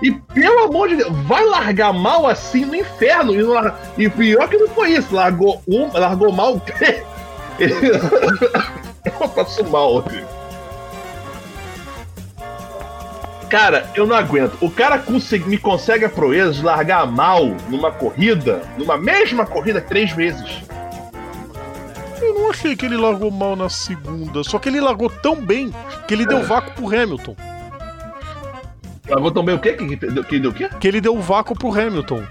E pelo amor de Deus, vai largar mal assim no inferno. E, e pior que não foi isso, largou um, largou mal. eu passo mal, Rodrigo. Cara, eu não aguento. O cara consegue- me consegue a proeza de largar mal numa corrida, numa mesma corrida, três vezes. Eu não achei que ele largou mal na segunda, só que ele largou tão bem que ele deu vácuo pro Hamilton. Largou também o quê? Que, que, que deu o quê? Que ele deu vácuo pro Hamilton.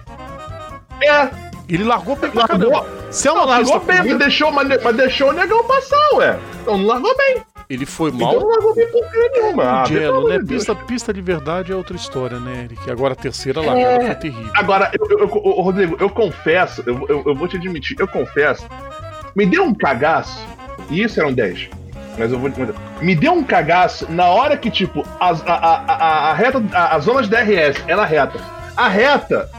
É, Ele largou bem pra largou. caramba. Se é uma Não, largou bem, mas deixou, mas, mas deixou o negão passar, ué. Então não largou bem. ele foi Então mal. não largou bem porcaria nenhuma. Ah, Gelo, né? Pista, pista de verdade é outra história, né, Eric? Agora a terceira largada É. foi terrível. Agora, eu, eu- eu- Rodrigo, eu confesso, eu, eu, eu vou te admitir, eu confesso, me deu um cagaço, e isso eram 10, mas eu vou te Me deu um cagaço na hora que, tipo, a, a, a, a reta, a, a zona de DRS, ela é reta. A reta,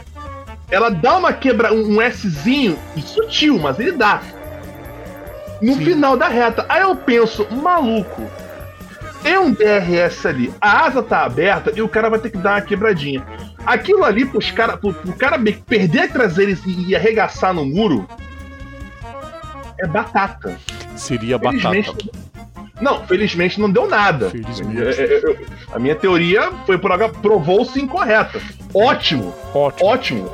ela dá uma quebra, um, Szinho sutil, mas ele dá. No Sim. final da reta. Aí eu penso, maluco, tem um DRS ali, a asa tá aberta e o cara vai ter que dar uma quebradinha. Aquilo ali pros cara, pro, pro cara perder a traseira e, e arregaçar no muro é batata. Seria batata. Felizmente, não, felizmente não deu nada. Felizmente. É, é, é, a minha teoria foi por agora, provou-se incorreta. Ótimo, Ótimo. ótimo.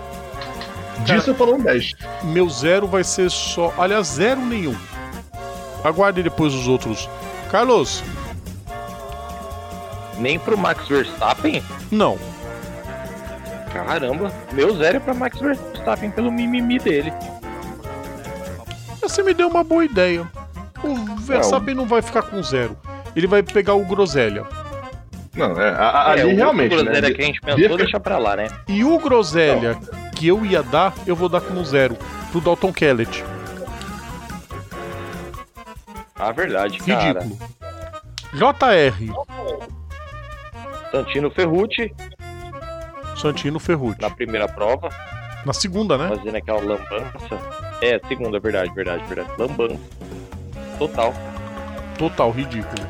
Disso eu falo um 10. Meu zero vai ser só. Aliás, zero nenhum. Aguarde depois os outros. Carlos, Nem pro Max Verstappen? não. Caramba, meu zero é pra Max Verstappen pelo mimimi dele. Você me deu uma boa ideia. O Verstappen não vai ficar com zero. Ele vai pegar o Groselha. Não, é, a- a- é, ali o realmente. groselha Né? que a gente pensou, deixa pra lá, né? E o Groselha que eu ia dar, eu vou dar como zero. Pro Dalton Kellett. A verdade, cara. Ridículo. JR, Santino Ferrucci, Santino Ferrucci. na primeira prova, Na segunda, né? fazendo aquela lambança. É, segunda, verdade, verdade, verdade. Lambança. Total. Total, ridículo.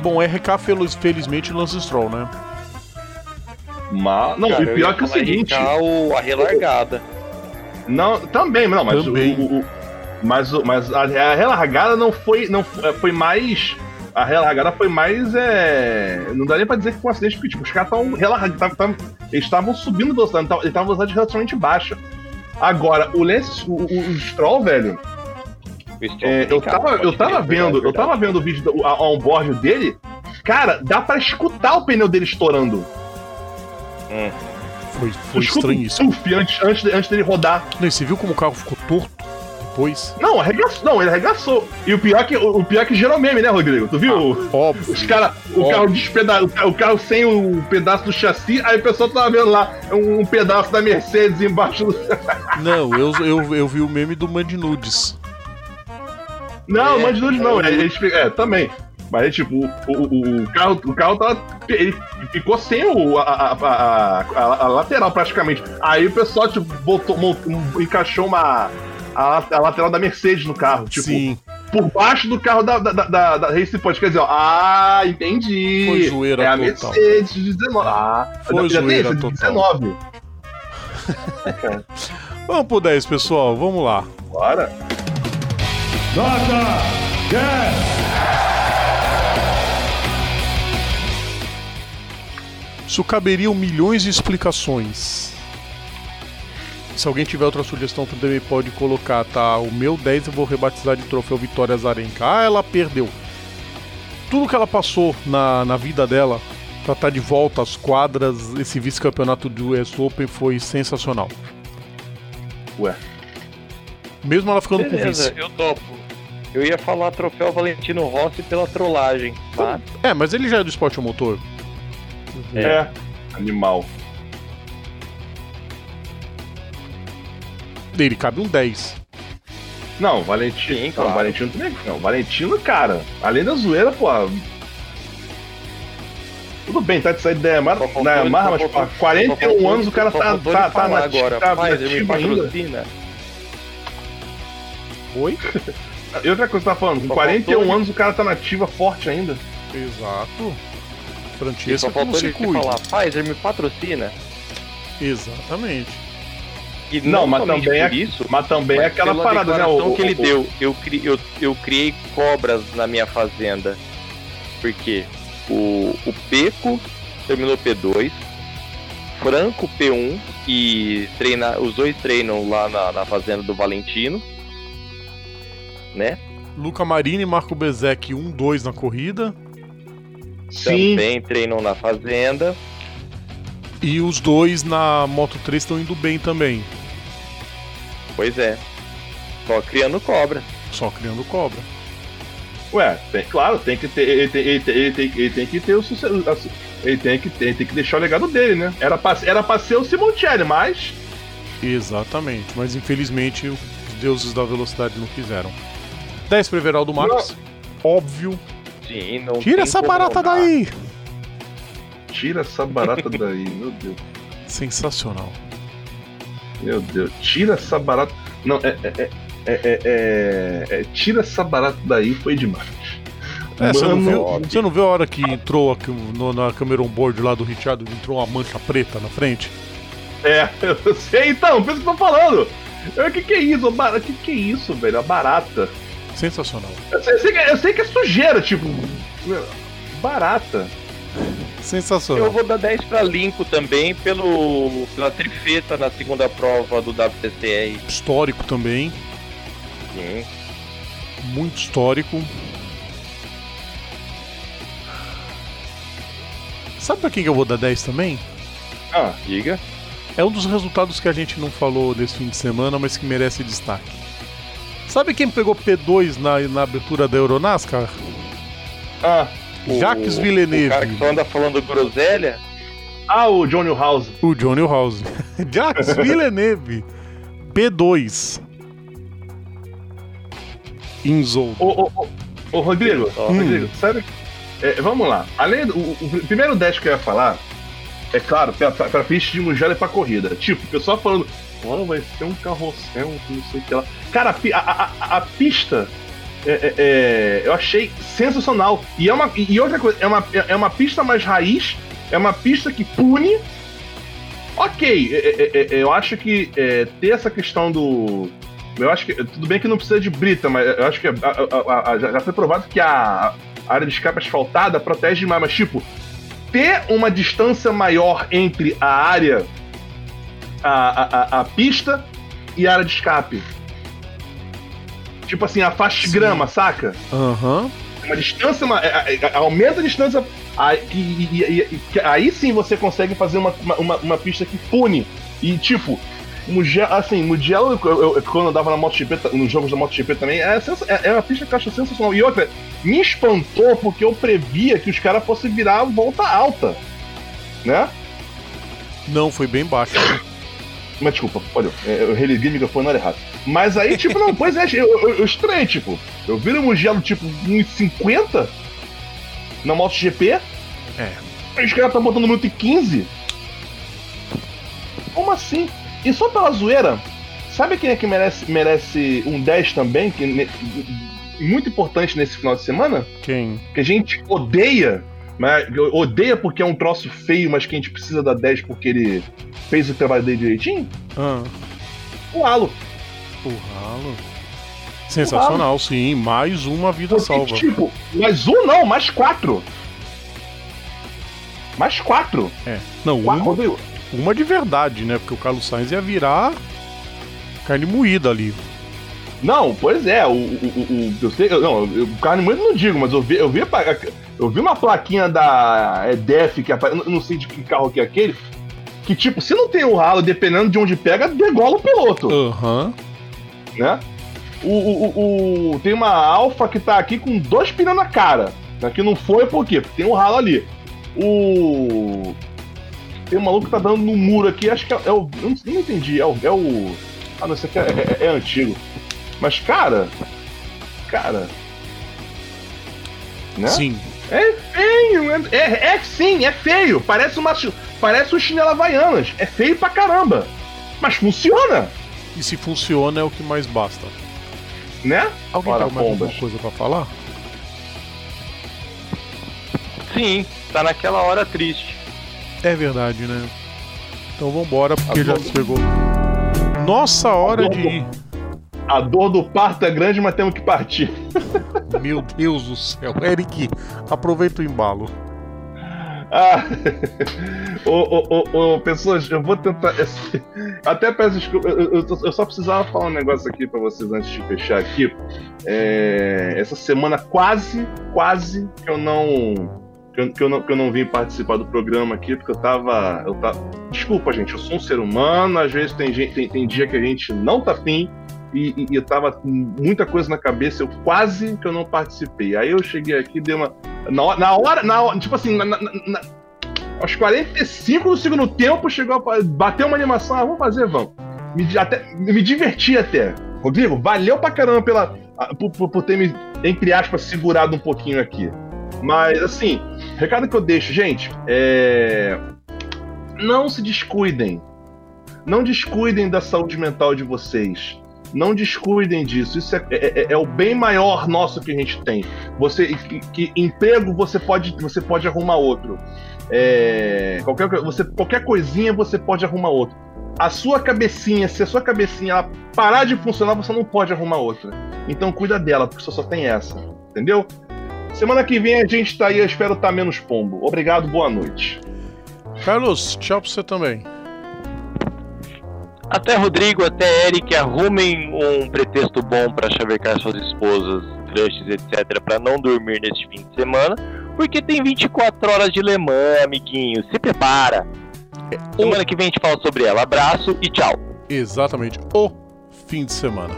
Bom, RK fel- felizmente Lance Stroll, né? Mas, não, Cara, e eu pior que o falar seguinte. o- a relargada. Não, também, não, mas Também. o, o- o- mas, o- mas a, a relargada não foi, não foi, foi mais a relargada foi mais é, não dá nem pra dizer que foi um acidente porque tipo, os caras estavam relargando, eles estavam subindo velocidade, eles estavam velocidade relativamente baixa. Agora, o Lance, o, o, o Stroll, velho, O é, eu carro, tava, eu tava vendo, eu tava vendo o vídeo do a, a onboard dele, cara, dá pra escutar o pneu dele estourando. Foi, Tu foi um estranhíssimo. tuf antes, antes, antes dele rodar. Não, você viu como o carro ficou torto depois? Não, arregaçou. Não, ele arregaçou. E o pior que, o, o pior que gerou meme, né, Rodrigo? Tu viu? Óbvio. Os caras, o Ó. carro despeda o, ca- o carro sem o pedaço do chassi, aí o pessoal tava vendo lá um, um pedaço da Mercedes embaixo do. Não, eu, eu, eu vi o meme do Mand Nudes. Não, É, nude não, é. ele, ele- é, também. Mas tipo, o, o, o carro, o carro tava. Ele ficou sem o, a, a, a, a- a lateral praticamente. Aí o pessoal, tipo, botou, mont- um- encaixou uma. A, a lateral da Mercedes no carro. Tipo, Sim, por baixo do carro da, da, da, da Race Point. Quer dizer, ó, ah, entendi. Foi zoeira É a total. Mercedes de 19. Ah, Foi já tem zoeira de total. 19. vamos pro 10, pessoal, vamos lá. Bora nota 10. Isso caberiam milhões de explicações. Se alguém tiver outra sugestão, também pode colocar, tá? O meu 10 eu vou rebatizar de troféu Vitória Zarenka. Ah, ela perdeu. Tudo que ela passou na, na vida dela pra estar de volta às quadras, esse vice-campeonato do US Open foi sensacional. Ué. Mesmo ela ficando Beleza, com vice. Eu topo. Eu ia falar troféu Valentino Rossi pela trollagem, tá? É, mas ele já é do esporte motor. É. É. Animal. Dele cabe um 10. Não, Valentino. Sim, claro. Não, Valentino também. Não, Valentino, cara, além da zoeira, pô. Tudo bem, tá de sair da Yamaha, na ele- Yamaha, mas pô, 41 só faltou- anos o cara tá, tá, ele tá, nati- agora. tá Pfizer me nativo ainda. patrocina. Oi? E outra coisa que você tá falando, com Só 41 faltou ele- anos o cara tá nativa forte ainda. Exato. Francesca só faltou ele cuide. falar, Pfizer me patrocina. Exatamente. E Não, não, mas também é- isso, Mas também é mas aquela pela parada, né? O, que ele o- deu, eu, cri, eu, eu criei cobras na minha fazenda. Porque o, o Peco terminou P2, Franco P1 e treina, os dois treinam lá na, na fazenda do Valentino. Né? Luca Marini e Marco Bezek 1-2 na corrida. Sim, Também treinam na fazenda. E os dois na Moto 3 estão indo bem também. Pois é. Só criando cobra. Só criando cobra. Ué, tem- claro, tem que ter. Ele tem, ele tem, ele tem, ele tem que ter o sucesso. Ele tem que, ele tem que deixar o legado dele, né? Era pra, era pra ser o Simoncelli, mas. Exatamente. Mas infelizmente os deuses da velocidade não quiseram. 10 para Everaldo Marques. Óbvio. Sim, não Tira essa barata não daí! Tira essa barata daí, meu Deus. Sensacional. Meu Deus. Tira essa barata. Não, é. é, é, é, é, é- é- tira essa barata daí, foi demais. É, você, não viu, você não viu a hora que entrou aqui no- na câmera on board lá do Richard, entrou uma mancha preta na frente? É, eu sei, então, pensa o que eu tô falando. O que, que é isso? O que, que é isso, velho? A barata. Sensacional. Eu sei, eu sei que, eu sei que é sujeira, tipo. Barata. Eu Sensacional. vou dar 10 pra Limpo também pelo, pela trifeta na segunda prova do WTCR. Histórico também. Sim. Muito histórico. Sabe pra quem que eu vou dar 10 também? Ah, Diga. É um dos resultados que a gente não falou nesse fim de semana, mas que merece destaque. Sabe quem pegou P2 na, na abertura da Euronascar? ah, O- Jacques O cara Villeneuve. que só anda falando groselha. ah, o Johnny House. O Johnny House. Jacques Villeneuve. P2. Inzol. Ô, ô, ô, ô, Rodrigo, Hum. Rodrigo, sabe? É, vamos lá. Além do o, o primeiro 10 que eu ia falar, é claro, pra, pra, pra pista de Mugello e pra corrida. Tipo, o pessoal falando, oh, vai ser um carrossel, não sei o que lá. Cara, a, a, a, pista. é, é, é, eu achei sensacional. E, é uma, e outra coisa, é uma, é uma pista mais raiz, é uma pista que pune. Ok, é, é, é, é, eu acho que é, ter essa questão do. Eu acho que. Tudo bem que não precisa de brita, mas eu acho que a- a- a- já foi provado que a área de escape asfaltada protege demais, mas tipo, ter uma distância maior entre a área, a, a, a, pista e a área de escape. Tipo assim, a faixa de grama, saca? Aham. uma distância, uma, é, é, aumenta a distância, aí, e- e- e- e- que- aí sim você consegue fazer uma, uma, uma- uma pista que pune. E tipo, Mugello, assim, Mugello, eu, eu- quando eu dava na MotoGP, nos jogos da MotoGP também, é, é, é uma pista que eu acho sensacional. E outra, me espantou porque eu previa que os caras fossem virar a volta alta, né? Não, foi bem baixo. Mas desculpa, olha, é, eu religuei o microfone na hora errada. Mas aí, tipo, não, pois é, eu, eu, eu estranhei, tipo, eu vi o Mugello, tipo, uns 50 na MotoGP. É. Os caras estão botando minuto e 15. Como assim? E só pela zoeira, sabe quem é que merece, merece um 10 também? Que, muito importante nesse final de semana? Quem? Que a gente odeia, mas odeia porque é um troço feio, mas que a gente precisa da 10 porque ele fez o trabalho dele direitinho? Ah, O Halo. o ralo. Sensacional, sim. Mais uma vida Porque, salva. tipo, mais um não, mais quatro. Mais quatro. É. Não, Quatro, uma, uma de verdade, né? Porque o Carlos Sainz ia virar carne moída ali. Não, pois é, o, o, o, o- eu sei, eu- não, eu- o carne moída não digo, mas eu vi, eu vi, a eu vi uma plaquinha da EDF, que apare- eu não sei de que carro que é aquele, que tipo, se não tem o ralo, dependendo de onde pega, degola o piloto, Aham. né? O, o, o- tem uma Alfa que tá aqui com dois pneus na cara, né, que não foi por quê? Porque tem um ralo ali. O... Tem um maluco que tá dando no muro aqui, acho que é, é o... Eu não, não entendi, é o... É o ah, não, esse aqui é, é- é antigo. Mas, cara... Cara... Né? Sim. É feio, é, é, é sim, é feio. Parece uma parece um chinelo Havaianas. É feio pra caramba. Mas funciona, E se funciona é o que mais basta. né? Alguém Ora, tem mais alguma coisa pra falar? Sim, tá naquela hora triste. É verdade, né? Então vambora, porque A já dor- chegou. Nossa hora de dor- ir. A dor do parto é grande, mas temos que partir. Meu Deus do céu. Eric, aproveita o embalo. Ah, ô, ô, ô, ô, pessoas, eu vou tentar. Até peço desculpa, eu, eu- eu só precisava falar um negócio aqui pra vocês antes de fechar aqui. É, essa semana quase, quase que eu não. Que eu, que eu não, que eu não vim participar do programa aqui, porque eu tava. Eu tava desculpa, gente, eu sou um ser humano, às vezes tem, gente, tem, tem dia que a gente não tá afim. E, eu tava com muita coisa na cabeça, eu quase que eu não participei. Aí eu cheguei aqui, dei uma. Na hora, na hora, na tipo assim, na, na- na- aos 45 do segundo tempo, chegou a, bateu uma animação, ah, vamos fazer, vamos. Me, até, me diverti até. Rodrigo, valeu pra caramba pela, por, por- por ter me, entre aspas, segurado um pouquinho aqui. Mas, assim, recado que eu deixo, gente, é. Não se descuidem. Não descuidem da saúde mental de vocês. Não descuidem disso. Isso é, é- é- é o bem maior nosso que a gente tem. Você que, que emprego você pode você pode arrumar outro. É, qualquer você qualquer coisinha você pode arrumar outro. A sua cabecinha, se a sua cabecinha parar de funcionar, você não pode arrumar outra. Então cuida dela, porque você só tem essa, entendeu? Semana que vem a gente tá aí, eu espero estar menos pombo. Obrigado, boa noite. Carlos, tchau pra você também. Até Rodrigo, até Eric, arrumem um pretexto bom pra chavecar suas esposas, crushes, etc, pra não dormir neste fim de semana, porque tem 24 horas de Le Mans, amiguinho. Se prepara. Semana que vem a gente fala sobre ela. Abraço e tchau. Exatamente, o fim de semana.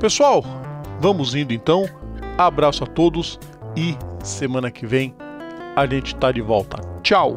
Pessoal, vamos indo então. Abraço a todos e semana que vem a gente tá de volta. Tchau!